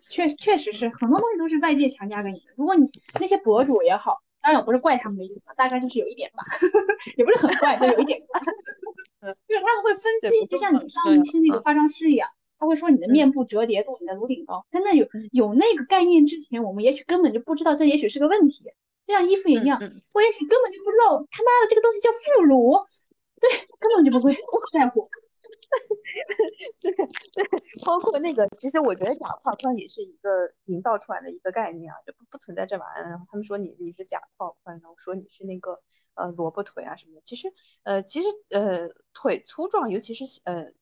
确确实是很多东西都是外界强加给你的。如果你那些博主也好，当然我不是怪他们的意思，大概就是有一点吧，也不是很怪，就有一点怪。就是他们会分析，就像你上一期那个化妆师一样，他会说你的面部折叠度，你的颅顶高，在那有有那个概念之前，我们也许根本就不知道这也许是个问题。这样衣服也一样，我也许根本就不知道他妈的这个东西叫副乳，对，根本就不会在乎。对对，包括那个，其实我觉得假胯宽也是一个营造出来的一个概念啊，就不不存在这玩意儿。然后他们说你你是假胯宽，然后说你是那个呃萝卜腿啊什么的。其实呃其实呃腿粗壮，尤其是呃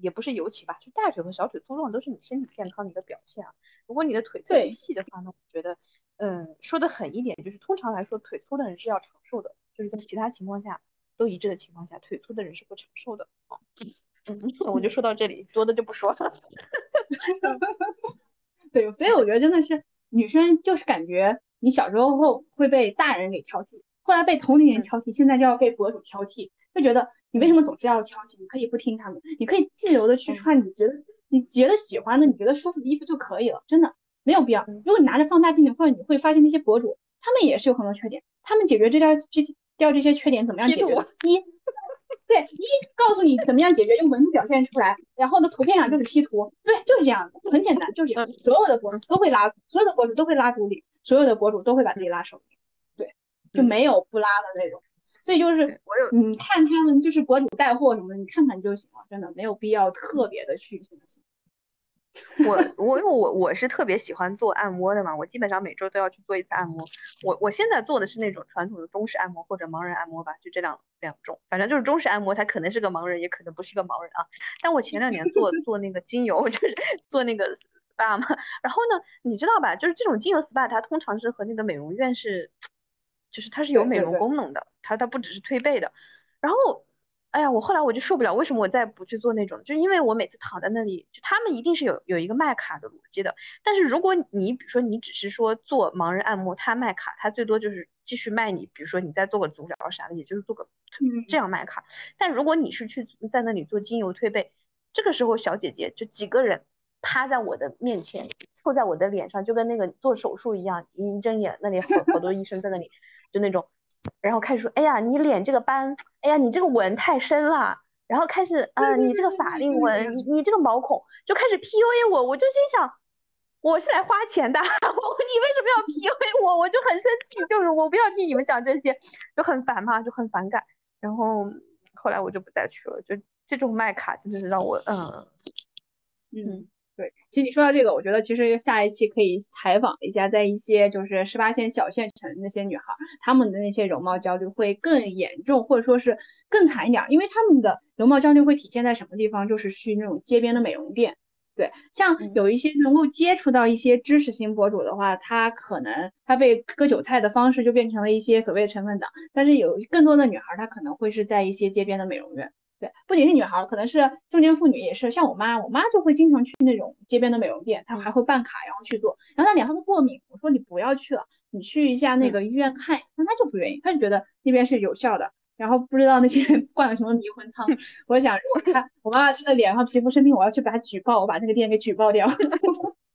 也不是尤其吧，就大腿和小腿粗壮都是你身体健康的一个表现啊。如果你的腿特别细的话呢，我觉得。嗯，说的狠一点，就是通常来说，腿粗的人是要长寿的，就是在其他情况下都一致的情况下，腿粗的人是不长寿的。嗯，我就说到这里，多的就不说了。对，所以我觉得真的是女生就是感觉你小时候后会被大人给挑剔，后来被同龄人挑剔，现在就要被博主挑剔，就觉得你为什么总是要挑剔？你可以不听他们，你可以自由的去穿你觉得你觉得喜欢的、你觉得舒服的衣服就可以了，真的。没有必要。如果你拿着放大镜的话，你会发现那些博主，他们也是有很多缺点。他们解决这点这掉这些缺点怎么样解决？一，对，一告诉你怎么样解决，用文字表现出来，然后呢，图片上就是 P 图，对，就是这样的，很简单，就是这样。所有的博主都会拉，所有的博主都会拉主理，所有的博主都会把自己拉手里对，就没有不拉的那种。所以就是你看他们就是博主带货什么的，你看看就行了，真的没有必要特别的去行行。我我因为我我是特别喜欢做按摩的嘛，我基本上每周都要去做一次按摩。我我现在做的是那种传统的中式按摩或者盲人按摩吧，就这两两种，反正就是中式按摩，它可能是个盲人，也可能不是个盲人啊。但我前两年做做那个精油，就是 做那个 SPA 嘛。然后呢，你知道吧，就是这种精油 SPA，它通常是和那个美容院是，就是它是有美容功能的，它它不只是推背的。然后哎呀，我后来我就受不了，为什么我再不去做那种？就是因为我每次躺在那里，就他们一定是有有一个卖卡的逻辑的。但是如果你比如说你只是说做盲人按摩，他卖卡，他最多就是继续卖你，比如说你再做个足疗啥的，也就是做个这样卖卡。但如果你是去在那里做精油推背，这个时候小姐姐就几个人趴在我的面前，凑在我的脸上，就跟那个做手术一样，一睁眼那里好好多医生在那里，就那种。然后开始说，哎呀，你脸这个斑，哎呀，你这个纹太深了。然后开始，啊，你这个法令纹，你你这个毛孔，就开始 PUA 我。我就心想，我是来花钱的，我你为什么要 PUA 我？我就很生气，就是我不要听你们讲这些，就很烦嘛，就很反感。然后后来我就不再去了，就这种卖卡真的是让我，嗯嗯。对，其实你说到这个，我觉得其实下一期可以采访一下，在一些就是十八线小县城那些女孩，她们的那些容貌焦虑会更严重，或者说是更惨一点，因为她们的容貌焦虑会体现在什么地方？就是去那种街边的美容店。对，像有一些能够接触到一些知识型博主的话，他可能他被割韭菜的方式就变成了一些所谓的成分党，但是有更多的女孩，她可能会是在一些街边的美容院。对，不仅是女孩，可能是中年妇女也是。像我妈，我妈就会经常去那种街边的美容店，她还会办卡，然后去做。然后她脸上都过敏，我说你不要去了，你去一下那个医院看。那她就不愿意，她就觉得那边是有效的。然后不知道那些人灌了什么迷魂汤。我想，如果她我妈妈真的脸上皮肤生病，我要去把她举报，我把那个店给举报掉。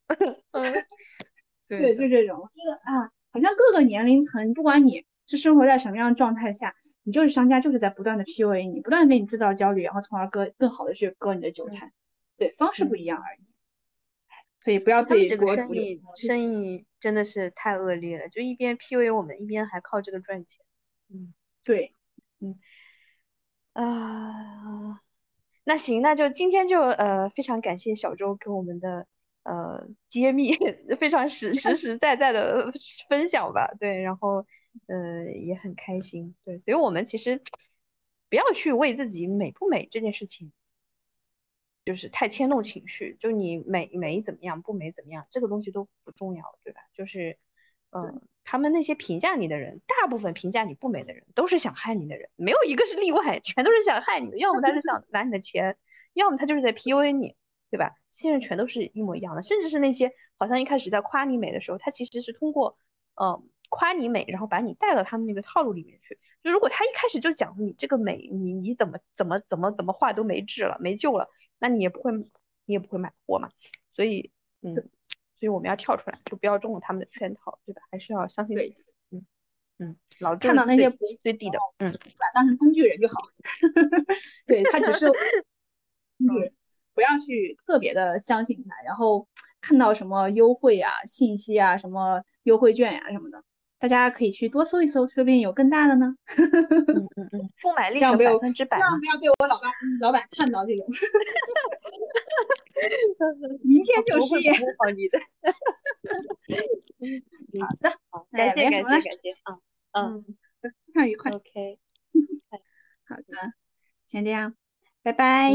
对，就这种，我觉得啊，好像各个年龄层，不管你是生活在什么样的状态下。你就是商家，就是在不断的 PUA 你，不断的给你制造焦虑，然后从而割更好的去割你的韭菜。对，方式不一样而已。所以不要对这个生意生意真的是太恶劣了，就一边 PUA 我们，一边还靠这个赚钱。嗯，对，嗯啊，那行，那就今天就呃非常感谢小周给我们的呃揭秘，非常实实实在在的分享吧。对，然后。呃，也很开心，对，所以我们其实不要去为自己美不美这件事情，就是太牵动情绪，就你美美怎么样，不美怎么样，这个东西都不重要，对吧？就是，嗯，他们那些评价你的人，大部分评价你不美的人，都是想害你的人，没有一个是例外，全都是想害你的，要么他是想拿你的钱，要么他就是在 PUA 你，对吧？现在全都是一模一样的，甚至是那些好像一开始在夸你美的时候，他其实是通过，嗯。夸你美，然后把你带到他们那个套路里面去。就如果他一开始就讲你这个美，你你怎么怎么怎么怎么画都没治了，没救了，那你也不会你也不会买货嘛。所以，嗯，所以我们要跳出来，就不要中了他们的圈套，对吧？还是要相信自己。嗯嗯，老看到那些最低的，嗯，把当成工具人就好。对他只是，嗯，不要去特别的相信他，然后看到什么优惠啊、信息啊、什么优惠券呀什么的。大家可以去多搜一搜，说不定有更大的呢。嗯嗯嗯，购买力是百分之百。千万不要被我老板老板看到这种。明天就失业。好你的。好的，好，感谢感谢感谢，嗯嗯，非常愉快。OK。好的，先这样，拜拜。